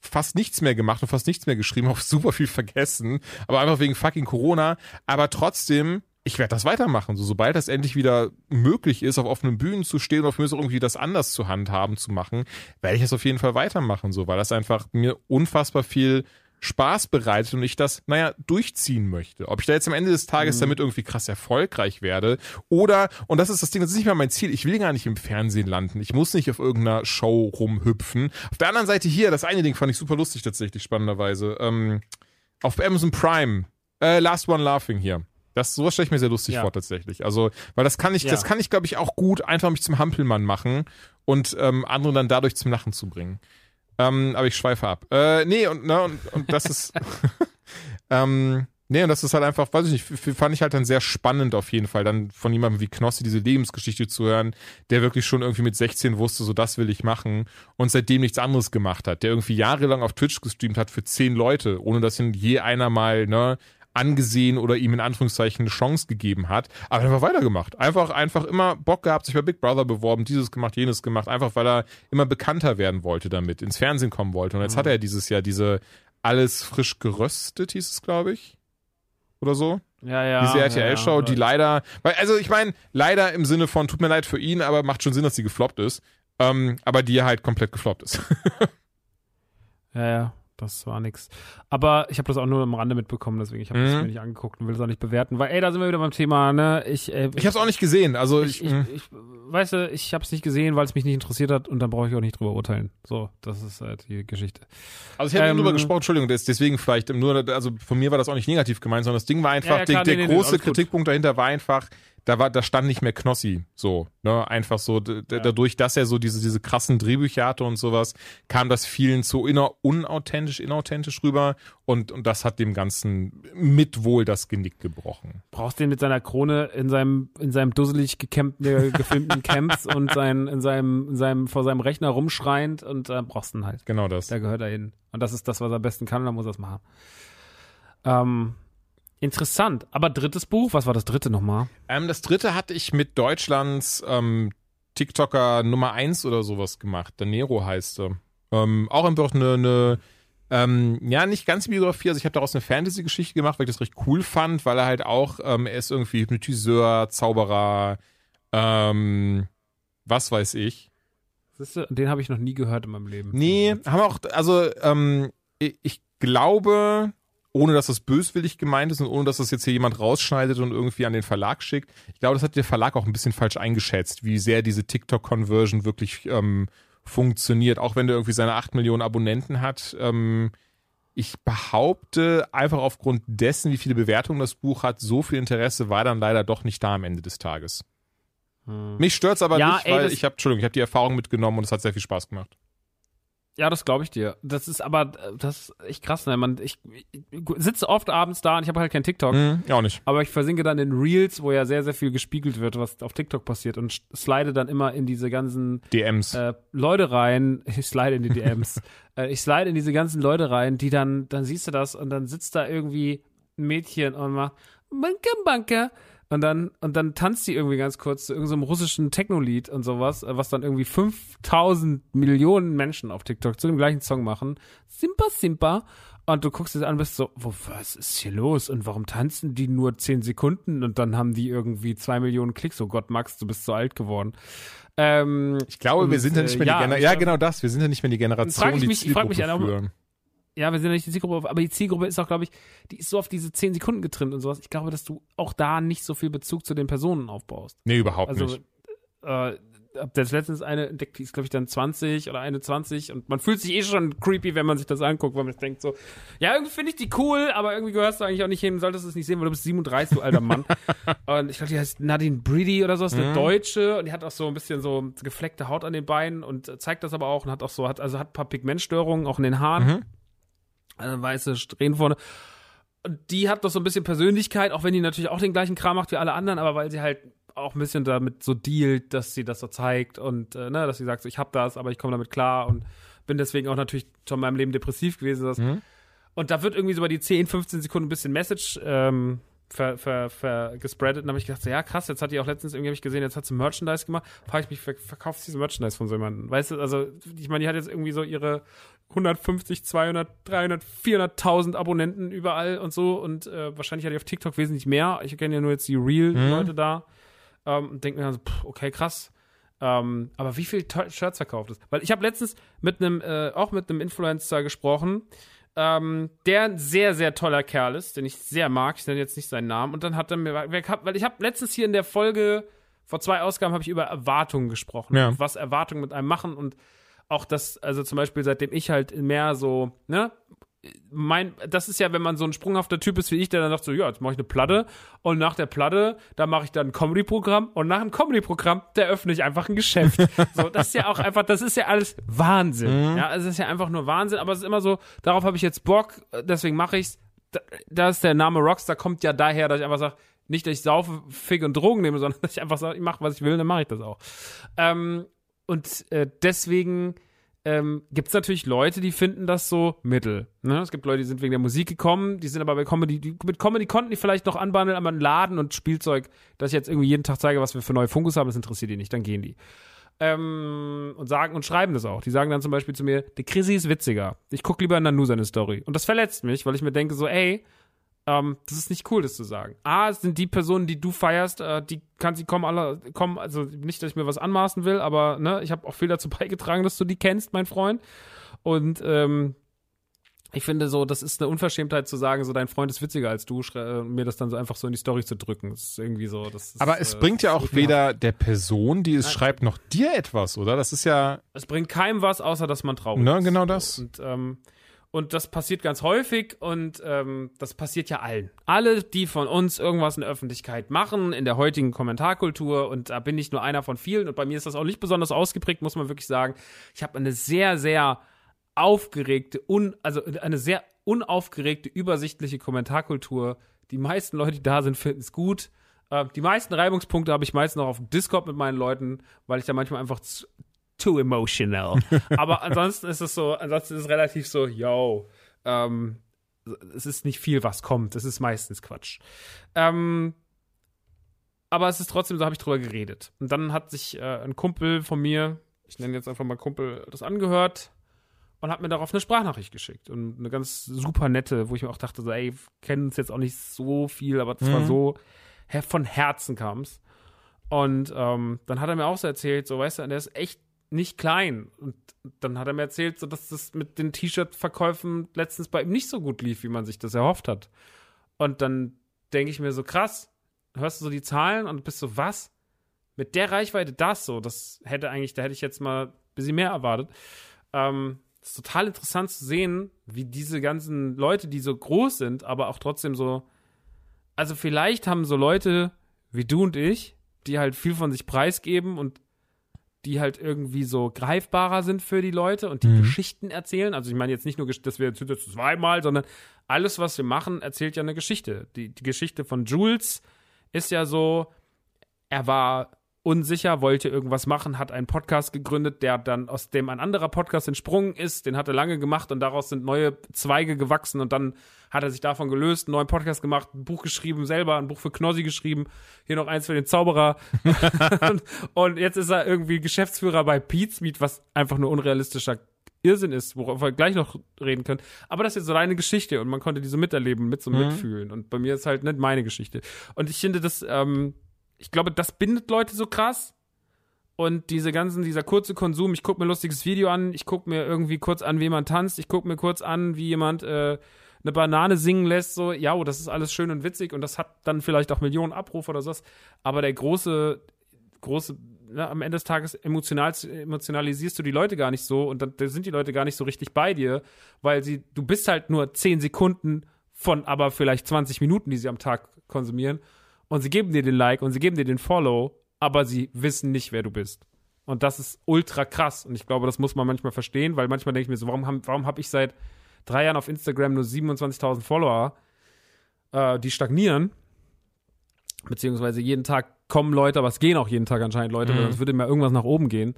fast nichts mehr gemacht und fast nichts mehr geschrieben, auch super viel vergessen, aber einfach wegen fucking Corona. Aber trotzdem, ich werde das weitermachen. So, sobald das endlich wieder möglich ist, auf offenen Bühnen zu stehen für mich auch irgendwie das anders zu handhaben zu machen, werde ich das auf jeden Fall weitermachen, so, weil das einfach mir unfassbar viel Spaß bereitet und ich das, naja, durchziehen möchte. Ob ich da jetzt am Ende des Tages damit irgendwie krass erfolgreich werde oder, und das ist das Ding, das ist nicht mal mein Ziel, ich will gar nicht im Fernsehen landen. Ich muss nicht auf irgendeiner Show rumhüpfen. Auf der anderen Seite hier, das eine Ding fand ich super lustig tatsächlich, spannenderweise. Ähm, auf Amazon Prime, äh, Last One Laughing hier. Das sowas stelle ich mir sehr lustig Ja. vor tatsächlich. Also, weil das kann ich, Ja. das kann ich, glaube ich, auch gut einfach mich zum Hampelmann machen und ähm, andere dann dadurch zum Lachen zu bringen. Ähm, aber ich schweife ab. Äh, nee, und, ne, und, und das ist. ähm, nee, und das ist halt einfach, weiß ich nicht, fand ich halt dann sehr spannend auf jeden Fall, dann von jemandem wie Knossi diese Lebensgeschichte zu hören, der wirklich schon irgendwie mit 16 wusste, so das will ich machen und seitdem nichts anderes gemacht hat, der irgendwie jahrelang auf Twitch gestreamt hat für zehn Leute, ohne dass ihn je einer mal, ne, angesehen oder ihm in Anführungszeichen eine Chance gegeben hat, aber einfach weitergemacht. Einfach, einfach immer Bock gehabt, sich bei Big Brother beworben, dieses gemacht, jenes gemacht, einfach weil er immer bekannter werden wollte damit, ins Fernsehen kommen wollte. Und jetzt hat er dieses Jahr diese alles frisch geröstet, hieß es, glaube ich. Oder so. Ja, ja. Diese ja, RTL-Show, ja. die leider, weil, also ich meine, leider im Sinne von, tut mir leid für ihn, aber macht schon Sinn, dass sie gefloppt ist. Ähm, aber die halt komplett gefloppt ist. Ja, ja, das war nix. Aber ich habe das auch nur am Rande mitbekommen, deswegen ich habe das Mhm. mir nicht angeguckt und will das auch nicht bewerten, weil ey, da sind wir wieder beim Thema, ne? Ich äh, Ich habe es auch nicht gesehen, also ich, ich, ich, ich weißt du, ich habe es nicht gesehen, weil es mich nicht interessiert hat und dann brauche ich auch nicht drüber urteilen. So, das ist halt die Geschichte. Also ich habe Ähm, drüber gesprochen, Entschuldigung, des- deswegen vielleicht nur, also von mir war das auch nicht negativ gemeint, sondern das Ding war einfach, Ja, ja, klar, der, nee, der nee, große gut. Kritikpunkt dahinter war einfach, da war, da stand nicht mehr Knossi, so, ne, einfach so, d- dadurch, dass er so diese, diese krassen Drehbücher hatte und sowas, kam das vielen zu inner, unauthentisch, inauthentisch rüber und, und das hat dem Ganzen mit wohl das Genick gebrochen. Brauchst den mit seiner Krone in seinem in seinem dusselig gekämpften, äh, gefilmten Camps und sein in seinem in seinem vor seinem Rechner rumschreiend und äh, brauchst ihn halt. Genau das. Da gehört er hin. Und das ist das, was er am besten kann, und dann muss er es machen. Ähm, interessant. Aber drittes Buch, was war das dritte nochmal? Ähm, das dritte hatte ich mit Deutschlands ähm, TikToker Nummer eins oder sowas gemacht. Der Nero heißt er. Ähm, auch einfach eine, eine ähm, ja, nicht ganz Biografie. Also ich habe daraus eine Fantasy-Geschichte gemacht, weil ich das recht cool fand, weil er halt auch, ähm, er ist irgendwie Hypnotiseur, Zauberer, ähm, was weiß ich. Du, den habe ich noch nie gehört in meinem Leben. Nee, haben auch, also ähm, ich, ich glaube, ohne dass das böswillig gemeint ist und ohne dass das jetzt hier jemand rausschneidet und irgendwie an den Verlag schickt, ich glaube, das hat der Verlag auch ein bisschen falsch eingeschätzt, wie sehr diese TikTok-Conversion wirklich ähm, funktioniert, auch wenn der irgendwie seine 8 Millionen Abonnenten hat. Ähm, ich behaupte, einfach aufgrund dessen, wie viele Bewertungen das Buch hat, so viel Interesse war dann leider doch nicht da am Ende des Tages. Mich stört's aber Ja, nicht, ey, weil ich habe, Entschuldigung, ich habe die Erfahrung mitgenommen und es hat sehr viel Spaß gemacht. Ja, das glaube ich dir. Das ist aber, äh, das ist echt krass, ne? Man, ich, ich sitze oft abends da und ich habe halt kein TikTok. Hm, ja, auch nicht. Aber ich versinke dann in Reels, wo ja sehr, sehr viel gespiegelt wird, was auf TikTok passiert und slide dann immer in diese ganzen DMs. äh, Leute rein. Ich slide in die DMs. äh, ich slide in diese ganzen Leute rein, die dann, dann siehst du das und dann sitzt da irgendwie ein Mädchen und macht Banke, Banke. Und dann, und dann tanzt die irgendwie ganz kurz zu irgendeinem russischen Techno-Lied und sowas, äh, was dann irgendwie 5000 Millionen Menschen auf TikTok zu dem gleichen Song machen. Simpa, simpa. Und du guckst es an und bist so, wo, was ist hier los? Und warum tanzen die nur 10 Sekunden? Und dann haben die irgendwie 2 Millionen Klicks. Oh Gott, Max, du bist so alt geworden. Ähm, Ich glaube, wir sind ja nicht äh, mehr ja, die Generation. ich Ja, genau das. Wir sind ja nicht mehr die Generation, frag ich die mich- ich frag mich Zielgruppe ja auch- führen. Ja, wir sind ja nicht die Zielgruppe, aber die Zielgruppe ist auch, glaube ich, die ist so auf diese 10 Sekunden getrimmt und sowas. Ich glaube, dass du auch da nicht so viel Bezug zu den Personen aufbaust. Nee, überhaupt Also, nicht. äh, hab jetzt letztens eine entdeckt, die ist, glaube ich, dann 20 oder 21 und man fühlt sich eh schon creepy, wenn man sich das anguckt, weil man denkt so, ja, irgendwie finde ich die cool, aber irgendwie gehörst du eigentlich auch nicht hin, solltest es nicht sehen, weil du bist 37, du alter Mann. und ich glaube, die heißt Nadine Breedy oder so, ist Mhm. eine Deutsche und die hat auch so ein bisschen so gefleckte Haut an den Beinen und äh, zeigt das aber auch und hat auch so, hat, also hat ein paar Pigmentstörungen auch in den Haaren. Mhm. Also weiße Strähnen vorne. Und die hat doch so ein bisschen Persönlichkeit, auch wenn die natürlich auch den gleichen Kram macht wie alle anderen, aber weil sie halt auch ein bisschen damit so dealt, dass sie das so zeigt und äh, ne, dass sie sagt, so, ich hab das, aber ich komme damit klar und bin deswegen auch natürlich schon in meinem Leben depressiv gewesen. Das. Und da wird irgendwie so über die 10, 15 Sekunden ein bisschen Message ähm, ver, ver, ver gespreadet. Und dann habe ich gedacht, so, ja krass, jetzt hat die auch letztens irgendwie, habe ich gesehen, jetzt hat sie Merchandise gemacht. Frage ich mich, ver verkauft sie Merchandise von so jemandem? Weißt du, also ich meine, die hat jetzt irgendwie so ihre 150, 200, 300, 400.000 Abonnenten überall und so und äh, wahrscheinlich hat die auf TikTok wesentlich mehr. Ich kenne ja nur jetzt die Real-Leute da ähm, und denke mir dann so, pff, okay, krass. Ähm, aber wie viel To- Shirts verkauft ist? Weil ich habe letztens mit einem, äh, auch mit einem Influencer gesprochen, ähm, der ein sehr, sehr toller Kerl ist, den ich sehr mag. Ich nenne jetzt nicht seinen Namen. Und dann hat er mir, weil ich habe letztens hier in der Folge, vor zwei Ausgaben, habe ich über Erwartungen gesprochen. Ja. Was Erwartungen mit einem machen und auch das, also zum Beispiel, seitdem ich halt mehr so, ne, mein, das ist ja, wenn man so ein sprunghafter Typ ist wie ich, der dann sagt so, ja, jetzt mache ich eine Platte und nach der Platte, da mache ich dann ein Comedy-Programm und nach dem Comedy-Programm, da öffne ich einfach ein Geschäft. so, das ist ja auch einfach, das ist ja alles Wahnsinn. Ja, es ist ja einfach nur Wahnsinn, aber es ist immer so, darauf habe ich jetzt Bock, deswegen mache ich's. Da, da ist der Name Rockstar kommt ja daher, dass ich einfach sage, nicht, dass ich saufe, Fick und Drogen nehme, sondern dass ich einfach sage, ich mache, was ich will, dann mache ich das auch. Ähm, und äh, deswegen ähm, gibt es natürlich Leute, die finden das so mittel. Ne? Es gibt Leute, die sind wegen der Musik gekommen, die sind aber bei Comedy, die, mit Comedy konnten die vielleicht noch anbandeln, aber ein Laden und Spielzeug, dass ich jetzt irgendwie jeden Tag zeige, was wir für neue Funkus haben, das interessiert die nicht, dann gehen die. Ähm, und sagen und schreiben das auch. Die sagen dann zum Beispiel zu mir, der Chrissy ist witziger. Ich gucke lieber in Nanu seine Story. Und das verletzt mich, weil ich mir denke so, ey, ähm, das ist nicht cool, das zu sagen. A, es sind die Personen, die du feierst, äh, die kann sie kommen, alle kommen, also nicht, dass ich mir was anmaßen will, aber ne, ich habe auch viel dazu beigetragen, dass du die kennst, mein Freund. Und ähm, ich finde so, das ist eine Unverschämtheit zu sagen, so dein Freund ist witziger als du, äh, mir das dann so einfach so in die Story zu drücken. Das ist irgendwie so. Das ist, Aber es äh, bringt ja auch weder der Person, die es schreibt, noch dir etwas, oder? Das ist ja, Es bringt keinem was, außer dass man traurig ne, ist. genau das. Und, ähm, und das passiert ganz häufig und ähm, das passiert ja allen. Alle, die von uns irgendwas in der Öffentlichkeit machen, in der heutigen Kommentarkultur und da bin ich nur einer von vielen und bei mir ist das auch nicht besonders ausgeprägt, muss man wirklich sagen. Ich habe eine sehr, sehr aufgeregte, un, also eine sehr unaufgeregte, übersichtliche Kommentarkultur. Die meisten Leute, die da sind, finden es gut. Äh, die meisten Reibungspunkte habe ich meistens noch auf Discord mit meinen Leuten, weil ich da manchmal einfach too emotional. Aber ansonsten ist es so, ansonsten ist es relativ so, yo, ähm, es ist nicht viel, was kommt. Es ist meistens Quatsch. Ähm, aber es ist trotzdem, so habe ich drüber geredet. Und dann hat sich äh, ein Kumpel von mir, ich nenne jetzt einfach mal Kumpel, das angehört und hat mir darauf eine Sprachnachricht geschickt. Und eine ganz super nette, wo ich mir auch dachte, so, ey, kennen uns jetzt auch nicht so viel, aber das war so, von Herzen kam's. Und ähm, dann hat er mir auch so erzählt, so, weißt du, der ist echt nicht klein. Und dann hat er mir erzählt, so, dass das mit den T-Shirt-Verkäufen letztens bei ihm nicht so gut lief, wie man sich das erhofft hat. Und dann denke ich mir so, krass, hörst du so die Zahlen und bist so, was? Mit der Reichweite das so, das hätte eigentlich, da hätte ich jetzt mal ein bisschen mehr erwartet. Ähm, ist total interessant zu sehen, wie diese ganzen Leute, die so groß sind, aber auch trotzdem so, also vielleicht haben so Leute wie du und ich, die halt viel von sich preisgeben und die halt irgendwie so greifbarer sind für die Leute und die Geschichten erzählen. Also ich meine jetzt nicht nur, dass wir jetzt jetzt zweimal, sondern alles, was wir machen, erzählt ja eine Geschichte. Die, die Geschichte von Jules ist ja so, er war unsicher, wollte irgendwas machen, hat einen Podcast gegründet, der dann aus dem ein anderer Podcast entsprungen ist, den hat er lange gemacht und daraus sind neue Zweige gewachsen und dann hat er sich davon gelöst, einen neuen Podcast gemacht, ein Buch geschrieben selber, ein Buch für Knossi geschrieben, hier noch eins für den Zauberer und, und jetzt ist er irgendwie Geschäftsführer bei Pete's Meat, was einfach nur unrealistischer Irrsinn ist, worauf wir gleich noch reden können. Aber das ist jetzt so eine Geschichte und man konnte diese miterleben, mit so mitfühlen. Und bei mir ist halt nicht meine Geschichte. Und ich finde das, ähm, ich glaube, das bindet Leute so krass. Und diese ganzen, dieser kurze Konsum, ich gucke mir ein lustiges Video an, ich gucke mir irgendwie kurz an, wie jemand tanzt, ich gucke mir kurz an, wie jemand äh, eine Banane singen lässt, so, ja, oh, das ist alles schön und witzig und das hat dann vielleicht auch Millionen Abrufe oder sowas. Aber der große, große, ne, am Ende des Tages emotional, emotionalisierst du die Leute gar nicht so und dann da sind die Leute gar nicht so richtig bei dir, weil sie, du bist halt nur 10 Sekunden von aber vielleicht 20 Minuten, die sie am Tag konsumieren und sie geben dir den Like und sie geben dir den Follow, aber sie wissen nicht, wer du bist. Und das ist ultra krass. Und ich glaube, das muss man manchmal verstehen, weil manchmal denke ich mir so, warum, haben- warum habe ich seit drei Jahren auf Instagram nur 27.000 Follower, äh, die stagnieren? Beziehungsweise jeden Tag kommen Leute, aber es gehen auch jeden Tag anscheinend Leute, weil sonst würde immer irgendwas nach oben gehen.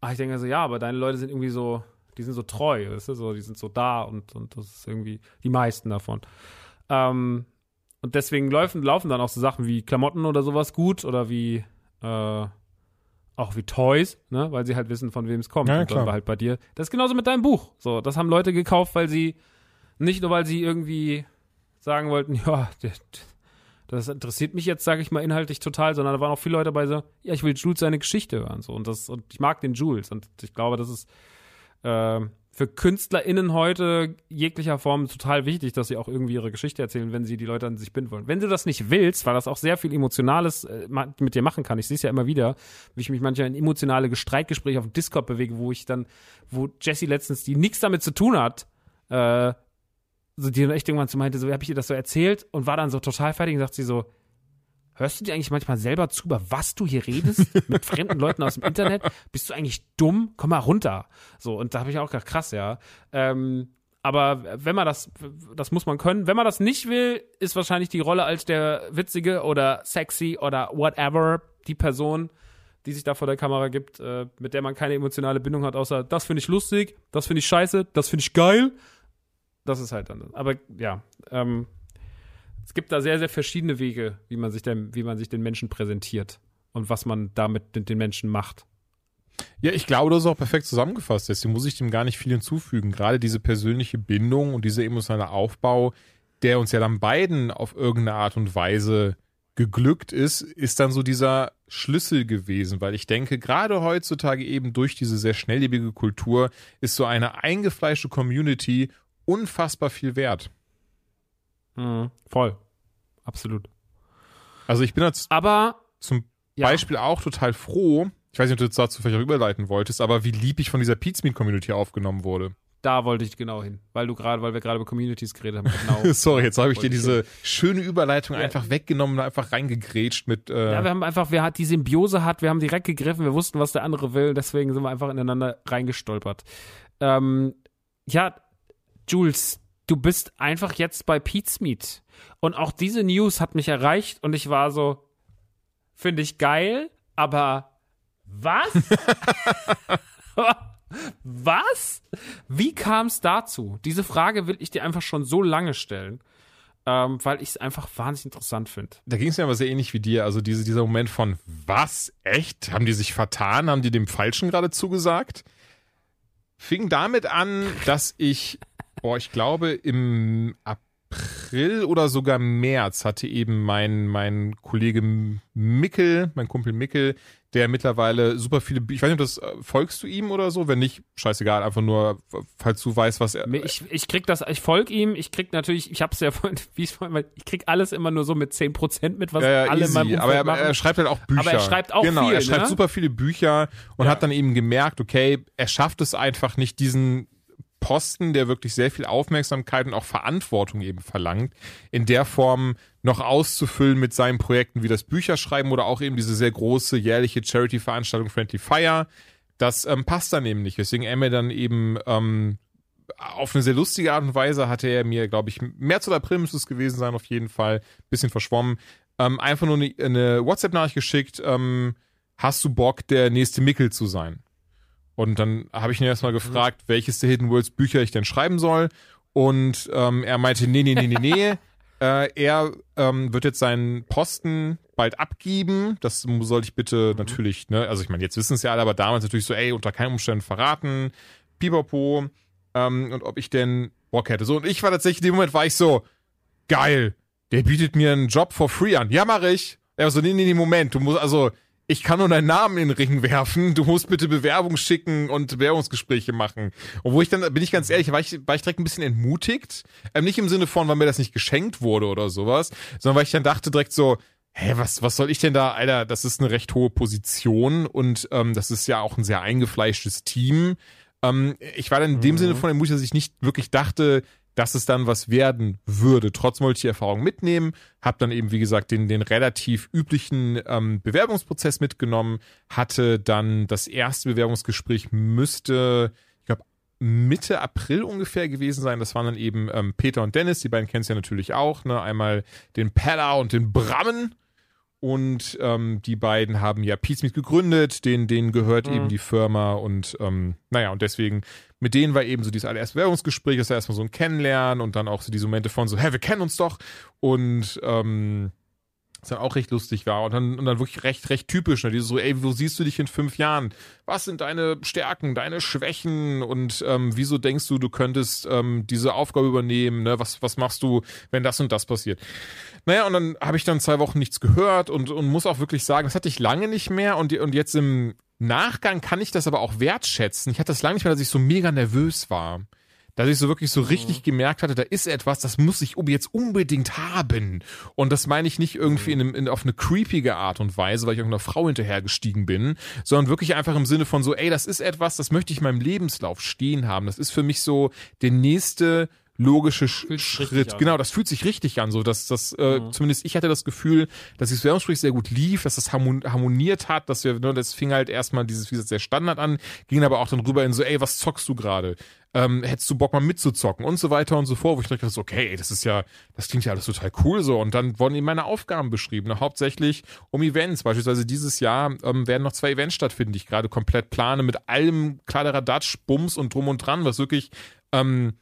Aber ich denke so, ja, aber deine Leute sind irgendwie so, die sind so treu, weißt du, so, die sind so da und, und das ist irgendwie die meisten davon. Ähm, und deswegen laufen, laufen dann auch so Sachen wie Klamotten oder sowas gut oder wie äh, auch wie Toys, ne, weil sie halt wissen, von wem es kommt. Ja, klar. halt bei dir. Das ist genauso mit deinem Buch. So, das haben Leute gekauft, weil sie nicht nur, weil sie irgendwie sagen wollten, ja, das interessiert mich jetzt, sage ich mal, inhaltlich total, sondern da waren auch viele Leute dabei so, ja, ich will Jules seine Geschichte hören. So, und, das, und ich mag den Jules. Und ich glaube, das ist äh, für KünstlerInnen heute jeglicher Form total wichtig, dass sie auch irgendwie ihre Geschichte erzählen, wenn sie die Leute an sich binden wollen. Wenn du das nicht willst, weil das auch sehr viel Emotionales äh, mit dir machen kann, ich sehe es ja immer wieder, wie ich mich manchmal in emotionale Streitgespräche auf Discord bewege, wo ich dann, wo Jessie letztens, die nichts damit zu tun hat, äh, so die dann echt irgendwann zu meinte, so, habe ich ihr das so erzählt und war dann so total fertig und sagt sie so, hörst du dir eigentlich manchmal selber zu, über was du hier redest mit fremden Leuten aus dem Internet? Bist du eigentlich dumm? Komm mal runter. So, und da habe ich auch gedacht, krass, ja. Ähm, aber wenn man das, das muss man können. Wenn man das nicht will, ist wahrscheinlich die Rolle als der witzige oder sexy oder whatever die Person, die sich da vor der Kamera gibt, äh, mit der man keine emotionale Bindung hat, außer das finde ich lustig, das finde ich scheiße, das finde ich geil. Das ist halt dann. Aber ja, ähm, es gibt da sehr, sehr verschiedene Wege, wie man sich, dem, wie man sich den Menschen präsentiert und was man damit mit den Menschen macht. Ja, ich glaube, das ist auch perfekt zusammengefasst. Deswegen muss ich dem gar nicht viel hinzufügen. Gerade diese persönliche Bindung und dieser emotionale Aufbau, der uns ja dann beiden auf irgendeine Art und Weise geglückt ist, ist dann so dieser Schlüssel gewesen, weil ich denke, gerade heutzutage eben durch diese sehr schnelllebige Kultur ist so eine eingefleischte Community unfassbar viel wert. Mhm, voll. Absolut. Also ich bin jetzt Aber zum Ja. Beispiel auch total froh, ich weiß nicht, ob du jetzt dazu vielleicht auch überleiten wolltest, aber wie lieb ich von dieser Pizmeet-Community aufgenommen wurde. da wollte ich genau hin, weil du gerade, weil wir gerade über Communities geredet haben. Genau. Sorry, jetzt habe ich dir diese schöne Überleitung einfach weggenommen und einfach reingegrätscht mit. Äh, Ja, wir haben einfach, wer hat die Symbiose hat, wir haben direkt gegriffen, wir wussten, was der andere will, deswegen sind wir einfach ineinander reingestolpert. Ähm, ja, Jules, du bist einfach jetzt bei Pete's Meet. Und auch diese News hat mich erreicht und ich war so, finde ich geil, aber was? was? Wie kam es dazu? Diese Frage will ich dir einfach schon so lange stellen, ähm, weil ich es einfach wahnsinnig interessant finde. da ging es mir aber sehr ähnlich wie dir. Also diese, dieser Moment von, was? Echt? Haben die sich vertan? Haben die dem Falschen gerade zugesagt? Fing damit an, dass ich, boah, ich glaube, im April oder sogar März hatte eben mein, mein Kollege Mickel, mein Kumpel Mickel, der mittlerweile super viele, ich weiß nicht, ob das, äh, folgst du ihm oder so? Wenn nicht, scheißegal, einfach nur, falls du weißt, was er, Ich, ich krieg das, ich folge ihm, ich krieg natürlich, ich hab's ja vorhin, wie ich vorhin, ich krieg alles immer nur so mit 10% mit, was Ja, ja, alle in meinem easy. Umfeld aber er, machen. er schreibt halt auch Bücher. Aber er schreibt auch genau, viel, er schreibt ne? super viele Bücher und Ja. hat dann eben gemerkt, okay, er schafft es einfach nicht, diesen Posten, der wirklich sehr viel Aufmerksamkeit und auch Verantwortung eben verlangt, in der Form noch auszufüllen mit seinen Projekten wie das Bücherschreiben oder auch eben diese sehr große jährliche Charity-Veranstaltung Friendly Fire. Das ähm, passt dann eben nicht, weswegen er mir dann eben ähm, auf eine sehr lustige Art und Weise hatte er mir, glaube ich, März oder April müsste es gewesen sein, auf jeden Fall, bisschen verschwommen, ähm, einfach nur eine, eine WhatsApp-Nachricht geschickt, ähm, hast du Bock, der nächste Mickel zu sein? Und dann habe ich ihn erstmal gefragt, welches der Hidden Worlds Bücher ich denn schreiben soll. Und ähm, er meinte, nee, nee, nee, nee, nee. äh, er ähm, wird jetzt seinen Posten bald abgeben. Das sollte ich bitte natürlich, ne, also ich meine, jetzt wissen es ja alle, aber damals natürlich so, ey, unter keinen Umständen verraten. Pipapo. Ähm, und ob ich denn Bock hätte. So, und ich war tatsächlich, in dem Moment war ich so, geil, der bietet mir einen Job for free an. Ja, mache ich. Er war so, nee, nee, nee, Moment, du musst, also, ich kann nur deinen Namen in den Ring werfen, du musst bitte Bewerbung schicken und Bewerbungsgespräche machen. Und wo ich dann, bin ich ganz ehrlich, war ich, war ich direkt ein bisschen entmutigt. Ähm, nicht im Sinne von, weil mir das nicht geschenkt wurde oder sowas, sondern weil ich dann dachte direkt so, hä, was, was soll ich denn da, Alter, das ist eine recht hohe Position und ähm, das ist ja auch ein sehr eingefleischtes Team. Ähm, ich war dann in dem Sinne von entmutigt, dass ich nicht wirklich dachte, dass es dann was werden würde. Trotzdem wollte ich die Erfahrung mitnehmen, habe dann eben, wie gesagt, den, den relativ üblichen ähm, Bewerbungsprozess mitgenommen, hatte dann das erste Bewerbungsgespräch müsste, ich glaube, Mitte April ungefähr gewesen sein. Das waren dann eben ähm, Peter und Dennis, die beiden kennst du ja natürlich auch, ne? Einmal den Pella und den Brammen. Und ähm, die beiden haben ja Pizmeet gegründet, denen, denen gehört eben die Firma und ähm, naja, und deswegen, mit denen war eben so dieses allererste Bewerbungsgespräch, das war erstmal so ein Kennenlernen und dann auch so diese Momente von so, hä, wir kennen uns doch. Und ähm, was dann auch recht lustig war und dann, und dann wirklich recht, recht typisch, ne? Dieses so, ey, wo siehst du dich in fünf Jahren? Was sind deine Stärken, deine Schwächen und ähm, wieso denkst du, du könntest ähm, diese Aufgabe übernehmen, ne? Was, was machst du, wenn das und das passiert? Naja, und dann habe ich dann zwei Wochen nichts gehört und, und muss auch wirklich sagen, das hatte ich lange nicht mehr und, und jetzt im Nachgang kann ich das aber auch wertschätzen. Ich hatte das lange nicht mehr, dass ich so mega nervös war. Dass ich so wirklich so richtig gemerkt hatte, da ist etwas, das muss ich jetzt unbedingt haben. Und das meine ich nicht irgendwie in einem, in, auf eine creepige Art und Weise, weil ich irgendeiner Frau hinterhergestiegen bin, sondern wirklich einfach im Sinne von so, ey, das ist etwas, das möchte ich in meinem Lebenslauf stehen haben. Das ist für mich so der nächste logische Sch Fühlt Schritt. Genau, das fühlt sich richtig an. So, dass das, äh, zumindest ich hatte das Gefühl, dass dieses Werbungsgespräch sehr gut lief, dass das harmon harmoniert hat, dass wir, ne, das fing halt erstmal dieses, wie gesagt, sehr Standard an, ging aber auch dann rüber in so, ey, was zockst du gerade? Ähm, hättest du Bock mal mitzuzocken und so weiter und so fort, wo ich dachte, okay, das ist ja, das klingt ja alles total cool so. Und dann wurden eben meine Aufgaben beschrieben, ne, hauptsächlich um Events. Beispielsweise dieses Jahr ähm, werden noch zwei Events stattfinden, die ich gerade komplett plane, mit allem Kladderadatsch, Bums und drum und dran, was wirklich ähm,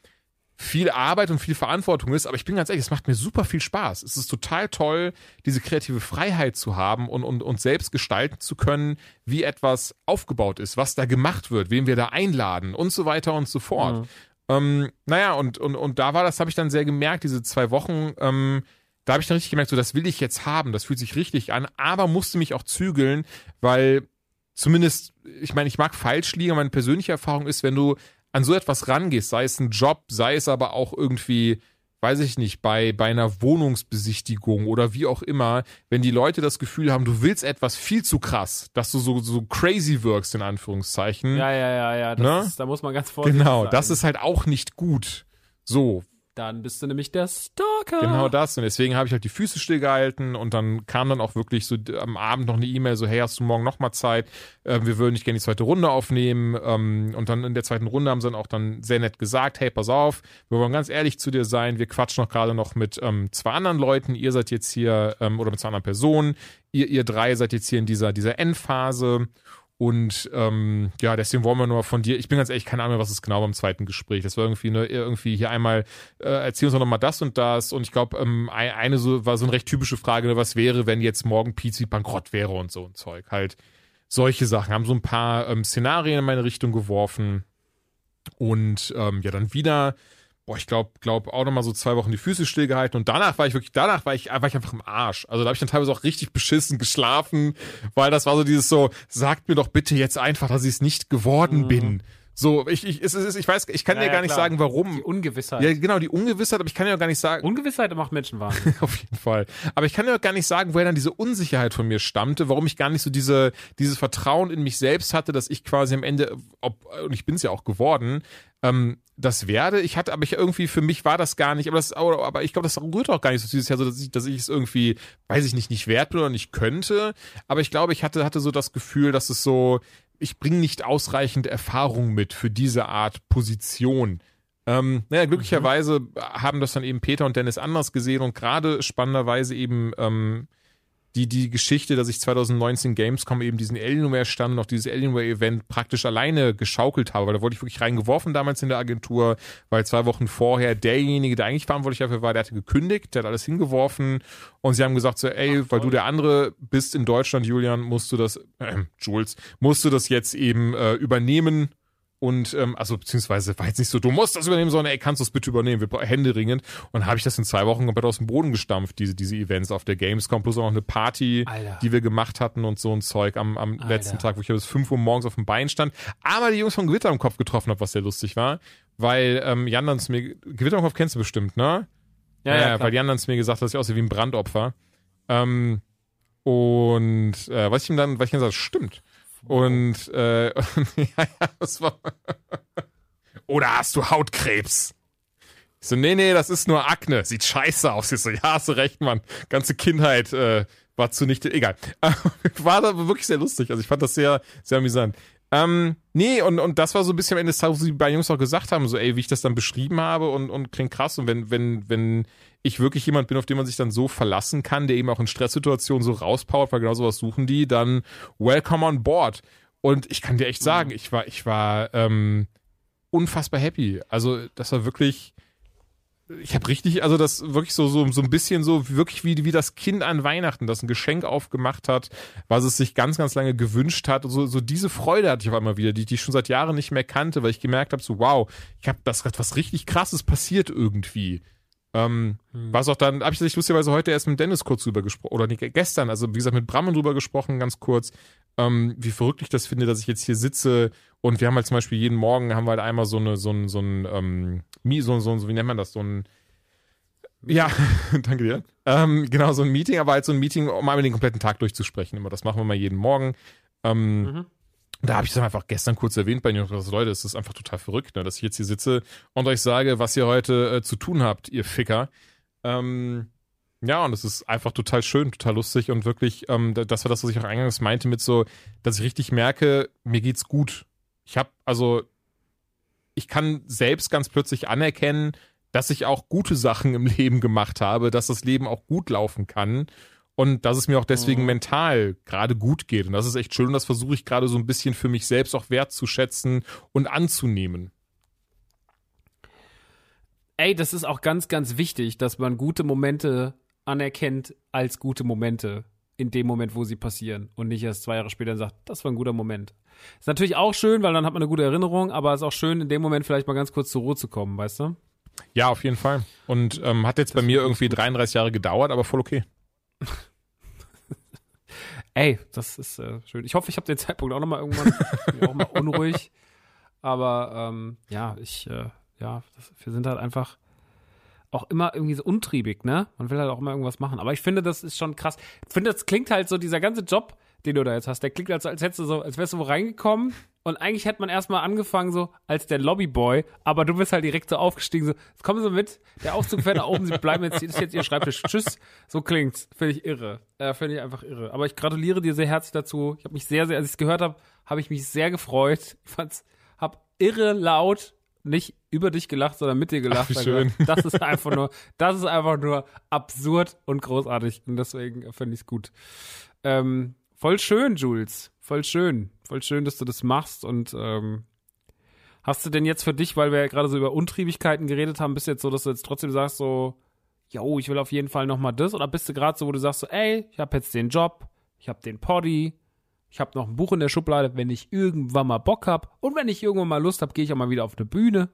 viel Arbeit und viel Verantwortung ist, aber ich bin ganz ehrlich, es macht mir super viel Spaß. Es ist total toll, diese kreative Freiheit zu haben und, und, und selbst gestalten zu können, wie etwas aufgebaut ist, was da gemacht wird, wen wir da einladen und so weiter und so fort. Ähm, naja, und, und, und da war das, habe ich dann sehr gemerkt, diese zwei Wochen, ähm, da habe ich dann richtig gemerkt, so das will ich jetzt haben, das fühlt sich richtig an, aber musste mich auch zügeln, weil zumindest, ich meine, ich mag falsch liegen, meine persönliche Erfahrung ist, wenn du an so etwas rangehst, sei es ein Job, sei es aber auch irgendwie, weiß ich nicht, bei, bei einer Wohnungsbesichtigung oder wie auch immer, wenn die Leute das Gefühl haben, du willst etwas viel zu krass, dass du so, so crazy wirkst, in Anführungszeichen. Ja, ja, ja, ja. Das Ne? ist, da muss man ganz vorsichtig genau, sein. das ist halt auch nicht gut. So, Dann bist du nämlich der Stalker. Genau das. Und deswegen habe ich halt die Füße stillgehalten und dann kam dann auch wirklich so am Abend noch eine E-Mail, so, hey, hast du morgen nochmal Zeit? Äh, wir würden nicht gerne die zweite Runde aufnehmen. Ähm, und dann in der zweiten Runde haben sie dann auch dann sehr nett gesagt, hey, pass auf, wir wollen ganz ehrlich zu dir sein. Wir quatschen noch gerade noch mit ähm, zwei anderen Leuten. Ihr seid jetzt hier, ähm, oder mit zwei anderen Personen. Ihr, ihr drei seid jetzt hier in dieser, dieser Endphase. Und ähm, ja, deswegen wollen wir nur von dir, ich bin ganz ehrlich, keine Ahnung, was ist genau beim zweiten Gespräch. Das war irgendwie ne, irgendwie hier einmal, äh, erzähl uns doch nochmal das und das. Und ich glaube, ähm, ein- eine so war so eine recht typische Frage, ne, was wäre, wenn jetzt morgen Pizzi bankrott wäre und so ein Zeug. Halt solche Sachen. Haben so ein paar ähm, Szenarien in meine Richtung geworfen. Und ähm, ja, dann wieder, boah, ich glaube, glaub auch nochmal so zwei Wochen die Füße stillgehalten und danach war ich wirklich, danach war ich, war ich einfach im Arsch. Also da habe ich dann teilweise auch richtig beschissen geschlafen, weil das war so dieses so, sagt mir doch bitte jetzt einfach, dass ich es nicht geworden bin. So, ich, ich, es ist, ich weiß, ich kann. Ja, dir ja, gar nicht klar. sagen, warum. Die Ungewissheit. Ja, genau, die Ungewissheit, aber ich kann ja auch gar nicht sagen, Ungewissheit macht Menschen wahnsinnig. auf jeden Fall. Aber ich kann ja auch gar nicht sagen, woher dann diese Unsicherheit von mir stammte, warum ich gar nicht so diese, dieses Vertrauen in mich selbst hatte, dass ich quasi am Ende, ob, und ich bin es ja auch geworden, ähm, das werde. Ich hatte, aber ich irgendwie, für mich war das gar nicht, aber das, aber ich glaube, das rührt auch gar nicht so dieses Jahr, so dass ich, dass ich es irgendwie, weiß ich nicht, nicht wert bin oder nicht könnte. Aber ich glaube, ich hatte, hatte so das Gefühl, dass es so, ich bringe nicht ausreichend Erfahrung mit für diese Art Position. Ähm, naja, glücklicherweise haben das dann eben Peter und Dennis anders gesehen und gerade spannenderweise eben ähm, die, die Geschichte, dass ich 2019 Gamescom eben diesen Alienware-Stand und auch dieses Alienware-Event praktisch alleine geschaukelt habe, weil da wurde ich wirklich reingeworfen damals in der Agentur, weil zwei Wochen vorher derjenige, der eigentlich verantwortlich dafür war, der hatte gekündigt, der hat alles hingeworfen und sie haben gesagt so, ey, weil du der andere bist in Deutschland, Julian, musst du das, äh, Jules, musst du das jetzt eben äh, übernehmen und ähm, also beziehungsweise war jetzt nicht so, du musst das übernehmen, sondern ey, kannst du es bitte übernehmen, wir brauchen Hände ringend. Und dann habe ich das in zwei Wochen komplett aus dem Boden gestampft, diese, diese Events auf der Gamescom, plus auch noch eine Party, Alter. die wir gemacht hatten und so ein Zeug am, am Alter. letzten Tag, wo ich bis 5 Uhr morgens auf dem Bein stand, aber die Jungs von Gewitter im Kopf getroffen habe, was sehr lustig war. Weil ähm, Jan dann zu mir, Gewitter im Kopf kennst du bestimmt, ne? Ja, ja, klar. weil Jan dann zu mir gesagt hat, dass ich aussehe wie ein Brandopfer. Ähm, und äh, was ich ihm dann, was ich ihm gesagt habe, stimmt. Und äh, ja, ja, das war. Oder hast du Hautkrebs? Ich so, nee, nee, das ist nur Akne. Sieht scheiße aus. Ich so, ja, hast du recht, Mann. Ganze Kindheit äh, war zunichte. Egal. war aber wirklich sehr lustig. Also ich fand das sehr, sehr amüsant. Ähm, nee, und, und das war so ein bisschen am Ende des Tages, wo die beiden Jungs auch gesagt haben, so, ey, wie ich das dann beschrieben habe und, und klingt krass. Und wenn, wenn, wenn ich wirklich jemand bin, auf den man sich dann so verlassen kann, der eben auch in Stresssituationen so rauspowert, weil genau sowas suchen die, dann welcome on board. Und ich kann dir echt sagen, ich war, ich war ähm, unfassbar happy. Also das war wirklich, ich habe richtig, also das wirklich so, so, so ein bisschen so, wirklich wie, wie das Kind an Weihnachten, das ein Geschenk aufgemacht hat, was es sich ganz, ganz lange gewünscht hat. So, so diese Freude hatte ich auf einmal wieder, die, die ich schon seit Jahren nicht mehr kannte, weil ich gemerkt habe, so wow, ich habe das was richtig krasses passiert irgendwie. Ähm, Was auch dann, habe ich lustigerweise heute erst mit Dennis kurz drüber gesprochen, oder nee, gestern, also wie gesagt, mit Brammen drüber gesprochen, ganz kurz, ähm, wie verrückt ich das finde, dass ich jetzt hier sitze und wir haben halt zum Beispiel jeden Morgen haben wir halt einmal so eine, so ein, so ein, ähm, so, so, so, wie nennt man das, so ein, ja, danke dir. Ähm, genau, so ein Meeting, aber halt so ein Meeting, um einmal den kompletten Tag durchzusprechen. Immer, das machen wir mal jeden Morgen. Ähm, Da habe ich es einfach gestern kurz erwähnt bei News. Leute, es ist einfach total verrückt, ne, dass ich jetzt hier sitze und euch sage, was ihr heute äh, zu tun habt, ihr Ficker. Ähm, ja, und es ist einfach total schön, total lustig und wirklich, ähm, das war das, was ich auch eingangs meinte mit so, dass ich richtig merke, mir geht's gut. Ich habe also, ich kann selbst ganz plötzlich anerkennen, dass ich auch gute Sachen im Leben gemacht habe, dass das Leben auch gut laufen kann und dass es mir auch deswegen mhm. mental gerade gut geht. Und das ist echt schön und das versuche ich gerade so ein bisschen für mich selbst auch wertzuschätzen und anzunehmen. Ey, das ist auch ganz, ganz wichtig, dass man gute Momente anerkennt als gute Momente in dem Moment, wo sie passieren und nicht erst zwei Jahre später sagt, das war ein guter Moment. Ist natürlich auch schön, weil dann hat man eine gute Erinnerung, aber es ist auch schön, in dem Moment vielleicht mal ganz kurz zur Ruhe zu kommen, weißt du? Ja, auf jeden Fall. Und ähm, hat jetzt das bei mir irgendwie 33 Jahre gedauert, aber voll okay. Ey, das ist äh, schön. Ich hoffe, ich habe den Zeitpunkt auch noch mal irgendwann auch mal unruhig. Aber ähm, ja, ich äh, ja, das, wir sind halt einfach auch immer irgendwie so untriebig, ne? Man will halt auch immer irgendwas machen. Aber ich finde, das ist schon krass. Ich finde, das klingt halt so, dieser ganze Job, den du da jetzt hast, der klingt halt so, als hättest du so, als wärst du wo reingekommen und eigentlich hätte man erstmal angefangen so als der Lobbyboy, aber du bist halt direkt so aufgestiegen, so, jetzt kommen sie mit, der Aufzug fährt nach oben, sie bleiben jetzt, ist jetzt ihr Schreibtisch, tschüss, so klingt's, finde ich irre, äh, finde ich einfach irre. Aber ich gratuliere dir sehr herzlich dazu, ich habe mich sehr, sehr, als ich es gehört habe, habe ich mich sehr gefreut, ich fand's, hab irre laut nicht über dich gelacht, sondern mit dir gelacht. Ach, schön. Das ist einfach nur, das ist einfach nur absurd und großartig. Und deswegen finde ich es gut. Ähm, voll schön, Jules. Voll schön. Voll schön, dass du das machst. Und ähm, hast du denn jetzt für dich, weil wir ja gerade so über Untriebigkeiten geredet haben, bist du jetzt so, dass du jetzt trotzdem sagst, so, yo, ich will auf jeden Fall nochmal das? Oder bist du gerade so, wo du sagst, so, ey, ich habe jetzt den Job, ich habe den Poddy, ich habe noch ein Buch in der Schublade, wenn ich irgendwann mal Bock hab und wenn ich irgendwann mal Lust habe, gehe ich auch mal wieder auf eine Bühne.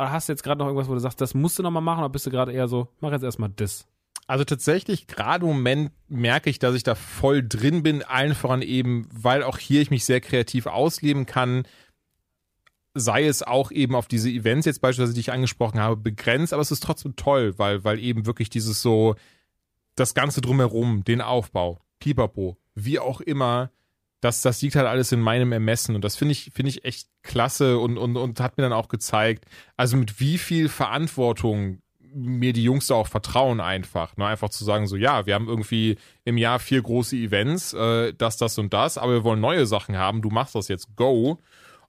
Oder hast du jetzt gerade noch irgendwas, wo du sagst, das musst du noch mal machen, oder bist du gerade eher so, mach jetzt erstmal das? Also tatsächlich, gerade im Moment merke ich, dass ich da voll drin bin, allen voran eben, weil auch hier ich mich sehr kreativ ausleben kann. Sei es auch eben auf diese Events jetzt beispielsweise, die ich angesprochen habe, begrenzt, aber es ist trotzdem toll, weil, weil eben wirklich dieses so, das Ganze drumherum, den Aufbau, Pipapo, wie auch immer, das, das liegt halt alles in meinem Ermessen und das finde ich, finde ich echt klasse und, und, und hat mir dann auch gezeigt, also mit wie viel Verantwortung mir die Jungs da auch vertrauen einfach. Ne? Einfach zu sagen, so ja, wir haben irgendwie im Jahr vier große Events, äh, das, das und das, aber wir wollen neue Sachen haben, du machst das jetzt, go.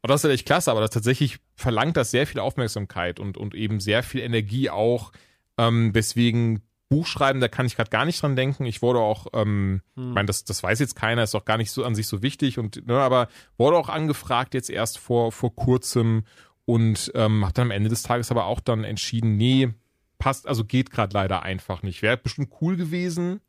Und das ist halt echt klasse, aber das tatsächlich verlangt das sehr viel Aufmerksamkeit und, und eben sehr viel Energie auch, ähm, weswegen Buch schreiben, da kann ich gerade gar nicht dran denken. Ich wurde auch, ähm, hm. meine, das, das weiß jetzt keiner, ist auch gar nicht so an sich so wichtig und, ne, aber wurde auch angefragt jetzt erst vor, vor kurzem und ähm, habe dann am Ende des Tages aber auch dann entschieden, nee, passt, also geht gerade leider einfach nicht. Wäre bestimmt cool gewesen,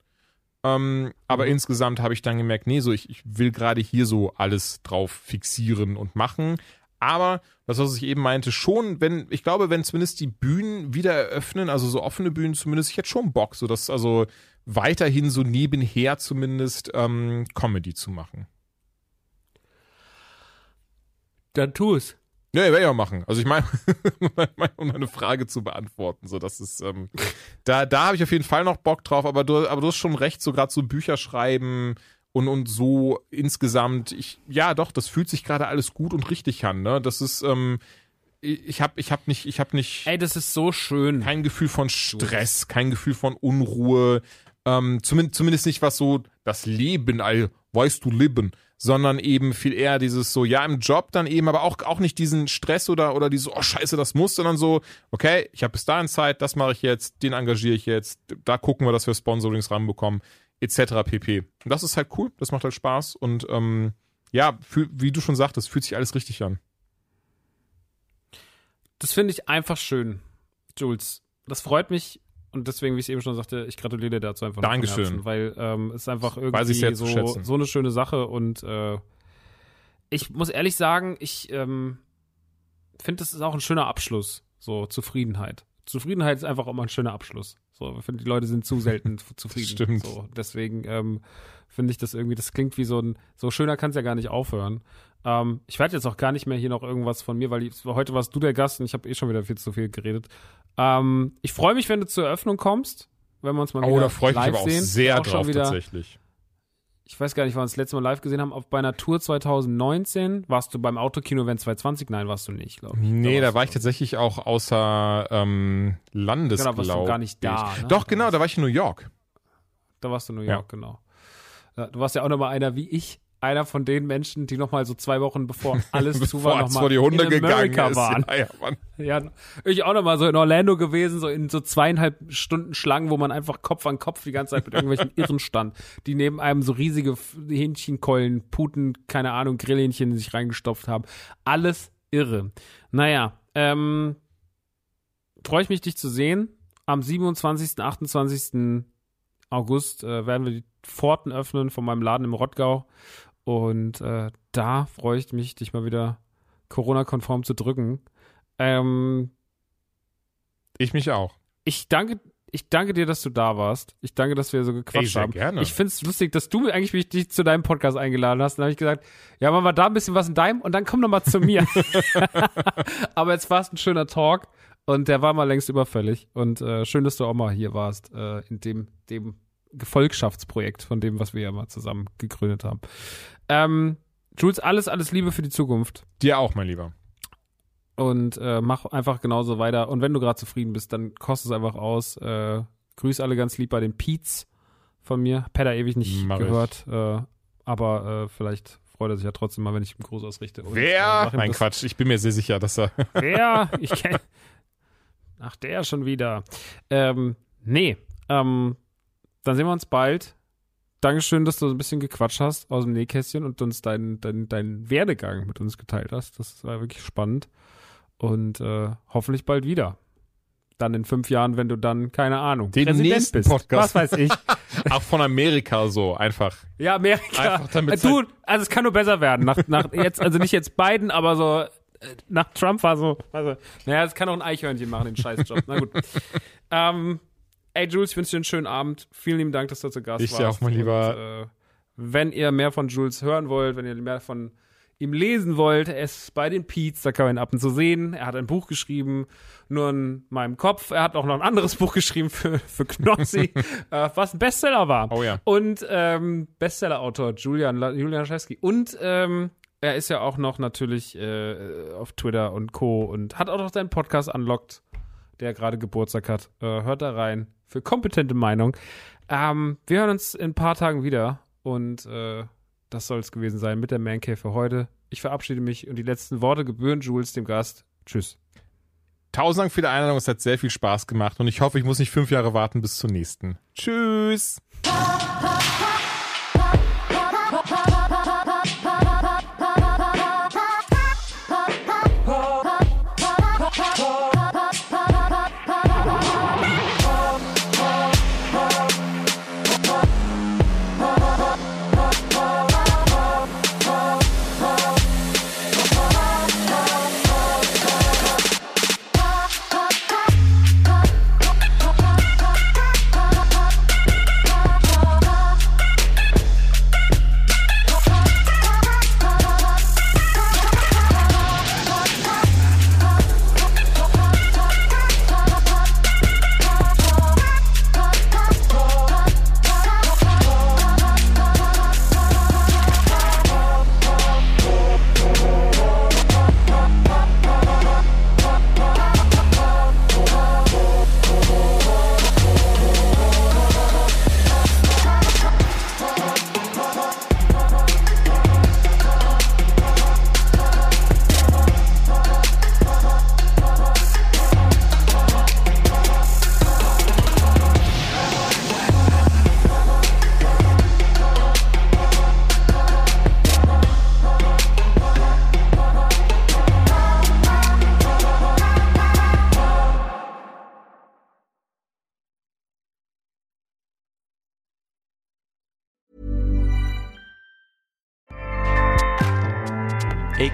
ähm, aber mhm. insgesamt habe ich dann gemerkt, nee, so ich, ich will gerade hier so alles drauf fixieren und machen. Aber das, was ich eben meinte, schon, wenn, ich glaube, wenn zumindest die Bühnen wieder eröffnen, also so offene Bühnen zumindest, ich hätte schon Bock, so dass also weiterhin so nebenher zumindest ähm, Comedy zu machen. Dann tu es. Ja, werde ich auch machen. Also ich meine, um eine Frage zu beantworten, so das ist, ähm, da, da habe ich auf jeden Fall noch Bock drauf, aber du, aber du hast schon recht, so gerade so Bücher schreiben, und, und so insgesamt, ich, ja doch, das fühlt sich gerade alles gut und richtig an, ne? Das ist, ähm, ich habe ich hab nicht, ich habe nicht. Ey, das ist so schön. Kein Gefühl von Stress, kein Gefühl von Unruhe, ähm, zumindest, zumindest nicht was so das Leben, all, weißt du, Leben, sondern eben viel eher dieses so, ja, im Job dann eben, aber auch, auch nicht diesen Stress oder, oder dieses, oh scheiße, das muss, sondern so, okay, ich habe bis dahin Zeit, das mache ich jetzt, den engagiere ich jetzt, da gucken wir, dass wir Sponsorings ranbekommen etc. pp. Und das ist halt cool, das macht halt Spaß und ähm, ja, für, wie du schon sagtest, fühlt sich alles richtig an. Das finde ich einfach schön, Jules. Das freut mich und deswegen, wie ich eben schon sagte, ich gratuliere dir dazu einfach. Dankeschön. Herzen, weil ähm, es ist einfach irgendwie so, so eine schöne Sache und äh, ich muss ehrlich sagen, ich ähm, finde, das ist auch ein schöner Abschluss, so Zufriedenheit. Zufriedenheit ist einfach immer ein schöner Abschluss. So, ich finde, die Leute sind zu selten zufrieden. Stimmt. So, deswegen ähm, finde ich das irgendwie, das klingt wie so ein, so schöner kann es ja gar nicht aufhören. Ähm, ich werde jetzt auch gar nicht mehr hier noch irgendwas von mir, weil ich, heute warst du der Gast und ich habe eh schon wieder viel zu viel geredet. Ähm, ich freue mich, wenn du zur Eröffnung kommst, wenn wir uns mal oh, wieder da freue ich mich aber auch sehen. sehr auch drauf tatsächlich. Ich weiß gar nicht, wann wir uns das letzte Mal live gesehen haben, auf bei einer Tour 2019. Warst du beim Autokino-Event 2020? Nein, warst du nicht, glaube ich. Nee, da warst war ich tatsächlich auch außer ähm, Landes, Genau, warst du gar nicht da, ne? Doch, genau, da war ich in New York. Da warst du in New Ja. York, genau. Ja, du warst ja auch nochmal einer wie ich, einer von den Menschen, die nochmal so zwei Wochen bevor alles zu war, Bevor es nochmal die Hunde in ist. waren. Ja, ja. Ja, ich auch nochmal so in Orlando gewesen, so in so zweieinhalb Stunden Schlangen, wo man einfach Kopf an Kopf die ganze Zeit mit irgendwelchen Irren stand, die neben einem so riesige Hähnchenkeulen, Puten, keine Ahnung, Grillhähnchen sich reingestopft haben. Alles irre. Naja, ähm, freue ich mich, dich zu sehen. Am 27., 28. August äh, werden wir die Pforten öffnen von meinem Laden im Rottgau. Und äh, da freue ich mich, dich mal wieder Corona-konform zu drücken. Ähm, Ich mich auch. ich danke, ich danke dir, dass du da warst. Ich danke, dass wir so Ey, gequatscht sehr haben. gerne. Ich find's lustig, dass du eigentlich mich dich zu deinem Podcast eingeladen hast. Dann habe ich gesagt, ja, machen wir da ein bisschen was in deinem und dann komm noch mal zu mir. Aber jetzt war es ein schöner Talk und der war mal längst überfällig. Und äh, schön, dass du auch mal hier warst äh, in dem, dem Gefolgschaftsprojekt von dem, was wir ja mal zusammen gegründet haben. Ähm, Jules, alles, alles Liebe für die Zukunft Dir auch, mein Lieber. und äh, mach einfach genauso weiter. Und wenn du gerade zufrieden bist, dann kost es einfach aus. Äh, grüß alle ganz lieb bei den Peets von mir. Pedda ewig nicht Mach gehört, äh, aber äh, vielleicht freut er sich ja trotzdem mal, wenn ich ihm Gruß ausrichte. Und, Wer? Nein, Quatsch. Ich bin mir sehr sicher, dass er. Wer? Ich kenn. Ach, der schon wieder. Ähm, nee. Ähm, dann sehen wir uns bald. Dankeschön, dass du so ein bisschen gequatscht hast aus dem Nähkästchen und uns deinen dein, dein Werdegang mit uns geteilt hast. Das war wirklich spannend. Und äh, hoffentlich bald wieder. Dann in fünf Jahren, wenn du dann, keine Ahnung, Den Präsident nächsten bist. Podcast. Was weiß ich. auch von Amerika so, einfach. Ja, Amerika. Einfach damit du, also es kann nur besser werden. Nach, nach jetzt, also nicht jetzt Biden, aber so äh, nach Trump war so, also, naja, es kann auch ein Eichhörnchen machen, den Scheißjob. Na gut. ähm, ey, Jules, ich wünsche dir einen schönen Abend. Vielen lieben Dank, dass du zu Gast Ich warst. dir auch, mein Lieber. Und, äh, wenn ihr mehr von Jules hören wollt, wenn ihr mehr von ihm lesen wollt, er ist bei den Peets, da kann man ihn ab und zu sehen. Er hat ein Buch geschrieben, nur in meinem Kopf. Er hat auch noch ein anderes Buch geschrieben für, für Knossi, äh, was ein Bestseller war. Oh ja. Und ähm, Bestseller-Autor Julian, Julian Laschewski. Und ähm, er ist ja auch noch natürlich äh, auf Twitter und Co. und hat auch noch seinen Podcast unlocked, der gerade Geburtstag hat. Äh, hört da rein für kompetente Meinung. Ähm, wir hören uns in ein paar Tagen wieder und äh, das soll es gewesen sein mit der Man Cave für heute. Ich verabschiede mich und die letzten Worte gebühren Jules, dem Gast. Tschüss. Tausend Dank für die Einladung. Es hat sehr viel Spaß gemacht und ich hoffe, ich muss nicht fünf Jahre warten bis zur nächsten. Tschüss.